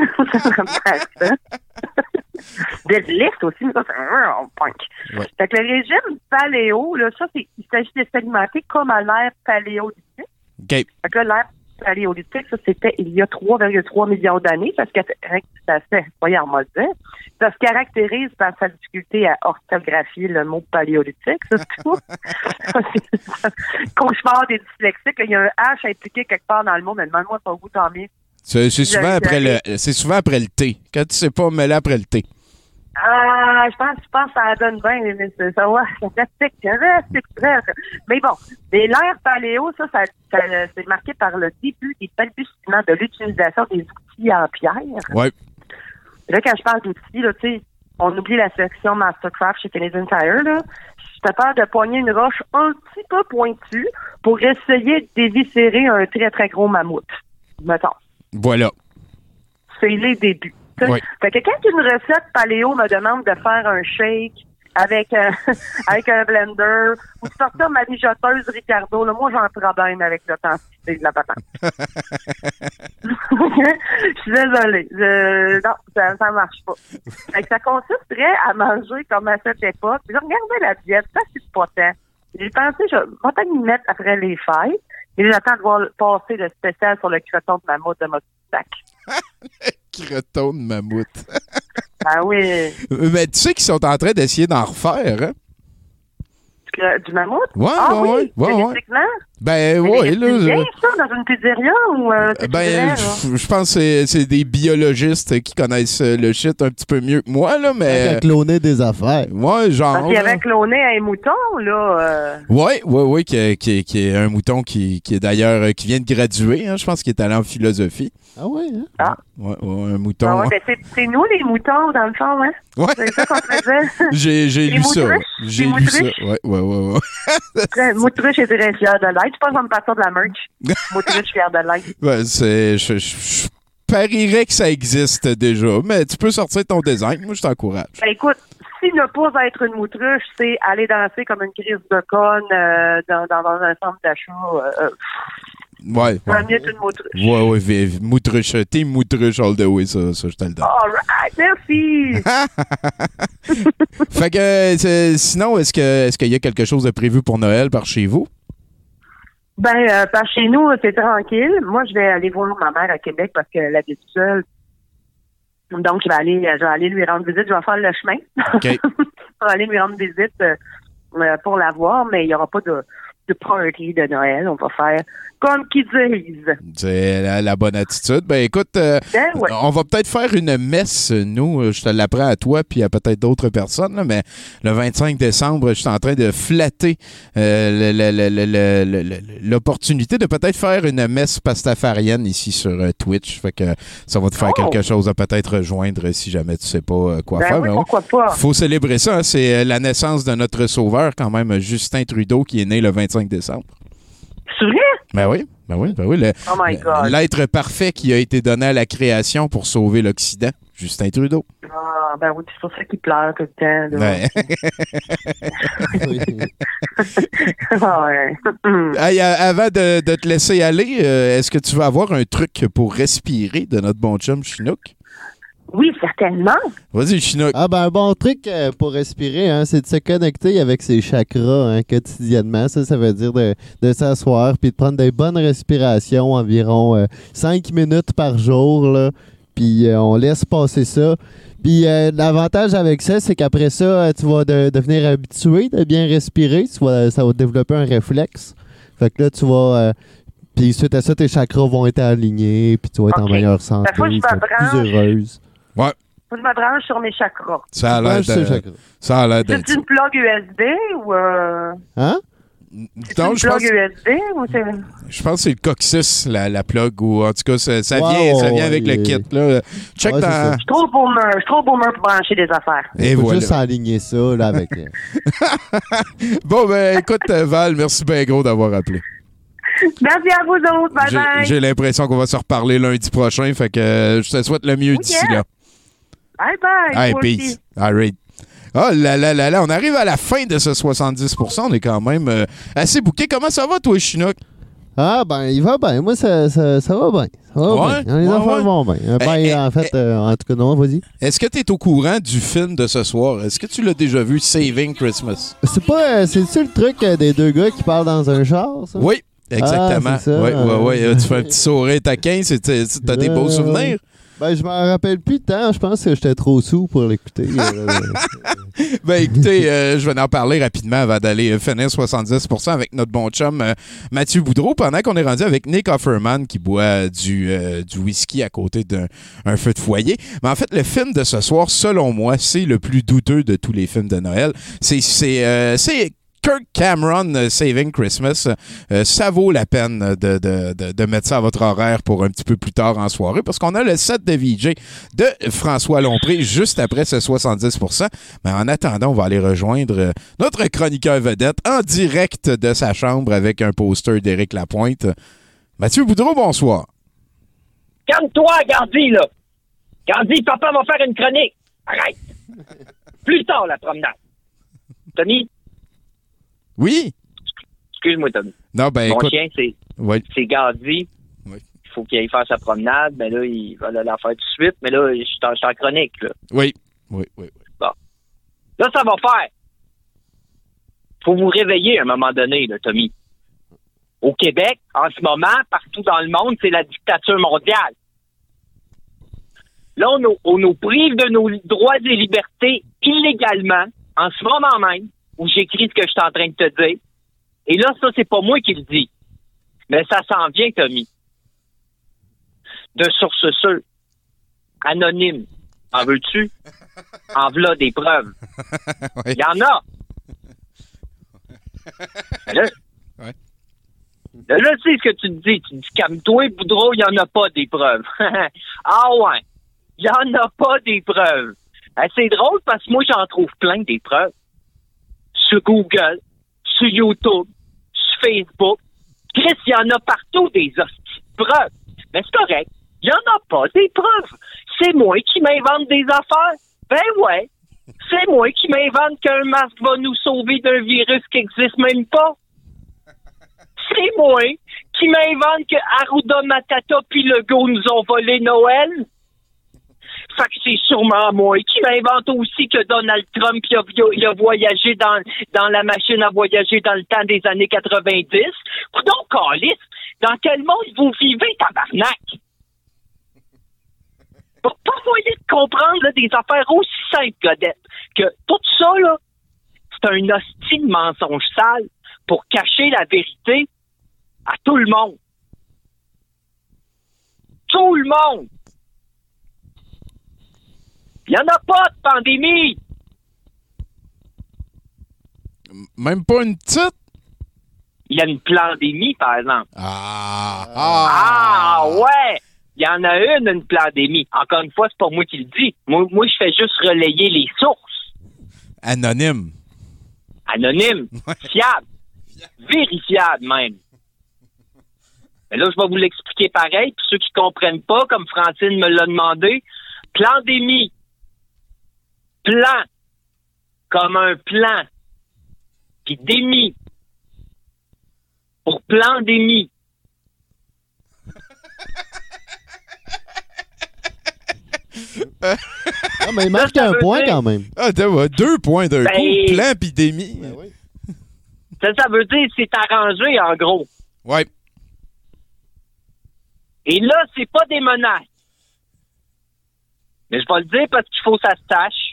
Deadlift aussi, mais ça, c'est un punk. Ouais. Fait que le régime paléo, là, ça, c'est, il s'agit de s'alimenter comme à l'ère paléolithique. OK. Fait que l'ère paléolithique, ça, c'était il y a 3,3 millions d'années. Ça se caractérise, ça se, caractérise par sa difficulté à orthographier le mot paléolithique, ça, c'est tout. Cauchemar des dyslexiques, il y a un H impliqué quelque part dans le mot, mais demande-moi pas où tant mieux. C'est, souvent après le, c'est souvent après le thé. Quand tu sais pas, mets-le après le thé. Ah, je pense, je pense que ça donne bien, mais ça va, tic, ça tic, très. Mais bon, l'ère paléo, ça, ça, ça, c'est marqué par le début des balbutiements de l'utilisation des outils en pierre. Ouais. Là, quand je parle d'outils, là, tu sais, on oublie la section Mastercraft chez Canadian Tire, là. J'étais peur de poigner une roche un petit peu pointue pour essayer de déviscérer un très, très gros mammouth. Mettons. Voilà. C'est les débuts. Oui. Fait que quand une recette paléo me demande de faire un shake avec un, avec un blender ou de sortir ma mijoteuse Ricardo, là, moi j'ai un problème avec l'authenticité de la patente. Je suis désolée. Je- non, ça, ça marche pas. Fait que ça consisterait à manger comme à cette époque. Puis Je regardais la diète, ça c'est pas tant. J'ai pensé, je vais peut-être m'y mettre après les fêtes, mais j'attends de voir passer le spécial sur le croton de mammouth de mon Croton de mammouth. Ah oui. Mais tu sais qu'ils sont en train d'essayer d'en refaire, hein? Du, mammouth? Ouais, ah, ouais, oui, ouais? Ben, c'est là. bien, je- ça, dans une pizzeria ou euh, tu Ben, je pense que c'est- c'est des biologistes qui connaissent euh, le shit un petit peu mieux que moi, là, mais. T'as cloné des affaires. Ouais, genre. Parce qu'il avait cloné un mouton, là. euh, Ouais, ouais, ouais, qui, qui, qui est un mouton qui, qui est d'ailleurs euh, qui vient de graduer, hein, je pense qu'il est allé en philosophie. Ah ouais, hein? Ah. Ouais, ouais, un mouton. ah ouais, ben, c'est, nous, les moutons, dans le fond, hein? Ouais. C'est ça qu'on faisait. J'ai, j'ai lu ça. moutruches? J'ai Les lu ça. Ouais, ouais, ouais, ouais. Moutruche et très fier de l'être. Je pense qu'on me partir de la merch. Moutruche fier de l'être. Ouais, c'est, je, je- je parierais que ça existe déjà, mais tu peux sortir ton design. Moi, je t'encourage. Ben, écoute, si ne pas être une moutruche, c'est aller danser comme une crise de conne euh, dans, dans, dans un centre d'achat. Euh, euh, Ouais. Ouais, mieux une moutruche. ouais, ouais, vi- vi- moutruche. Team moutruche all the way, ça, ça je te le donne. All right, merci. Fait que, euh, sinon, est-ce que, est-ce qu'il y a quelque chose de prévu pour Noël par chez vous? Ben, euh, par chez nous, c'est tranquille. Moi, je vais aller voir ma mère à Québec parce qu'elle habite seule. Donc, je vais aller, je vais aller lui rendre visite. Je vais faire le chemin. OK. je vais aller lui rendre visite euh, pour la voir, mais il n'y aura pas de, de party de Noël. On va faire comme qu'ils disent. C'est la, la bonne attitude. Ben écoute, euh, Ben ouais. on va peut-être faire une messe, nous. Je te l'apprends à toi, puis à peut-être d'autres personnes, là, mais le 25 décembre, je suis en train de flatter euh, l'opportunité de peut-être faire une messe pastafarienne ici sur euh, Twitch. Fait que ça va te faire Oh. quelque chose à peut-être rejoindre si jamais tu sais pas quoi Ben faire. oui, mais ouais. pourquoi pas? Faut célébrer ça. hein. C'est la naissance de notre sauveur, quand même, Justin Trudeau, qui est né le 25 décembre. C'est vrai? Ben oui, ben oui, ben oui. le- Oh my God. L'être parfait qui a été donné à la création pour sauver l'Occident, Justin Trudeau. Ah, ben oui, c'est pour ça qu'il pleure tout le temps. Ben, Ah, ouais. Hey, a- avant de, de te laisser aller, euh, est-ce que tu vas avoir un truc pour respirer de notre bon chum Chinook? Oui, certainement. Vas-y, Chinook. Ah ben un bon truc euh, pour respirer, hein, c'est de se connecter avec ses chakras hein, quotidiennement. Ça, ça veut dire de, de s'asseoir puis de prendre des bonnes respirations, environ 5 minutes par jour. Là, puis euh, on laisse passer ça. Puis euh, l'avantage avec ça, c'est qu'après ça, euh, tu vas de- devenir habitué de bien respirer. Tu vas, ça va développer un réflexe. Fait que là, tu vas... euh, puis suite à ça, tes chakras vont être alignés, puis tu vas être en meilleure santé, tu vas être plus heureuse. Ouais. Faut que je me branche sur mes chakras. Ça a l'air de-. Ça a l'air C'est une plug USB ou euh, Hein? Non, une je pense, plug USB ou c'est je pense que c'est le coccyx, la, la plug, ou en tout cas, ça, ça vient, ça vient avec le kit. Là. Check Ouais, dans. Je suis trop boomer, je suis trop boomer pour brancher des affaires. Et Faut voilà. juste aligner ça là, avec. euh, Bon, ben écoute, euh, Val, merci bien gros d'avoir appelé. Merci à vous autres. Bye J'ai- bye. J'ai l'impression qu'on va se reparler lundi prochain, fait que euh, je te souhaite le mieux d'ici yeah. là. Bye bye. Hey, peace. All right. Oh là là là là, on arrive à la fin de ce 70% On est quand même euh, assez bouqué. Comment ça va, toi, Chinook? Ah, ben, il va bien. Moi, ça, ça, ça va bien. Ça va Ouais, bien. Les ouais, ouais. vont bien. Euh, Ben, Eh, eh, en fait, euh, en tout cas, non, vas-y. Est-ce que tu es au courant du film de ce soir? Est-ce que tu l'as déjà vu, Saving Christmas? C'est pas. euh, C'est-tu le truc euh, des deux gars qui parlent dans un char, ça? Oui, exactement. Ah, c'est ça. Oui, oui, oui. Tu fais un petit sourire taquin, c'est- c'est- t'as des beaux souvenirs? Ben, je m'en rappelle plus de temps. Je pense que j'étais trop sous pour l'écouter. Euh, Ben écoutez, euh, je vais en parler rapidement avant d'aller euh, finir 70% avec notre bon chum euh, Mathieu Boudreau, pendant qu'on est rendu avec Nick Offerman qui boit du, euh, du whisky à côté d'un un feu de foyer. Mais en fait, le film de ce soir, selon moi, c'est le plus douteux de tous les films de Noël. C'est Kirk Cameron euh, Saving Christmas. Euh, ça vaut la peine de, de, de, mettre ça à votre horaire pour un petit peu plus tard en soirée parce qu'on a le set de VJ de François Lompré juste après ce 70% Mais en attendant, on va aller rejoindre euh, notre chroniqueur vedette en direct de sa chambre avec un poster d'Éric Lapointe. Mathieu Boudreau, bonsoir. Calme-toi, Gandhi, là. Gandhi, papa va faire une chronique. Arrête. Plus tard, la promenade. Tommy, Oui? excuse-moi, Tommy. Non, ben Mon écoute. chien, c'est Oui. c'est Gandhi. Oui. Il faut qu'il aille faire sa promenade, mais là, il va la faire tout de suite. Mais là, je suis en, chronique, là. Oui. Oui, oui, oui. Là, ça va faire. faut vous réveiller à un moment donné, là, Tommy. Au Québec, en ce moment, partout dans le monde, c'est la dictature mondiale. Là, on nous prive de nos droits et libertés illégalement, en ce moment même, où j'écris ce que je suis en train de te dire. Et là, ça, c'est pas moi qui le dis. Mais ça s'en vient, Tommy. De sources sûres. Anonyme. En veux-tu? En v'là des preuves. Il y en a. Là, Ouais. là, là, tu sais ce que tu te dis. Tu te dis, calme-toi, Boudreau, il n'y en a pas des preuves. ah ouais. Il n'y en a pas des preuves. Eh, c'est drôle parce que moi, j'en trouve plein des preuves. Sur Google, sur YouTube, sur Facebook. Chris, il y en a partout des preuves. Mais c'est correct. Il n'y en a pas des preuves. C'est moi qui m'invente des affaires. Ben ouais. C'est moi qui m'invente qu'un masque va nous sauver d'un virus qui n'existe même pas. C'est moi qui m'invente que Arruda Matata puis Legault nous ont volé Noël. Fait que c'est sûrement moi qui m'invente aussi que Donald Trump il a, il a voyagé dans, dans la machine à voyager dans le temps des années 90. Donc, Alice, dans quel monde vous vivez, tabarnak? Pour pas moyen de comprendre des affaires aussi simples, Godette, que tout ça, là, c'est un hostile mensonge sale pour cacher la vérité à tout le monde. Tout le monde. Il n'y en a pas de pandémie. Même pas une petite? Il y a une pandémie, par exemple. Ah! Ah, ouais! Il y en a une, une pandémie. Encore une fois, c'est pas moi qui le dis. Moi, moi, je fais juste relayer les sources. Anonyme. Anonyme, fiable, vérifiable même. Mais là, je vais vous l'expliquer pareil. Pour ceux qui comprennent pas, comme Francine me l'a demandé, pandémie, plan, comme un plan, puis démi, pour pandémie. Ah, mais il marque un point quand même. Ah, deux points d'un Ben- coup. Plan épidémie. Ça, ça veut dire que c'est arrangé, en gros. Ouais. Et là, c'est pas des menaces. Mais je vais le dire parce qu'il faut que ça se tâche.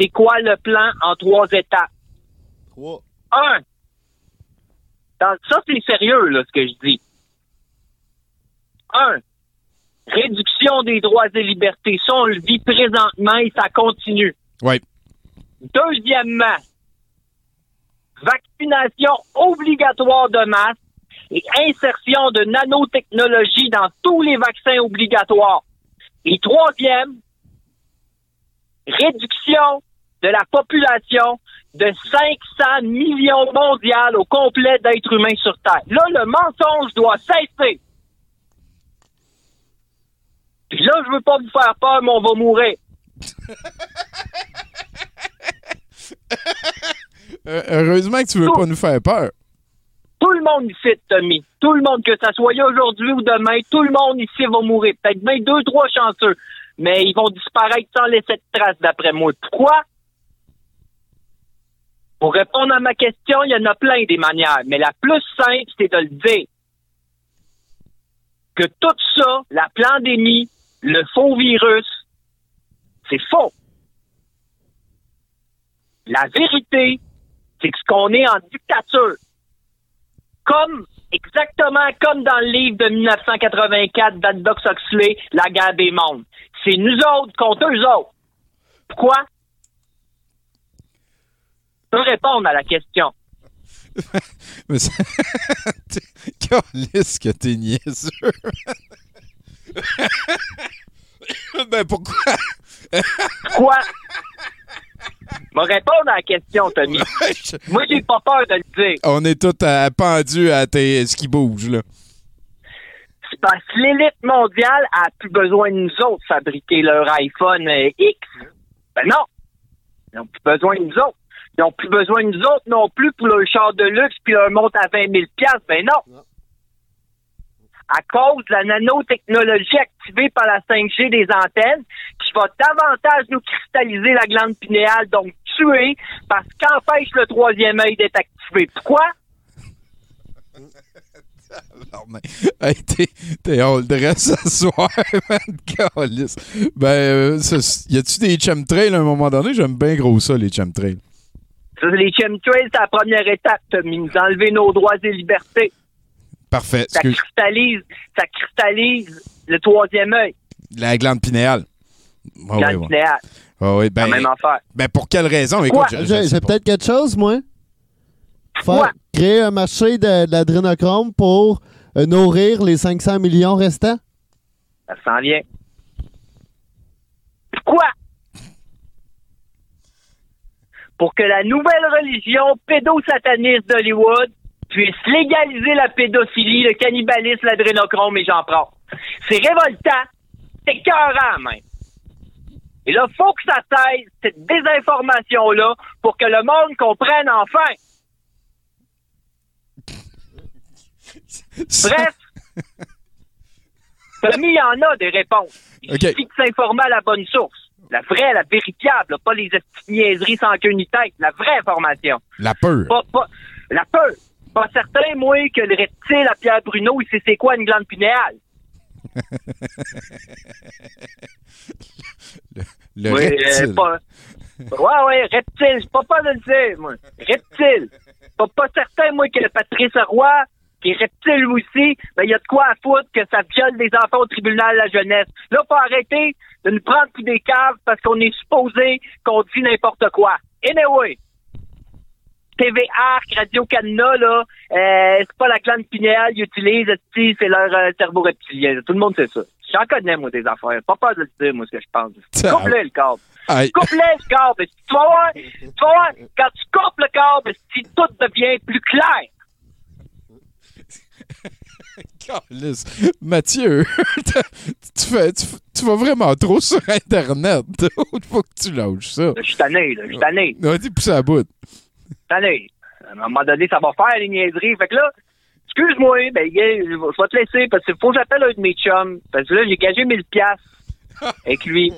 C'est quoi le plan en trois étapes? Trois. Un. Dans- ça, c'est sérieux, là, ce que je dis. Un. Réduction des droits et libertés. Ça, on le vit présentement et ça continue. Oui. Deuxièmement, vaccination obligatoire de masse et insertion de nanotechnologie dans tous les vaccins obligatoires. Et troisième, réduction de la population de 500 millions mondiales au complet d'êtres humains sur Terre. Là, le mensonge doit cesser. Puis là, je veux pas vous faire peur, mais on va mourir. Euh, heureusement que tu veux pas nous faire peur. Tout le monde ici, Tommy. Tout le monde, que ça soit aujourd'hui ou demain, tout le monde ici va mourir. Peut-être bien deux, trois chanceux. Mais ils vont disparaître sans laisser de traces, d'après moi. Pourquoi? Pour répondre à ma question, il y en a plein des manières. Mais la plus simple, c'est de le dire. Que tout ça, la pandémie, le faux virus, c'est faux. La vérité, c'est qu'on est en dictature. Comme, exactement comme dans le livre de 1984 d'Addox Huxley, La guerre des mondes. C'est nous autres contre eux autres. Pourquoi? Je peux répondre à la question. Mais ça... Calisse que t'es niaiseux. ben pourquoi? Pourquoi? Je répondre à la question, Tommy. Moi, j'ai pas peur de le dire. On est tous euh, pendus à tes... ce qui bouge, là. C'est parce que l'élite mondiale a plus besoin de nous autres fabriquer leur iPhone euh, X. Ben non. Ils n'ont plus besoin de nous autres. Ils n'ont plus besoin de nous autres non plus pour leur char de luxe puis leur monte à 20 000 Ben non. À cause de la nanotechnologie activée par la 5G des antennes, qui va davantage nous cristalliser la glande pinéale, donc tuer, parce qu'empêche le troisième œil d'être activé. Pourquoi? Alors, mais, hey, t'es, all dress ce soir, man. Ben, euh, ça- y a-tu des chemtrails à un moment donné? J'aime bien gros ça, les chemtrails. Les chemtrails, c'est la première étape, Tommy. Nous enlever nos droits et libertés. Parfait. Ça Excuse- cristallise, ça cristallise le troisième œil. La glande pinéale. Ah Glande oui, pinéale. Ah oui, ben, La même affaire. ben, pour quelle raison? Pas. peut-être quelque chose, moi. Faire, Quoi? créer un marché de, de l'adrénochrome pour euh, nourrir les 500 millions restants? Ça s'en vient. Pourquoi? Pour que la nouvelle religion pédosataniste d'Hollywood puisse légaliser la pédophilie, le cannibalisme, l'adrénochrome et j'en prends. C'est révoltant. C'est écœurant, même. Et là, faut que ça cesse, cette désinformation-là, pour que le monde comprenne enfin. Bref, Tommy, il y en a des réponses. Il OK. suffit de s'informer à la bonne source. La vraie, la véritable, pas les niaiseries sans queue ni tête. La vraie information. La peur. Pas, pas, la peur. Pas certain, moi, que le reptile à Pierre Bruno, il sait c'est quoi une glande pinéale. Le Oui, reptile. euh, pas... Ouais, ouais, reptile. C'est pas pas de le dire, moi. Reptile. Pas, pas certain, moi, que Patrice Roy, qui est reptile aussi, ben, il y a de quoi à foutre que ça viole des enfants au tribunal de la jeunesse. Là, faut arrêter de nous prendre pour des caves parce qu'on est supposé qu'on dit n'importe quoi. Anyway. TV Arc, Radio Canada, là, euh, c'est pas la glande pinéale qu'ils utilisent, c'est leur euh, cerveau reptilien. Tout le monde sait ça. J'en connais, moi, des affaires. Pas peur de le dire, moi, ce que je pense. Ça- Coupe-le, le câble. Coupe-le, le câble. Tu vas voir, tu vas voir, quand tu coupes le câble, tout devient plus clair. Mathieu, tu, fais, tu, tu vas vraiment trop sur Internet. Il faut que tu lâches ça. Je suis tanné, là. Je suis tanné. On dit pousser à bout. tanné. À un moment donné, ça va faire les niaiseries. Fait que là, excuse-moi, ben, je vais te laisser parce qu'il faut que j'appelle un de mes chums. Parce que là, j'ai gagé 1000 piastres avec lui.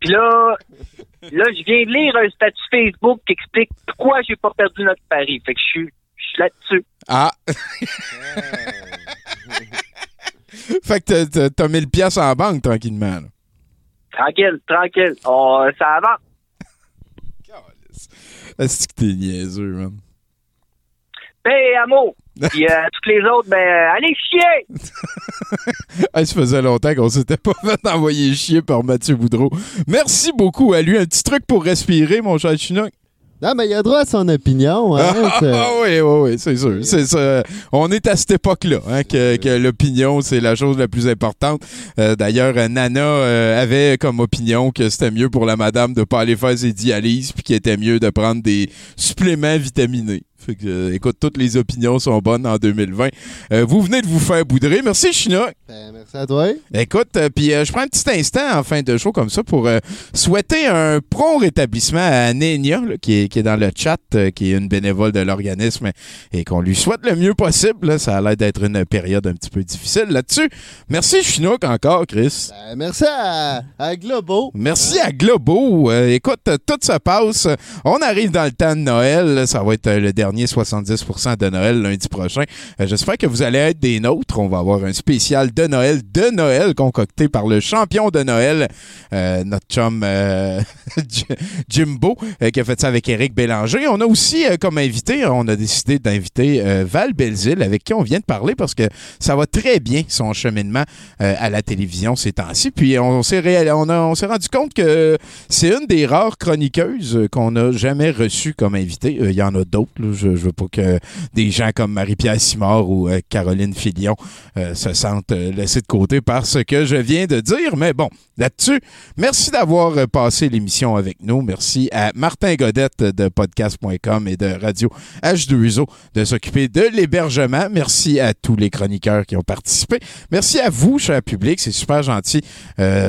Puis là, là, je viens de lire un statut Facebook qui explique pourquoi j'ai pas perdu notre pari. Fait que je suis, suis là-dessus. Ah. fait que t'as- t'as- t'as 1000 pièces en banque tranquillement. là. Tranquille, tranquille. On, ça avance. Est-ce que t'es niaiseux, man? Ben, amour, Puis euh, toutes les autres, ben, euh, allez chier! Hey, ça faisait longtemps qu'on s'était pas fait envoyer chier par Mathieu Boudreau. Merci beaucoup à lui. Un petit truc pour respirer, mon cher Chinook. Non, mais il a droit à son opinion. Hein, c'est- Ah oui, oui, oui, c'est sûr. C'est ça. On est à cette époque-là, hein, que, que l'opinion, c'est la chose la plus importante. Euh, D'ailleurs, euh, Nana euh, avait comme opinion que c'était mieux pour la madame de pas aller faire ses dialyses, puis qu'il était mieux de prendre des suppléments vitaminés. Fait que, euh, écoute, toutes les opinions sont bonnes en 2020. Euh, vous venez de vous faire boudrer. Merci, Chinook. Ben, merci à toi. Écoute, euh, puis je prends un petit instant en fin de show comme ça pour souhaiter un prompt rétablissement à Nénia, là, qui, est, qui est dans le chat, qui est une bénévole de l'organisme, et qu'on lui souhaite le mieux possible. là. Ça a l'air d'être une période un petit peu difficile là-dessus. Merci Chinook encore, Chris. Ben, merci à, à Globo. Merci à Globo. Écoute, tout se passe. On arrive dans le temps de Noël. Ça va être le dernier 70% de Noël lundi prochain. Euh, J'espère que vous allez être des nôtres. On va avoir un spécial de Noël, de Noël, concocté par le champion de Noël, euh, notre chum euh, Jimbo, qui a fait ça avec Éric Bélanger. On a aussi comme invité, on a décidé d'inviter Val Belzile, avec qui on vient de parler parce que ça va très bien son cheminement à la télévision ces temps-ci. Puis on s'est on a- on s'est rendu compte que c'est une des rares chroniqueuses qu'on n'a jamais reçues comme invitée. Il y en a d'autres. Je, je veux pas que des gens comme Marie-Pierre Simard ou euh, Caroline Filion euh, se sentent euh, laissés de côté par ce que je viens de dire. Mais bon, là-dessus, merci d'avoir passé l'émission avec nous. Merci à Martin Godette de podcast.com et de Radio H2O de s'occuper de l'hébergement. Merci à tous les chroniqueurs qui ont participé. Merci à vous, cher public. C'est super gentil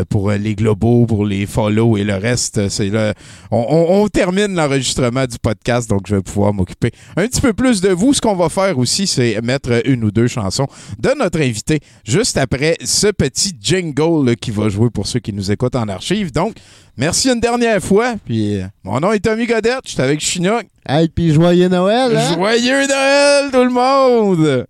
pour les globaux, pour les follow et le reste. C'est là, on termine l'enregistrement du podcast, donc je vais pouvoir m'occuper un petit peu plus de vous. Ce qu'on va faire aussi, c'est mettre une ou deux chansons de notre invité juste après ce petit jingle là, qui va jouer pour ceux qui nous écoutent en archive. Donc, merci une dernière fois. Puis, euh, mon nom est Tommy Godette. Je suis avec Chinook. Hey, puis joyeux Noël. Hein? Joyeux Noël, tout le monde!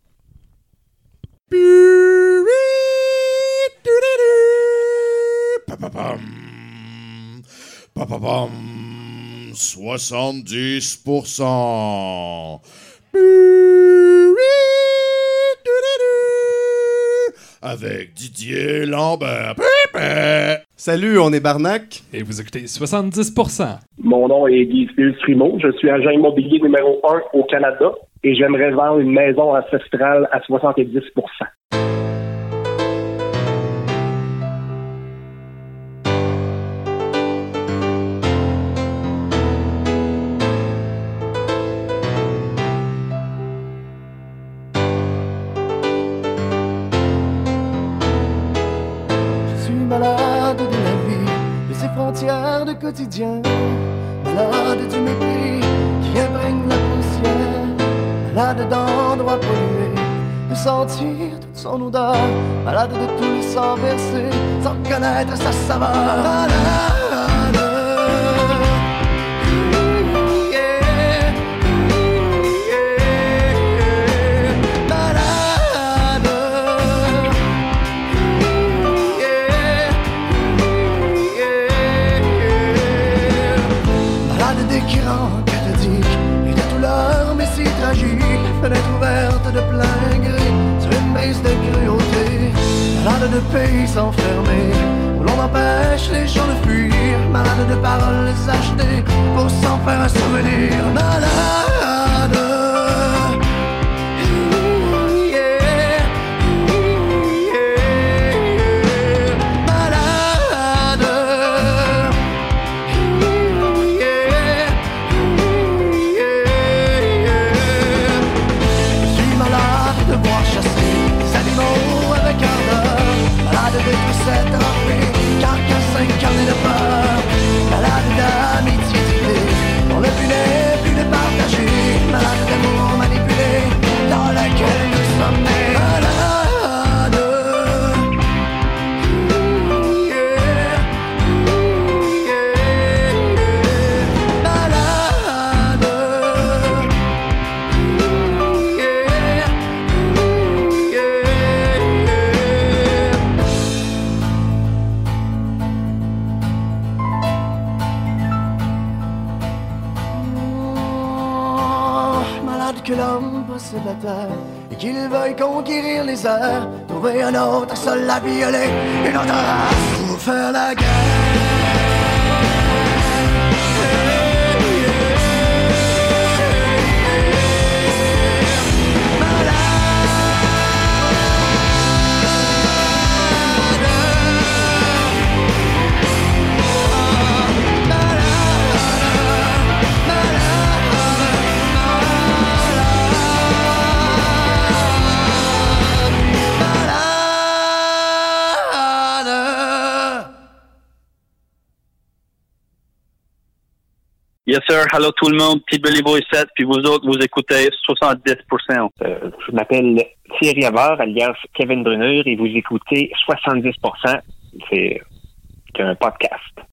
Papapam. Papapam. 70%. Avec Didier Lambert. Salut, on est Barnac. Et vous écoutez 70%. Mon nom est Guy Primo. Je suis agent immobilier numéro 1 au Canada et j'aimerais vendre une maison ancestrale à 70 Malade de tout le sang versé, sans connaître sa saveur. Pays enfermés où l'on empêche les gens de fuir. Malade de paroles achetées pour s'en faire un souvenir. Malade. Qu'ils veuillent conquérir les airs, trouver un autre soldat violer, une autre race pour faire la guerre. Yes, sir. Hello tout le monde. Petit Billy Boy 7, puis vous autres, vous écoutez 70 Euh, je m'appelle Thierry Havard, alias Kevin Brunner, et vous écoutez 70 C'est un podcast.